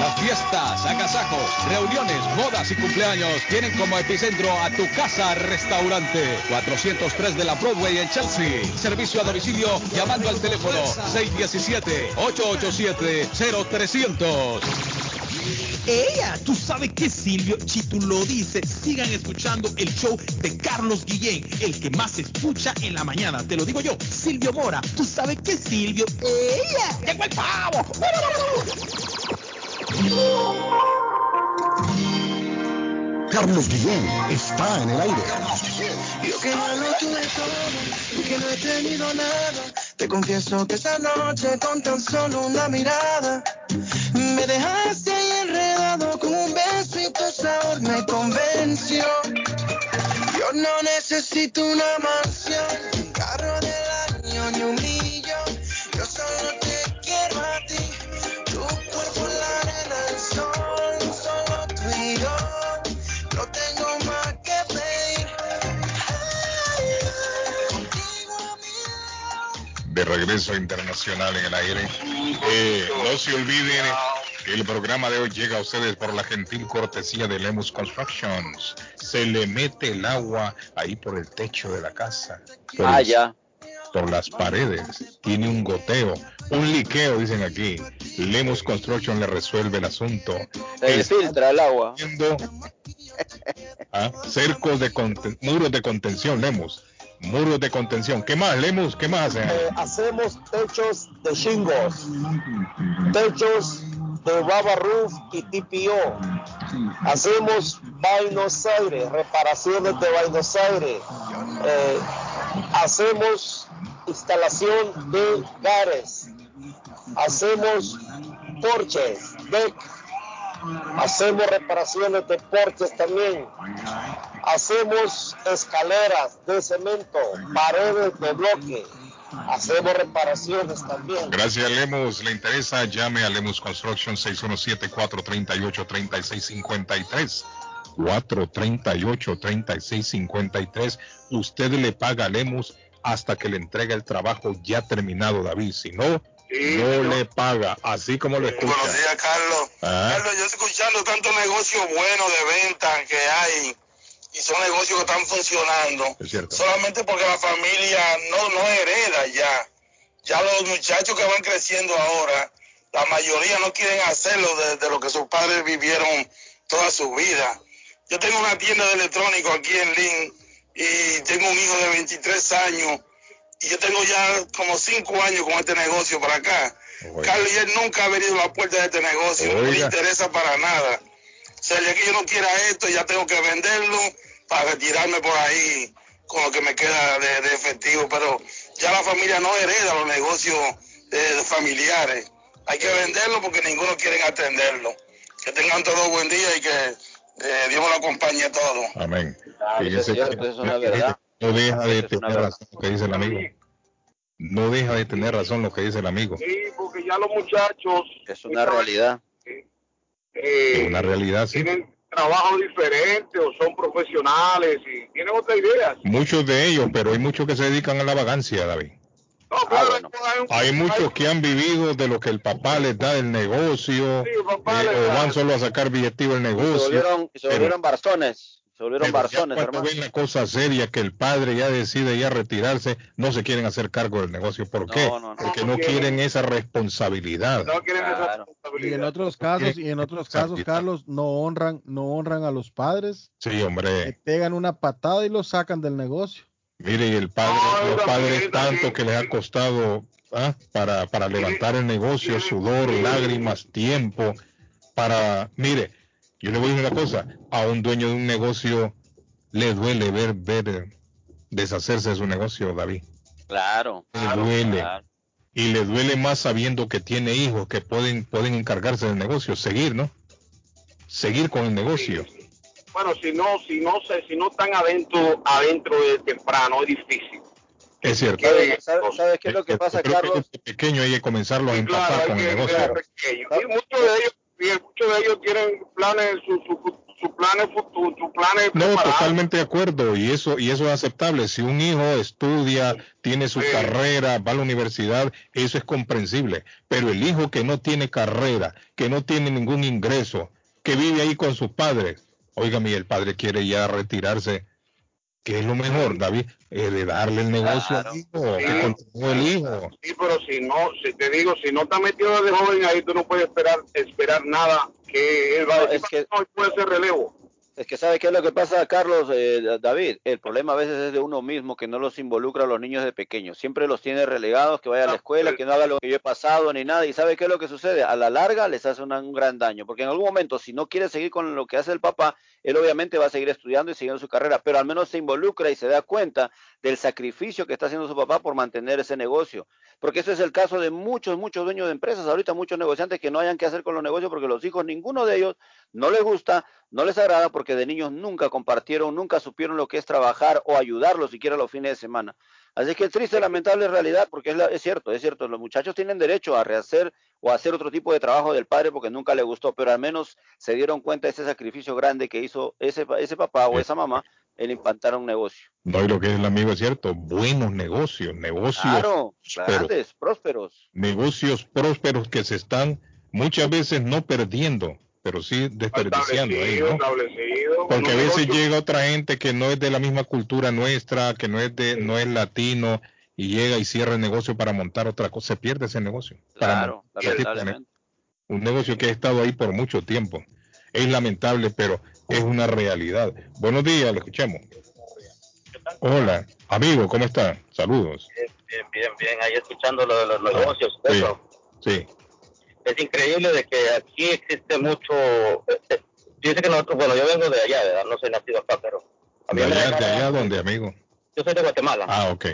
Las fiestas, agasajos, reuniones, bodas y cumpleaños tienen como epicentro a tu casa restaurante 403 de la Broadway en Chelsea. Servicio a domicilio llamando al teléfono 617-887-0300. Ella, tú sabes que Silvio, si tú lo dices, sigan escuchando el show de Carlos Guillén, el que más escucha en la mañana. Te lo digo yo, Silvio Mora, tú sabes que Silvio, ella, llegó el pavo. Carlos Guillén está en el aire. Yo que no lo tuve todo, que no he tenido nada. Te confieso que esta noche con tan solo una mirada me dejaste ahí enredado con un beso y tu sabor me convenció. Yo no necesito una mansión, un carro del año ni un millón. Yo solo te de regreso internacional en el aire. Eh, no se olviden El programa de hoy llega a ustedes por la gentil cortesía de Lemus Constructions. Se le mete el agua ahí por el techo de la casa. Por Ah, ya. Por las paredes. Tiene un goteo, un liqueo, dicen aquí. Lemus Construction le resuelve el asunto. Se Está filtra el agua. ah, cercos de muros de contención, Lemus. Muros de contención. ¿Qué más, Lemus? ¿Qué más hacen? Eh, hacemos techos de shingles, techos de Baba Roof y TPO. Hacemos Buenos Aires, reparaciones de Buenos Aires. Eh, hacemos instalación de gares. Hacemos porches, deck. Hacemos reparaciones de porches también. Hacemos escaleras de cemento, paredes de bloque. Hacemos reparaciones también. Gracias, Lemus. ¿Le interesa? Llame a Lemus Construction 617-438-3653. 438-3653. Usted le paga a Lemus hasta que le entregue el trabajo ya terminado, David. Si no, no le paga. Así como lo escucha. Buenos días, Carlos. Ah. Carlos, yo estoy escuchando tantos negocios buenos de venta que hay y son negocios que están funcionando Es cierto. solamente porque la familia no, no hereda ya. Ya los muchachos que van creciendo ahora, la mayoría no quieren hacerlo de, de lo que sus padres vivieron toda su vida. Yo tengo una tienda de electrónico aquí en Lynn y tengo un hijo de 23 años y yo tengo ya como 5 años con este negocio para acá. Carlos, y él nunca ha venido a la puerta de este negocio, no le Oiga. interesa para nada. O sea, ya que yo no quiera esto, ya tengo que venderlo para retirarme por ahí con lo que me queda de, de efectivo. Pero ya la familia no hereda los negocios eh, familiares. Hay que venderlo porque ninguno quiere atenderlo. Que tengan todos buen día y que eh, Dios los acompañe a todos. Amén. Claro, es cierto, eso es una verdad. No deja de tener razón lo que dice el amigo. No deja de tener razón lo que dice el amigo. Sí, porque ya los muchachos Es una realidad. eh, Es una realidad, sí. tienen trabajo diferente o son profesionales y tienen otra idea. Muchos de ellos, pero hay muchos que se dedican a la vagancia, David. Ah, bueno. Hay muchos que han vivido de lo que el papá les da del negocio, eh, o van solo a sacar billetivo del Se negocio. volvieron, se pero- volvieron barzones. Se volvieron pero ya barzones, cuando hermano. ven la cosa seria que el padre ya decide ya retirarse, no se quieren hacer cargo del negocio. ¿Por qué? No, no, no. Porque no quieren esa responsabilidad. No quieren esa Claro. Y en responsabilidad. otros casos, y en otros casos. Carlos, no honran, no honran a los padres, Sí, le hombre. pegan una patada y los sacan del negocio. Mire, y el padre, No, los padres tanto que les ha costado ¿ah? para, para levantar el negocio, sudor, lágrimas, tiempo, para, mire, yo le voy a decir una cosa, a un dueño de un negocio le duele ver, ver eh, deshacerse de su negocio, David. Claro. Le duele. claro. Y le duele más sabiendo que tiene hijos que pueden, pueden encargarse del negocio, seguir, ¿no? Seguir con el negocio. Bueno, si no, si no se, si no están adentro, adentro de temprano, es difícil. Es cierto. ¿Sabes, sabes- qué es lo que pasa, Creo que Carlos? desde pequeño hay que comenzarlo a Sí, claro, con el negocio. pequeño. Y muchos de ellos, y muchos de ellos tienen planes, sus su, su planes futuros, sus planes No, preparados. totalmente de acuerdo y eso y eso es aceptable. Si un hijo estudia, tiene su carrera, va a la universidad, eso es comprensible. Pero el hijo que no tiene carrera, que no tiene ningún ingreso, que vive ahí con sus padres, óigame, y el padre quiere ya retirarse, ¿qué es lo mejor, David? Heredarle el negocio al hijo, que continúe el hijo. Sí, pero si no, si te digo, si no está metido de joven ahí, tú no puedes esperar esperar nada que él va a No, decir, es que- "No, puede ser relevo. Es que sabe qué es lo que pasa, Carlos, eh, David. El problema a veces es de uno mismo que no los involucra a los niños de pequeños. Siempre los tiene relegados, que vaya a la escuela, que no haga lo que yo he pasado ni nada. Y sabe qué es lo que sucede. A la larga les hace una- un gran daño, porque en algún momento, si no quiere seguir con lo que hace el papá, él obviamente va a seguir estudiando y siguiendo su carrera, pero al menos se involucra y se da cuenta del sacrificio que está haciendo su papá por mantener ese negocio. Porque ese es el caso de muchos, muchos dueños de empresas, ahorita muchos negociantes que no hayan qué hacer con los negocios porque los hijos, ninguno de ellos no les gusta, no les agrada porque de niños nunca compartieron, nunca supieron lo que es trabajar o ayudarlos siquiera los fines de semana. Así que es triste, lamentable realidad, porque es, la- es cierto, es cierto, los muchachos tienen derecho a rehacer o a hacer otro tipo de trabajo del padre porque nunca le gustó, pero al menos se dieron cuenta de ese sacrificio grande que hizo ese, ese papá o esa mamá en implantar un negocio. No, y lo que es el amigo es cierto, buenos negocios, negocios Claro, prósperos, grandes, prósperos. negocios prósperos que se están muchas veces no perdiendo, pero sí desperdiciando ahí, Establecido, ¿no? Porque a veces llega otra gente que no es de la misma cultura nuestra, que no es de, no es latino, y llega y cierra el negocio para montar otra cosa, se pierde ese negocio. Para Claro, lamentablemente. un negocio que ha estado ahí por mucho tiempo. Es lamentable, pero es una realidad. Buenos días, le escuchamos. Hola, amigo, ¿cómo está? Saludos. Bien, bien, bien, ahí escuchando lo de los negocios. Sí, Es increíble de que aquí existe mucho... Este, dice que nosotros, bueno, yo vengo de allá, ¿verdad? No soy nacido acá, pero... a mí de me allá, de dejaron- allá donde, amigo. Yo soy de Guatemala. Ah, ok.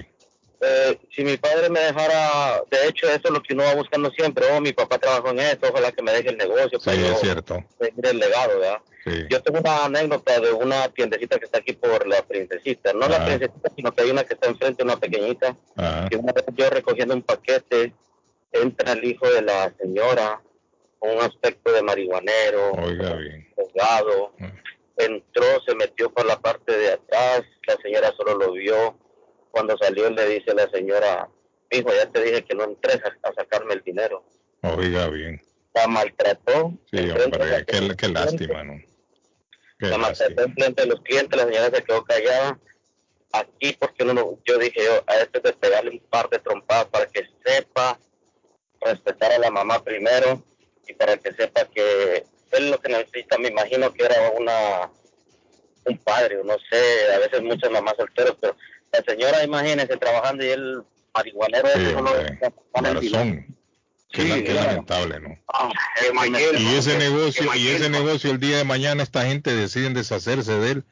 Eh, si mi padre me dejara, de hecho, eso es lo que uno va buscando siempre. Oh, mi papá trabajó en esto, ojalá que me deje el negocio. Sí, es cierto. seguir el legado, ¿verdad? Sí. Yo tengo una anécdota de una tiendecita que está aquí por la princesita. No la Ah. princesita, sino que hay una que está enfrente, una pequeñita. Ajá. que una vez yo recogiendo un paquete, entra el hijo de la señora con un aspecto de marihuanero, Oiga bien. juzgado. Entró, se metió por la parte de atrás, la señora solo lo vio. Cuando salió le dice a la señora, hijo, ya te dije que no entres a, a sacarme el dinero. Oiga bien. La maltrató. Sí, hombre, qué, qué lástima, ¿no? Qué la lástima. maltrató en frente de los clientes, la señora se quedó callada. Aquí, porque no, no- yo dije yo, a este de pegarle un par de trompadas para que sepa respetar a la mamá primero y para que sepa que él lo que necesita, me imagino que era una un padre, o no sé, a veces muchas mamás solteras, pero la señora, imagínese, trabajando y él marihuanero, Sí. Qué, la- qué lamentable, ¿no? Ah, Y ese negocio, y ese negocio el día de mañana esta gente deciden deshacerse de él,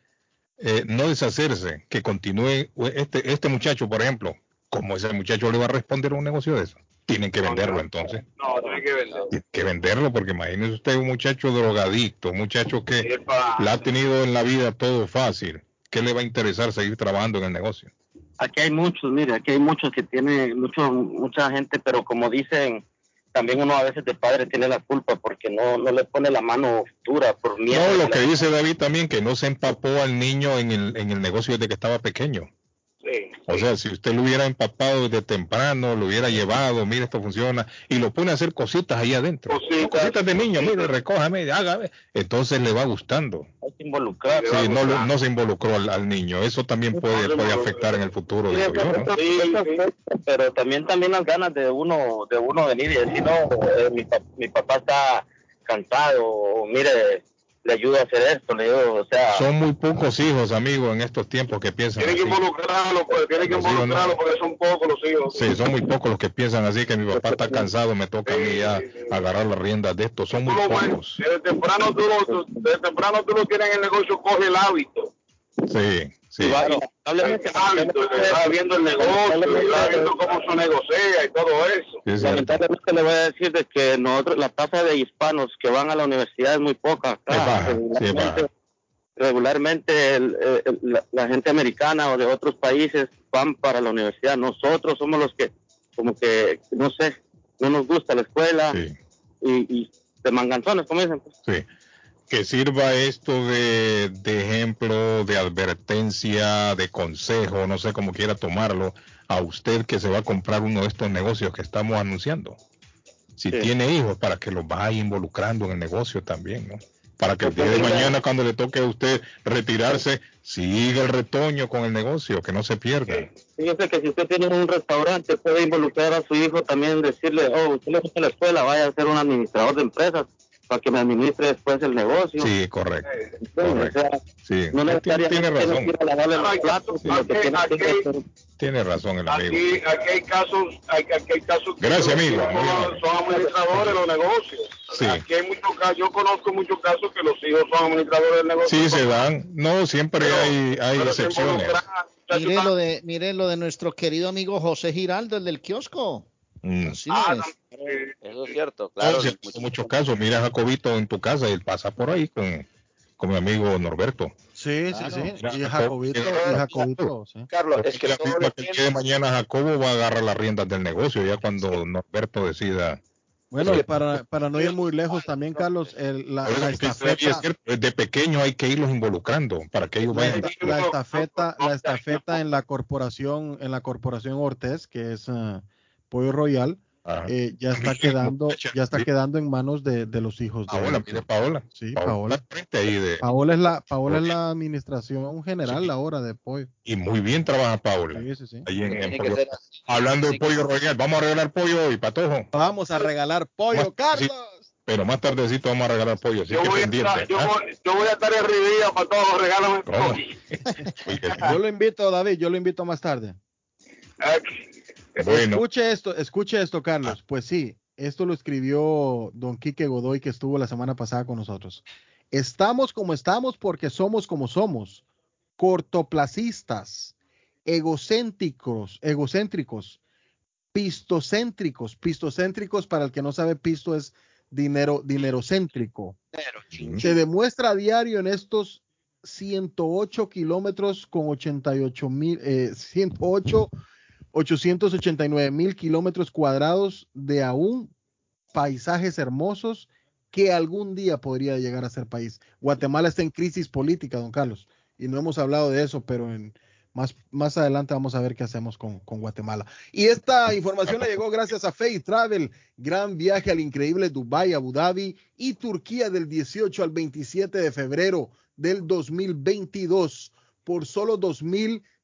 eh, no deshacerse, que continúe este este muchacho, por ejemplo, como ese muchacho le va a responder a un negocio de eso, tienen que venderlo entonces, No, tiene que vender. tienen que venderlo porque imagínese usted un muchacho drogadicto, un muchacho que la ha tenido en la vida todo fácil, ¿qué le va a interesar seguir trabajando en el negocio? aquí hay muchos, mire, aquí hay muchos que tienen mucho, mucha gente, pero como dicen, también uno a veces de padre tiene la culpa porque no, no le pone la mano dura por miedo. No, lo que dice David también, que no se empapó al niño en el, en el negocio desde que estaba pequeño. Sí. O sea, si usted lo hubiera empapado desde temprano, lo hubiera llevado, mire, esto funciona, y lo pone a hacer cositas ahí adentro. Cositas de niño, mire, recójame, hágame. Entonces le va gustando. Involucrar. Sí, no, se involucró al, al niño. Eso también puede, puede afectar en el futuro, pero también también las ganas de uno de uno venir y decir no eh, mi, mi papá está cansado o mire le ayudo a hacer esto le ayudo o sea Son muy pocos hijos, amigos, en estos tiempos que piensan Tiene que involucrarlo, pues, tiene que no. involucrarlo porque son pocos los hijos. Sí, son muy pocos los que piensan así, que mi papá está cansado, me toca a mí ya agarrar las riendas de esto. Son muy pocos. Desde temprano tú lo, desde temprano tú lo tienes en el negocio, coge el hábito. Sí, sí. Hábito, que está viendo el negocio, está viendo cómo se negocia y todo eso. Sí, es lamentablemente le voy a decir de que nosotros la tasa de hispanos que van a la universidad es muy poca acá. Es baja, sí, es regularmente, baja. regularmente el- el- la, la gente americana o de otros países van para la universidad nosotros somos los que como que no sé no nos gusta la escuela y, y de manganzones como dicen pues. Sí. Que sirva esto de, de ejemplo, de advertencia, de consejo, no sé cómo quiera tomarlo, a usted que se va a comprar uno de estos negocios que estamos anunciando. Si Sí. tiene hijos, para que los vaya involucrando en el negocio también, ¿no? Para que el día de mañana, cuando le toque a usted retirarse, siga el retoño con el negocio, que no se pierda. Fíjese que si usted tiene un restaurante, puede involucrar a su hijo también, decirle, oh, usted le gusta la escuela, vaya a ser un administrador de empresas para que me administre después el negocio. Sí, correcto. O sea, Sí, no tiene, necesariamente tiene razón. tiene razón el amigo. Aquí, aquí hay casos, hay, aquí hay casos que Gracias, los amigo. son, son administradores de los negocios. Sí. Aquí hay muchos casos, yo conozco muchos casos que los hijos son administradores del negocio. Sí, se dan. No, siempre hay, hay excepciones. Mire lo, de, mire lo de nuestro querido amigo José Giraldo, el del kiosco. Mm. Así no es. Eso es cierto, Claro, claro. en muchos casos, mira a Jacobito en tu casa y él pasa por ahí con, con mi amigo Norberto. Sí, Claro. sí, sí. Y Jacob- Jacobito, y Jacobito, sí. Carlos, es que la todo lo que tiene- de mañana Jacobo va a agarrar las riendas del negocio ya cuando Norberto decida. Bueno, Sí. para, para no ir muy lejos también, Carlos, el- la, la estafeta, cierto, desde pequeño hay que irlos involucrando para que ellos la, vayan. esta- la estafeta, la estafeta en la corporación, en la corporación Ortez, que es eh, Pollo Royal, eh, ya está quedando, ya está quedando en manos de, de los hijos de Paola, mire Paola. Sí, Paola, Paola. es la, Paola es la administración general ahora de pollo. y muy bien trabaja Paola. Sí, sí, sí. Ahí en, en Pollo- Hablando de pollo royal, vamos a regalar pollo hoy, patojo. Vamos a regalar pollo, Carlos. Pero más tardecito vamos a regalar pollo, así Yo que voy, estar, yo, ¿ah? voy, yo voy a estar en Rivilla para todos, regálame ¿Cómo? Yo lo invito, David, yo lo invito más tarde. Bueno. Escuche esto, escuche esto, Carlos. Pues sí, esto lo escribió don Quique Godoy, que estuvo la semana pasada con nosotros. Estamos como estamos porque somos como somos, cortoplacistas, egocéntricos, egocéntricos, pistocéntricos, pistocéntricos, para el que no sabe, pisto es dinero, dinerocéntrico. Se demuestra a diario en estos 108 kilómetros con 88 mil, eh, 108, 889 mil kilómetros cuadrados de aún paisajes hermosos que algún día podría llegar a ser país. Guatemala está en crisis política, don Carlos, y no hemos hablado de eso, pero en, más, más adelante vamos a ver qué hacemos con, con Guatemala. Y esta información le llegó gracias a Faith Travel, gran viaje al increíble Dubai, Abu Dhabi y Turquía del 18 al 27 de febrero del 2022 por solo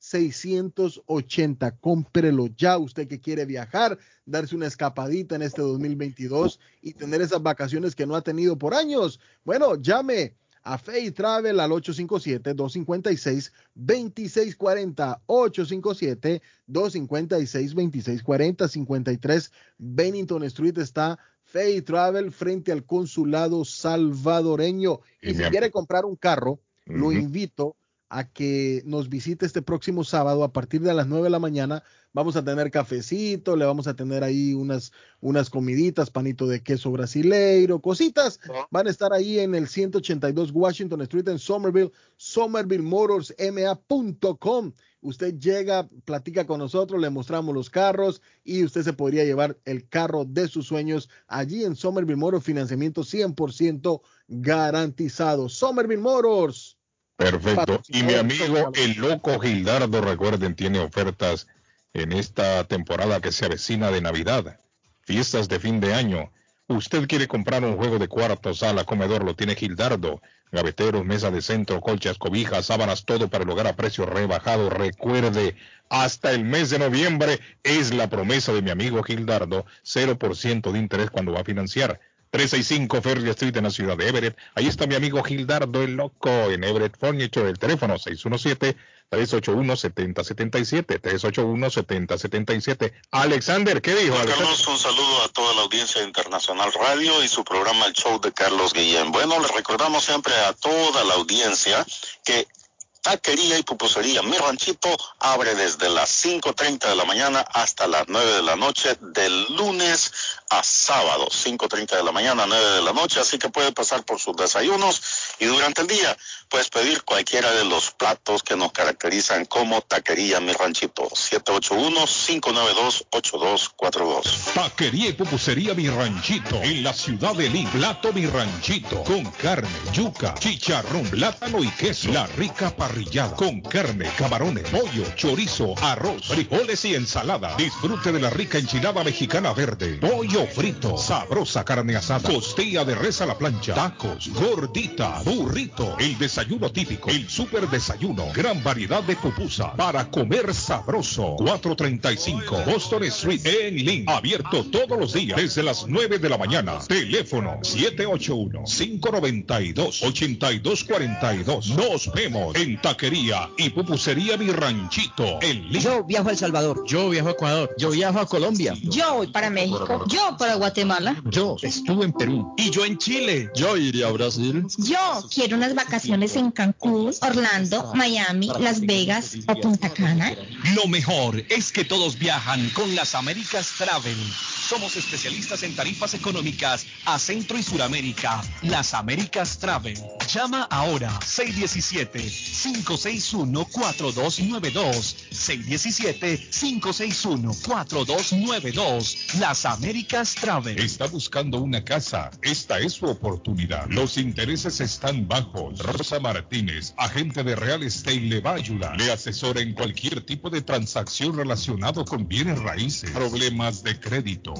2.680. Cómprelo ya, usted que quiere viajar, darse una escapadita en este 2022 y tener esas vacaciones que no ha tenido por años. Bueno, llame a Fay Travel al 857-256-2640. 857-256-2640. 53 Bennington Street está Fay Travel frente al consulado salvadoreño. Y, si quiere comprar un carro, lo invito a que nos visite este próximo sábado a partir de las 9 de la mañana. Vamos a tener cafecito, le vamos a tener ahí unas, unas comiditas, panito de queso brasileiro, cositas. Van a estar ahí en el 182 Washington Street en Somerville, somervillemotorsma.com. Usted llega, platica con nosotros, le mostramos los carros y usted se podría llevar el carro de sus sueños allí en Somerville Motors, financiamiento 100% garantizado. Somerville Motors. Perfecto. Y mi amigo el loco Gildardo, recuerden, tiene ofertas en esta temporada que se avecina de Navidad. Fiestas de fin de año. Usted quiere comprar un juego de cuarto, sala, comedor, lo tiene Gildardo. Gaveteros, mesa de centro, colchas, cobijas, sábanas, todo para el hogar a precio rebajado. Recuerde, hasta el mes de noviembre es la promesa de mi amigo Gildardo. 0% de interés cuando va a financiar. 365 Ferry Street en la ciudad de Everett. Ahí está mi amigo Gildardo el Loco en Everett Furniture. El teléfono 617-381-7077. 381-7077. Alexander, ¿qué dijo? Alexander? Carlos, un saludo a toda la audiencia de Internacional Radio y su programa El Show de Carlos Guillén. Bueno, les recordamos siempre a toda la audiencia que Taquería y Pupusería Mi Ranchito abre desde las 5.30 de la mañana hasta las 9 de la noche, del lunes a sábado, 5.30 de la mañana a 9 de la noche, así que puede pasar por sus desayunos y durante el día puedes pedir cualquiera de los platos que nos caracterizan como Taquería Mi Ranchito, 781-592-8242. Taquería y pupusería Mi Ranchito en la ciudad de Lima. Plato Mi Ranchito con carne, yuca, chicharrón, plátano y queso. La rica parrillada con carne, camarones, pollo, chorizo, arroz, frijoles y ensalada. Disfrute de la rica enchilada mexicana verde, pollo frito, sabrosa carne asada, costilla de res a la plancha, tacos, gordita, burrito, el desayuno típico, el super desayuno, gran variedad de pupusa para comer sabroso. 435 Boston Street en Lynn. Abierto todos los días desde las 9 de la mañana. Teléfono 781-592-8242. Nos vemos en Taquería y Pupusería Mi Ranchito en Lynn. Yo viajo a El Salvador. Yo viajo a Ecuador. Yo viajo a Colombia. Yo voy para México. Yo para Guatemala. Yo estuve en Perú. Y yo en Chile. Yo iría a Brasil. Yo quiero unas vacaciones en Cancún, Orlando, Miami, Las Vegas o Punta Cana. Lo mejor es que todos viajan con las Américas Travel. Somos especialistas en tarifas económicas a Centro y Suramérica. Las Américas Travel. Llama ahora 617-561-4292. 617-561-4292. Las Américas Travel. Está buscando una casa. Esta es su oportunidad. Los intereses están bajos. Rosa Martínez, agente de Real Estate, le va a ayudar. Le asesora en cualquier tipo de transacción relacionado con bienes raíces, problemas de crédito,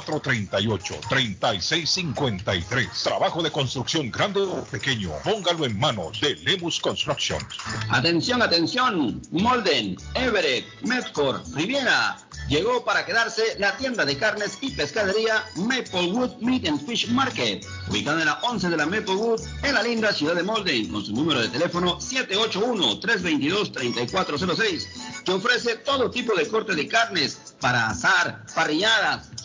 617-438-3653. Trabajo de construcción grande o pequeño. Póngalo en manos de Lemus Construction. Atención, atención. Molden, Everett, Medford, Riviera. Llegó para quedarse la tienda de carnes y pescadería Maplewood Meat and Fish Market, ubicada en la 11 de la Maplewood, en la linda ciudad de Molden, con su número de teléfono 781-322-3406, que ofrece todo tipo de corte de carnes para asar, parrilladas,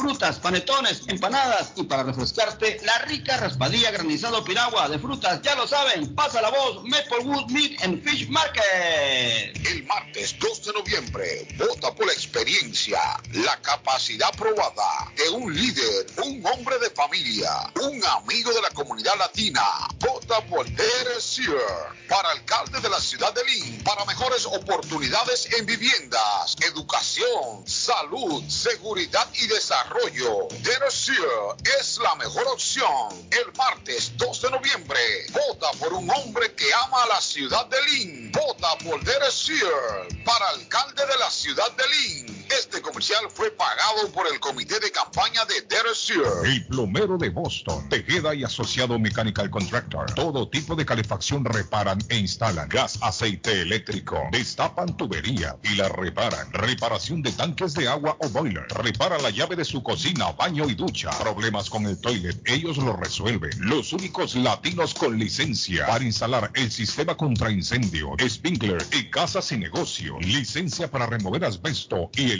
frutas, panetones, empanadas y para refrescarte la rica raspadilla granizado piragua de frutas. Ya lo saben, pasa la voz Maplewood Meat and Fish Market. El martes 2 de noviembre, vota por la experiencia, la capacidad probada de un líder, un hombre de familia, un amigo de la comunidad latina. Vota por Derek Sear para alcalde de la ciudad de Lynn, para mejores oportunidades en viviendas, educación, salud, seguridad y desarrollo. Sear es la mejor opción. El martes 2 de noviembre, vota por un hombre que ama a la ciudad de Lynn. Vota por Sear para alcalde de la ciudad de Lynn. Este comercial fue pagado por el comité de campaña de Derek Sear. El plomero de Boston, Tejeda y Asociado Mechanical Contractor. Todo tipo de calefacción reparan e instalan. Gas, aceite eléctrico. Destapan tubería y la reparan. Reparación de tanques de agua o boiler. Repara la llave de su cocina, baño y ducha. Problemas con el toilet, ellos lo resuelven. Los únicos latinos con licencia para instalar el sistema contra incendio, sprinkler y casas y negocio. Licencia para remover asbesto y el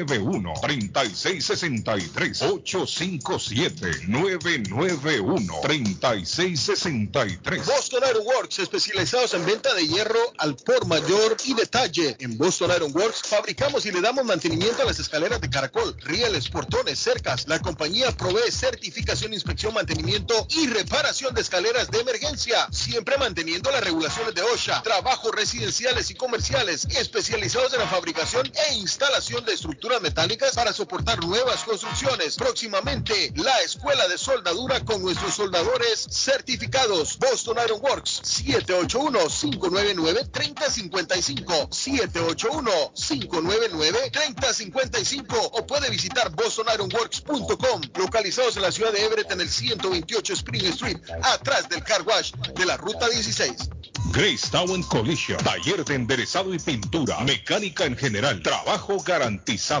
857-991-3663. Boston Iron Works, especializados en venta de hierro al por mayor y detalle. En Boston Iron Works fabricamos y le damos mantenimiento a las escaleras de caracol, rieles, portones, cercas. La compañía provee certificación, inspección, mantenimiento y reparación de escaleras de emergencia, siempre manteniendo las regulaciones de OSHA. Trabajos residenciales y comerciales especializados en la fabricación e instalación de estructuras metálicas para soportar nuevas construcciones. Próximamente, la escuela de soldadura con nuestros soldadores certificados. Boston Iron Works 781-599-3055 781-599-3055 o puede visitar bostonironworks.com localizados en la ciudad de Everett en el 128 Spring Street atrás del car wash de la ruta 16 Grace Town Collision, taller de enderezado y pintura, mecánica en general, trabajo garantizado.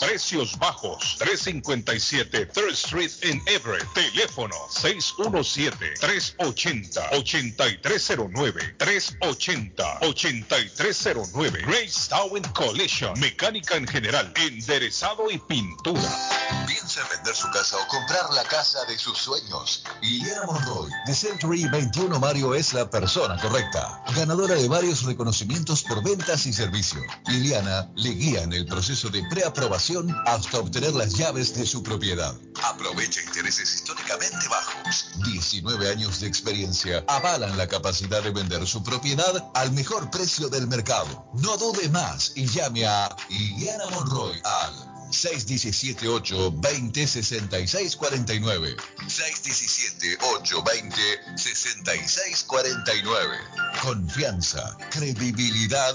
Precios bajos. 357 3rd Street en Everett. Teléfono 617-380-8309. 380-8309. Grace Town Collision. Mecánica en general. Enderezado y pintura. Piensa en vender su casa o comprar la casa de sus sueños. Liliana Monroy, de Century 21 Mario, es la persona correcta. Ganadora de varios reconocimientos por ventas y servicio. Liliana le guía en el proceso de preaprobación hasta obtener las llaves de su propiedad. Aprovecha intereses históricamente bajos. 19 años de experiencia avalan la capacidad de vender su propiedad al mejor precio del mercado. No dude más y llame a Liliana Monroy al 617-820-6649. 617-820-6649. Confianza, credibilidad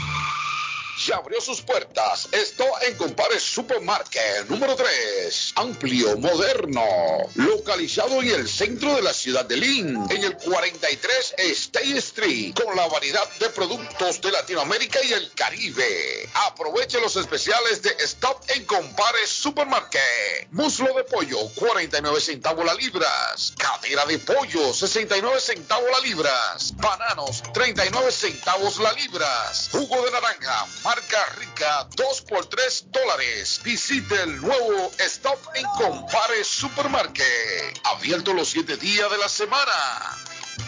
Ya abrió sus puertas. Esto en Compare Supermarket número 3. Amplio, moderno. Localizado en el centro de la ciudad de Lynn. En el 43 State Street. Con la variedad de productos de Latinoamérica y el Caribe. Aproveche los especiales de Stop en Compare Supermarket. Muslo de pollo, 49 centavos la libras. Cadera de pollo, 69 centavos la libras. Bananos, 39 centavos la libras. Jugo de naranja, marca rica, 2 por 3 dólares. Visite el nuevo Stop en Compare Supermarket. Abierto los 7 días de la semana.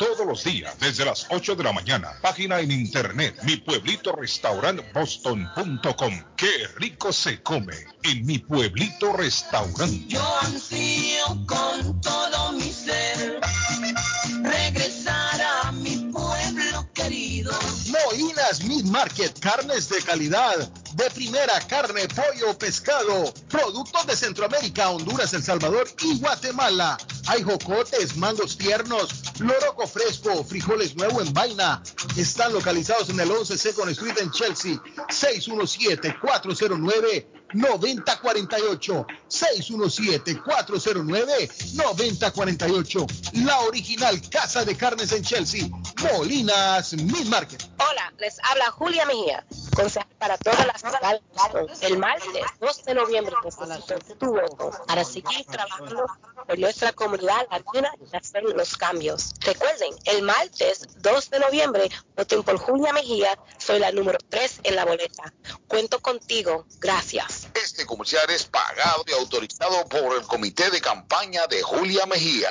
todos los días desde las 8 de la mañana. Página en internet, mi pueblito restaurant boston.com. Qué rico se come en mi pueblito restaurante. Yo ansío con todo mi ser regresar a mi pueblo querido. Moinas Meat Market, carnes de calidad, de primera carne, pollo, pescado, productos de Centroamérica, Honduras, El Salvador y Guatemala. Hay jocotes, mangos tiernos, loroco fresco, frijoles nuevo en vaina. Están localizados en el 11 Second Street en Chelsea, 617-409-9048. 617-409-9048. La original Casa de Carnes en Chelsea, Molinas Meat Market. Hola, les habla Julia Mejía, consejera para todas las. El martes 2 de noviembre para seguir trabajando por nuestra comunidad latina y hacer los cambios. Recuerden, el martes 2 de noviembre voten por Julia Mejía, soy la número 3 en la boleta. Cuento contigo, gracias. Este comercial es pagado y autorizado por el comité de campaña de Julia Mejía.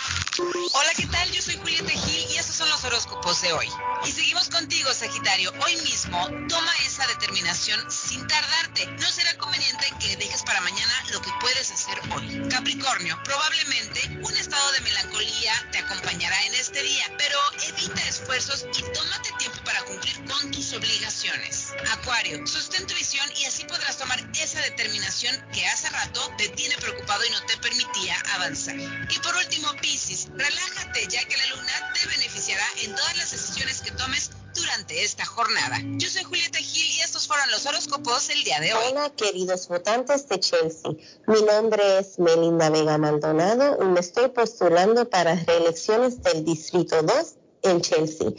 Hola, ¿qué tal? Yo soy Julieta Gil y estos son los horóscopos de hoy. Y seguimos contigo, Sagitario. Hoy mismo toma esa determinación sin tardarte. No será conveniente que dejes para mañana lo que puedes hacer hoy. Capricornio, probablemente un estado de melancolía te acompañará en este día, pero evita esfuerzos y tómate tiempo para cumplir con tus obligaciones. Acuario, sostén tu visión y así podrás tomar esa determinación que hace rato te tiene preocupado y no te permitía avanzar. Y por último, Piscis, relájate ya que la luna te beneficiará en todas las decisiones que tomes durante esta jornada. Yo soy Julieta Gil y estos fueron los horóscopos el día de hoy. Hola, queridos votantes de Chelsea. Mi nombre es Melinda Vega Maldonado y me estoy postulando para reelecciones del Distrito 2 en Chelsea.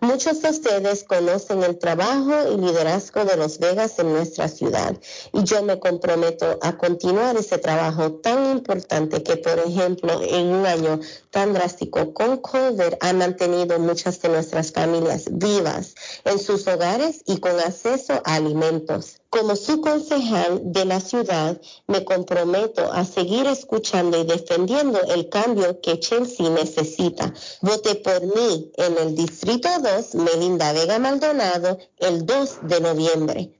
Muchos de ustedes conocen el trabajo y liderazgo de los Vegas en nuestra ciudad y yo me comprometo a continuar ese trabajo tan importante que, por ejemplo, en un año tan drástico con COVID ha mantenido muchas de nuestras familias vivas en sus hogares y con acceso a alimentos. Como su concejal de la ciudad, me comprometo a seguir escuchando y defendiendo el cambio que Chelsea necesita. Vote por mí en el Distrito 2, Melinda Vega Maldonado, el 2 de noviembre.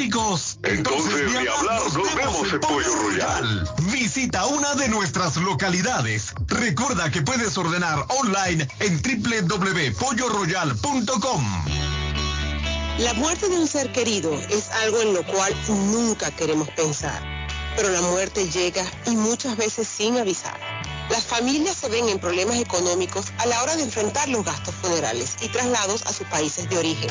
Entonces, ni hablar, nos vemos en Pollo Royal. Visita una de nuestras localidades. Recuerda que puedes ordenar online en www.polloroyal.com. La muerte de un ser querido es algo en lo cual nunca queremos pensar, pero la muerte llega y muchas veces sin avisar. Las familias se ven en problemas económicos a la hora de enfrentar los gastos funerales y traslados a sus países de origen.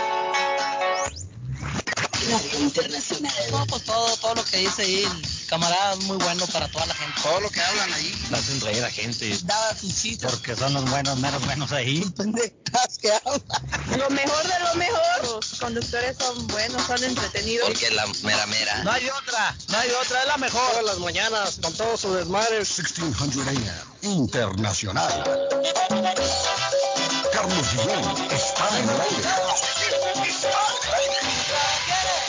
Internacional. No, pues todo, todo lo que dice ahí el camarada es muy bueno para toda la gente. Todo lo que hablan ahí. Hacen reír a la gente. Daba sus chistes. Porque son los buenos, menos buenos ahí. Pendejas que hablan. Lo mejor de lo mejor. Los conductores son buenos, son entretenidos. Porque es la mera mera. No hay otra, no hay otra, es la mejor. Todas las mañanas, con todo su desmadre. 1600 AM, internacional. Carlos Guillén está en el aire.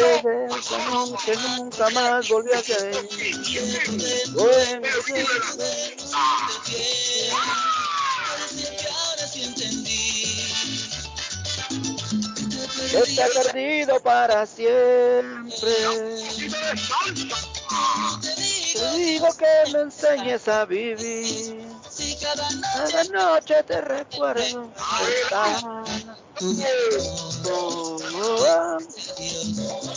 Noche nunca más volví a caer. Bueno, que he perdido para siempre. Te digo que me enseñes a vivir. Cada noche te recuerdo. Oh, oh,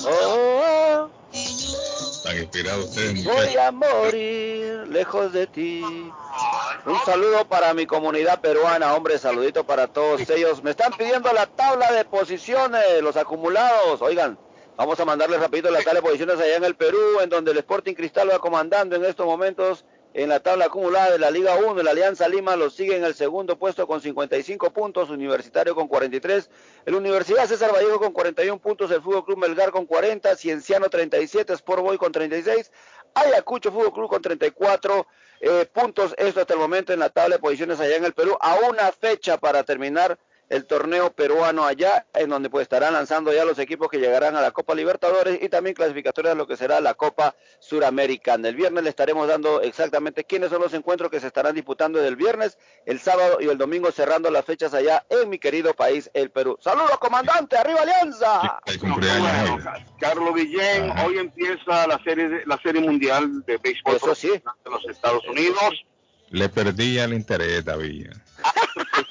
oh, Están inspirados ustedes, Voy a morir lejos de ti. Un saludo para mi comunidad peruana, hombre, saludito para todos ellos. Me están pidiendo la tabla de posiciones, los acumulados. Oigan, vamos a mandarles rapidito la tabla de posiciones allá en el Perú, en donde el Sporting Cristal va comandando en estos momentos en la tabla acumulada de la Liga 1. La Alianza Lima lo sigue en el segundo puesto con 55 puntos, Universitario con 43, el Universidad César Vallejo con 41 puntos, el Fútbol Club Melgar con 40, Cienciano 37, Sport Boy con 36, Ayacucho Fútbol Club con 34 eh, puntos. Esto hasta el momento en la tabla de posiciones allá en el Perú, a una fecha para terminar el torneo peruano allá, en donde pues estarán lanzando ya los equipos que llegarán a la Copa Libertadores y también clasificatorias a lo que será la Copa Suramericana. El viernes le estaremos dando exactamente quiénes son los encuentros que se estarán disputando el viernes, el sábado y el domingo cerrando las fechas allá en mi querido país, el Perú. ¡Saludos, comandante! ¡Arriba Alianza! Carlos Guillén, hoy empieza la serie de- la serie mundial de béisbol Eso sí. de los Estados Unidos. Le perdí el interés, David.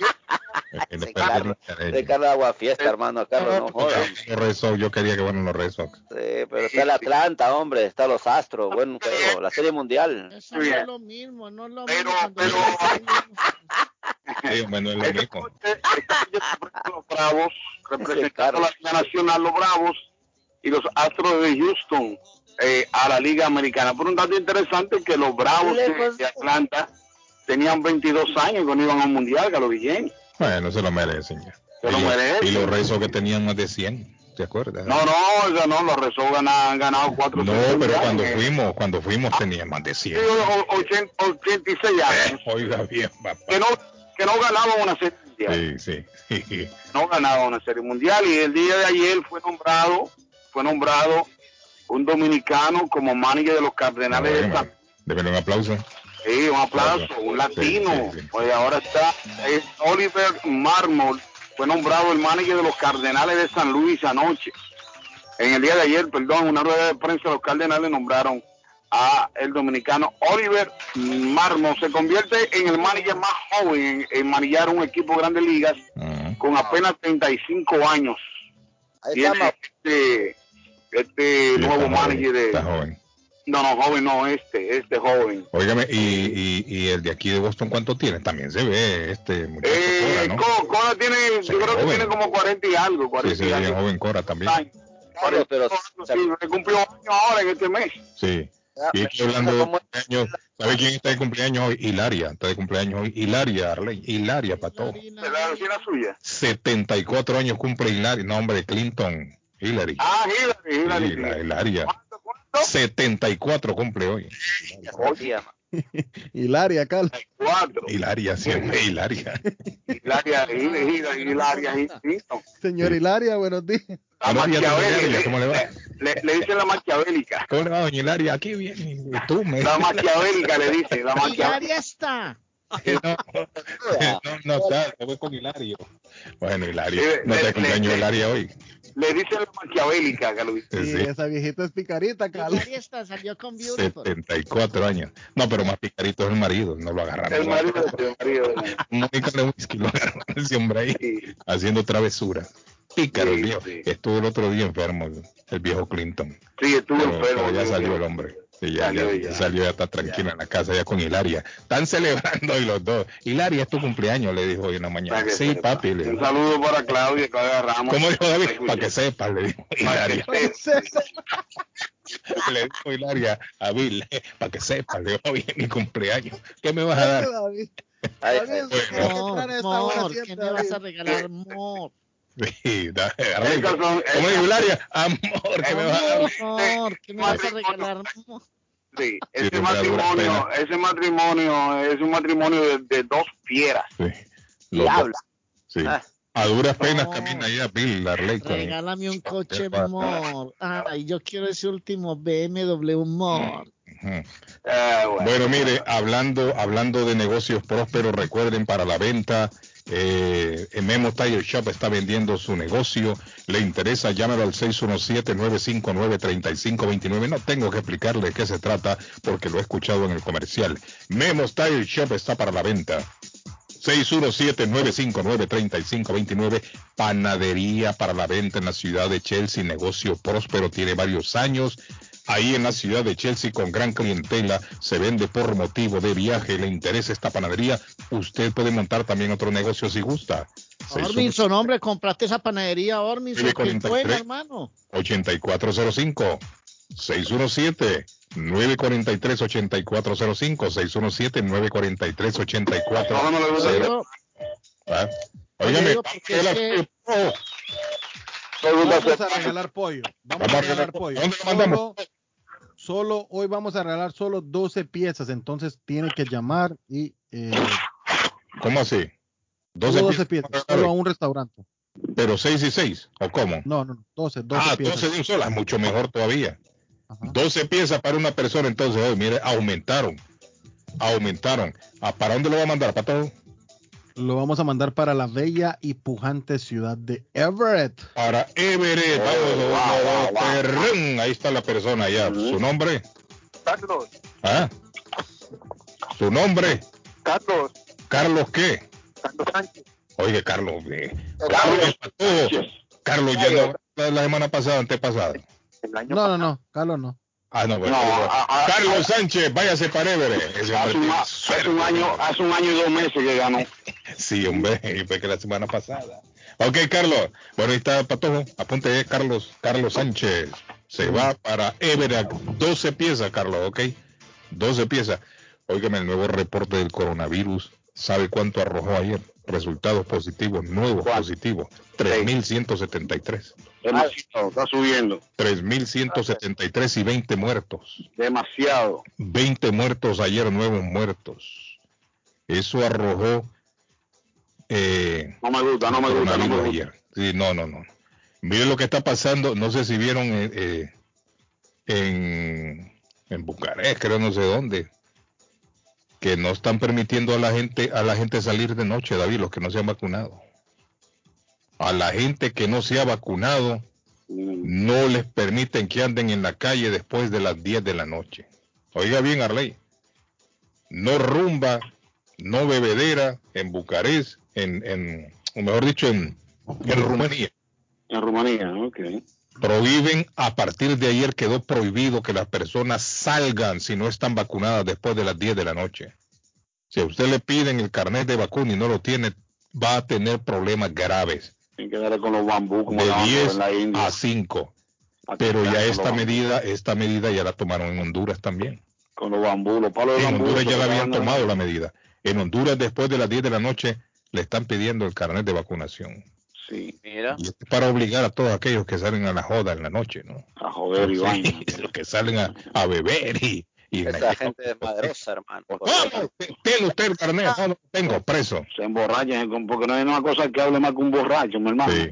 Perdí el Carlos, interés. de Carlos Agua Fiesta, hermano, Carlos, no. Los Sox, yo quería que fueran los Red Sox. Sí, pero está el Atlanta, hombre, está los Astros, bueno, pero la serie mundial. Eso no es lo mismo, no es lo mismo. cuando- Sí, hombre, no es lo mismo. Los Bravos, representando a la Liga Nacional, los Bravos y los Astros de Houston eh, a la Liga Americana. Por un dato interesante que los Bravos de, de Atlanta tenían 22 años cuando iban al Mundial, Carlos Guillén. Bueno, se lo merecen ya. Se lo y, merecen. y los Red Sox que tenían más de 100, ¿te acuerdas? No, no, eso no, los ganan- han ganado cuatro No, series pero cuando fuimos, cuando fuimos tenían más de Sí, 100. o- o- 80 86 años. Oiga bien, papá. Que no, que no ganaban una serie mundial. Sí, sí. no ganaba una serie mundial y el día de ayer fue nombrado fue nombrado un dominicano como manager de los Cardenales de San Deben un aplauso. Sí, un aplauso, un latino. Pues ahora está es Oliver Marmol, fue nombrado el manager de los Cardenales de San Luis anoche. En el día de ayer, perdón, en una rueda de prensa los Cardenales nombraron a el dominicano Oliver Marmol. Se convierte en el manager más joven en, en manejar un equipo de grandes ligas con apenas 35 años. Ahí Y está, este, este Sí, nuevo está manager joven, de... Está joven. No, no, joven, no, este, este joven. Óigame, y, y, y el de aquí de Boston, ¿cuánto tiene? También se ve este muchacho Eh, Cora, ¿no? Co- Cora tiene, Se yo creo que tiene como 40 y algo, Sí, 40 se y ve bien algo. joven Cora también. Carlos, pero sí, se cumplió un año ahora en este mes. Sí. Y aquí hablando de cumpleaños, ¿sabe quién está de cumpleaños hoy? Hilaria, está de cumpleaños hoy. Hilaria, Arley, Hilaria para todo. La vecina suya. 74 años cumple Hilaria, no hombre, Clinton, Hillary. Ah, Hillary, Hillary. Sí, la Hilaria. 74 cumple hoy. Hilaria, Carlos. Cuatro. Hilaria, siempre Hilaria. Hilaria, Hilaria, Hilaria, Hilaria. Señor Hilaria, buenos días. La Hilaria, ¿cómo le va? Le, le dicen la maquiavélica. ¿Cómo le va, doña Hilaria? Aquí bien. ¿Y tú, me? La maquiavélica le dicen, la maquiavélica. Hilaria está. No, no está, se fue con Hilario. Bueno, Hilario, no cumpleaños le- Hilaria hoy. Le dicen la maquiavélica, Carlos. Sí, Sí. esa viejita es picarita, Carlos. Está, salió con Beautiful. 74 años. No, pero más picarito es el marido, no lo agarraron. El marido, el marido. Mónica Lewinsky lo agarró ese hombre ahí haciendo travesuras. Pícaro, el viejo. Estuvo el otro día enfermo, el viejo Clinton. Sí, estuvo Pero, enfermo. pero ya salió el hombre. Sí, ya, Salió ya- ya. ya salió, ya está tranquilo en la casa, ya con Hilaria. Están celebrando hoy los dos. Hilaria, es tu cumpleaños, le dijo hoy en la mañana. Sí, sepa. papi. Le Un saludo para Claudia, Claudia Ramos. ¿Cómo dijo David? Para que sepas, le dijo Hilaria. Le dijo Hilaria a Bill, para que sepas, le dijo, hoy es mi cumpleaños. ¿Qué me vas a dar? David. David, entrar Amor, ¿qué me vas a David. regalar, amor? Sí, da- arregla. Esas son- ¿Cómo dijo Hilaria? Amor, ¿qué me vas a dar? Amor, ¿qué me vas a regalar, amor? Sí, Sí, ese duras matrimonio, ese matrimonio es un matrimonio de, de dos fieras. Sí. Y Los dos. habla. Sí. Ah. A duras penas No. camina ahí a Bill Arley Regálame un coche, pasa. amor. Ay, yo quiero ese último BMW, amor. Ah, bueno. Bueno, mire, hablando, hablando de negocios prósperos, recuerden para la venta Eh, Memo Tire Shop está vendiendo su negocio. Le interesa, llámelo al 617-959-3529. No tengo que explicarle de qué se trata porque lo he escuchado en el comercial. Memo Tire Shop está para la venta. 617-959-3529. Panadería para la venta en la ciudad de Chelsea. Negocio próspero, tiene varios años. Ahí en la ciudad de Chelsea con gran clientela se vende por motivo de viaje. Le interesa esta panadería. Usted puede montar también otro negocio si gusta. Orminson, hombre, compraste esa panadería, Orminson. Qué 43, buena, hermano. 8405 617 943-8405, 617-943-8405. ¿Ah? Óigame, vamos a regalar pollo. Vamos a regalar pollo. ¿Dónde lo mandamos? Solo, hoy vamos a regalar solo 12 piezas, entonces tiene que llamar y... Eh, ¿Cómo así? 12, 12 piezas, piezas solo a un restaurante. ¿Pero 6 y 6? ¿O cómo? No, no, 12, 12 ah, piezas. 12 de un solo, es mucho mejor todavía. Ajá. 12 piezas para una persona, entonces, hoy, mire, aumentaron. Aumentaron. ¿A ¿Para dónde lo va a mandar, Pato? Lo vamos a mandar para la bella y pujante ciudad de Everett. Para Everett, vamos, wow, wow, wow, ahí está la persona ya. ¿Su nombre? Carlos. ¿Ah? ¿Su nombre? Carlos. ¿Carlos qué? Carlos Sánchez. Oye, Carlos, eh. Carlos, Carlos, Carlos ya no, la, la semana pasada, antepasada. No, no, no, Carlos no. Ah, no, bueno, no, a, a, Carlos Sánchez, váyase para Everett. Hace, un, hace, un, año, hace un año y dos meses que ganó. sí, hombre, y fue que la semana pasada. Ok, Carlos. Bueno, ahí está Patojo. Apunte, Carlos, Carlos Sánchez. Se va para Everett. 12 piezas, Carlos, ok. 12 piezas. Óigame el nuevo reporte del coronavirus. ¿Sabe cuánto arrojó ayer? Resultados positivos, nuevos ¿Cuál? positivos. 3.173. Demasiado, está subiendo. 3.173 y 20 muertos. Demasiado. 20 muertos ayer, nuevos muertos. Eso arrojó. Eh, no me gusta, no me gusta. No me gusta. Ayer. Sí, no, no, no. Mire lo que está pasando. No sé si vieron eh, eh, en, en Bucarest, creo no sé dónde que no están permitiendo a la gente a la gente salir de noche, David, los que no se han vacunado. A la gente que no se ha vacunado no les permiten que anden en la calle después de las 10 de la noche. Oiga bien, Arley. No rumba, no bebedera en Bucarest, en, en o mejor dicho, en, en Rumanía. En Rumanía, ok. Prohíben, a partir de ayer quedó prohibido que las personas salgan si no están vacunadas después de las 10 de la noche. Si a usted le piden el carnet de vacuna y no lo tiene, va a tener problemas graves. Tienen que darle con los bambú como de 10 en la India. a 5. Pero ya esta medida, esta medida ya la tomaron en Honduras también. Con los bambú, los palos de En bambú, Honduras ya la habían tomado la medida. En Honduras después de las 10 de la noche le están pidiendo el carnet de vacunación. Sí, mira. Y para obligar a todos aquellos que salen a la joda en la noche, ¿no? A joder y Sí, vaina. Los que salen a, a beber y... y Esa gente es madrosa, hermano. ¿Cómo? ¿Tiene usted el carnet? No, no tengo, preso. Se emborrachan porque no hay una cosa que hable más que un borracho, mi hermano. Sí.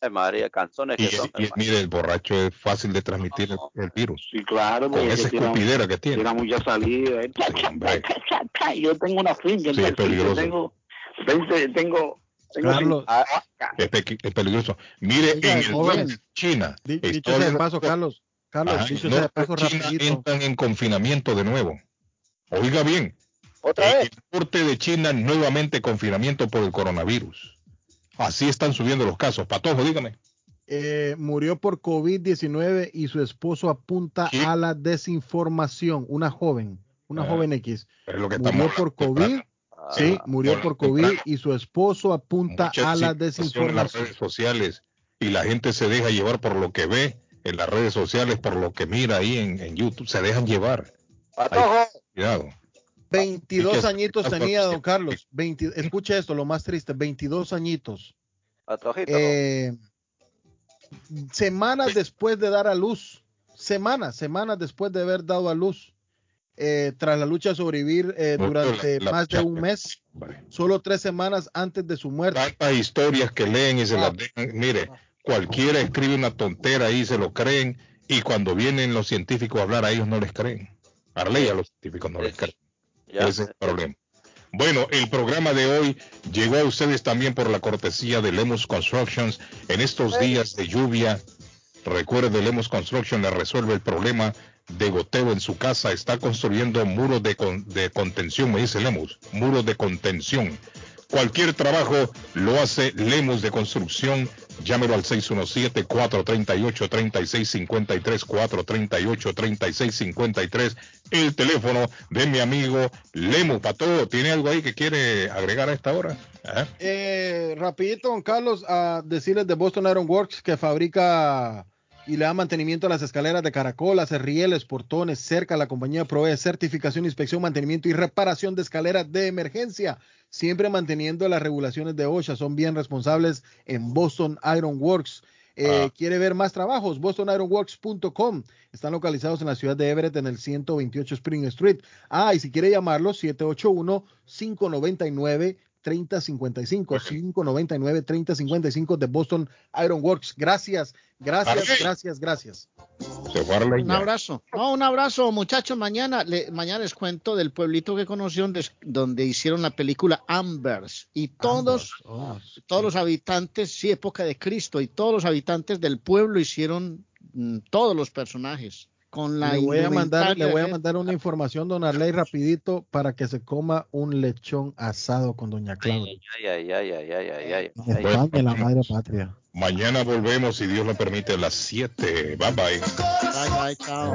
Ay, María, canzones que Y, son. y mire, el borracho es fácil de transmitir el, el virus. Sí, claro. Con esa escupidera que tiene. Tiene mucha salida. eh. hombre. Yo tengo una finca. Sí, es peligroso. Tengo 20, tengo... Carlos. Es, pe- es peligroso. Mire, Oiga, en el joven. China, Dicho sea de paso, Carlos. Carlos, Ajá, dicho no, sea de paso, China rapidito. entran en confinamiento de nuevo. Oiga bien, ¿Otra en vez? el norte de China nuevamente confinamiento por el coronavirus. Así están subiendo los casos. Patojo, dígame. Eh, murió por COVID-19 y su esposo apunta ¿Qué? a la desinformación. Una joven, una Ah, joven X. Es lo que Murió por COVID. Sí, murió por COVID y su esposo apunta a la desinformación en las redes sociales y la gente se deja llevar por lo que ve en las redes sociales, por lo que mira ahí en, en YouTube. Se dejan llevar. Cuidado. 22 Hay que- añitos tenía don Carlos. 20 escucha esto, lo más triste, 22 añitos. Eh, semanas después de dar a luz, semanas, semanas después de haber dado a luz, eh, tras la lucha a sobrevivir eh, Bueno, durante la- la más de un mes, solo tres semanas antes de su muerte. tantas historias que leen y se Ah. las dejan. Mire, cualquiera escribe una tontera ahí, se lo creen, y cuando vienen los científicos a hablar, a ellos no les creen. Arley a los científicos no les creen. Ya Ese es el problema. Bueno, el programa de hoy llegó a ustedes también por la cortesía de Lemus Constructions. En estos días de lluvia, recuerde, Lemus Construction le resuelve el problema de goteo en su casa. Está construyendo muros de, de contención, me dice Lemus, muros de contención. Cualquier trabajo lo hace Lemus de Construcción. Llámelo al 617-438-3653, 438-3653, el teléfono de mi amigo Lemus. Pato, ¿tiene algo ahí que quiere agregar a esta hora? ¿Eh? Eh, rapidito, don Carlos, a decirles de Boston Iron Works que fabrica y le da mantenimiento a las escaleras de caracolas, rieles, portones, cerca. La compañía provee certificación, inspección, mantenimiento y reparación de escaleras de emergencia, siempre manteniendo las regulaciones de OSHA. Son bien responsables en Boston Iron Works. Eh, ah. ¿Quiere ver más trabajos? BostonIronWorks.com. Están localizados en la ciudad de Everett en el 128 Spring Street. Ah, y si quiere llamarlos, 781 599 3055 599 3055 de Boston Iron Works. Gracias, gracias, gracias, gracias. Un abrazo. No, un abrazo, muchachos. Mañana, mañana les cuento del pueblito que conocieron donde hicieron la película Ambers y todos, oh, todos los habitantes, sí, época de Cristo, y todos los habitantes del pueblo hicieron mm, todos los personajes con la le voy a mandar le voy a mandar una información don Arley rapidito para que se coma un lechón asado con doña Claudia. ay ay ay ay ay ay, ay, la madre patria. Mañana volvemos si Dios lo permite a las 7 bye bye. Bye bye chao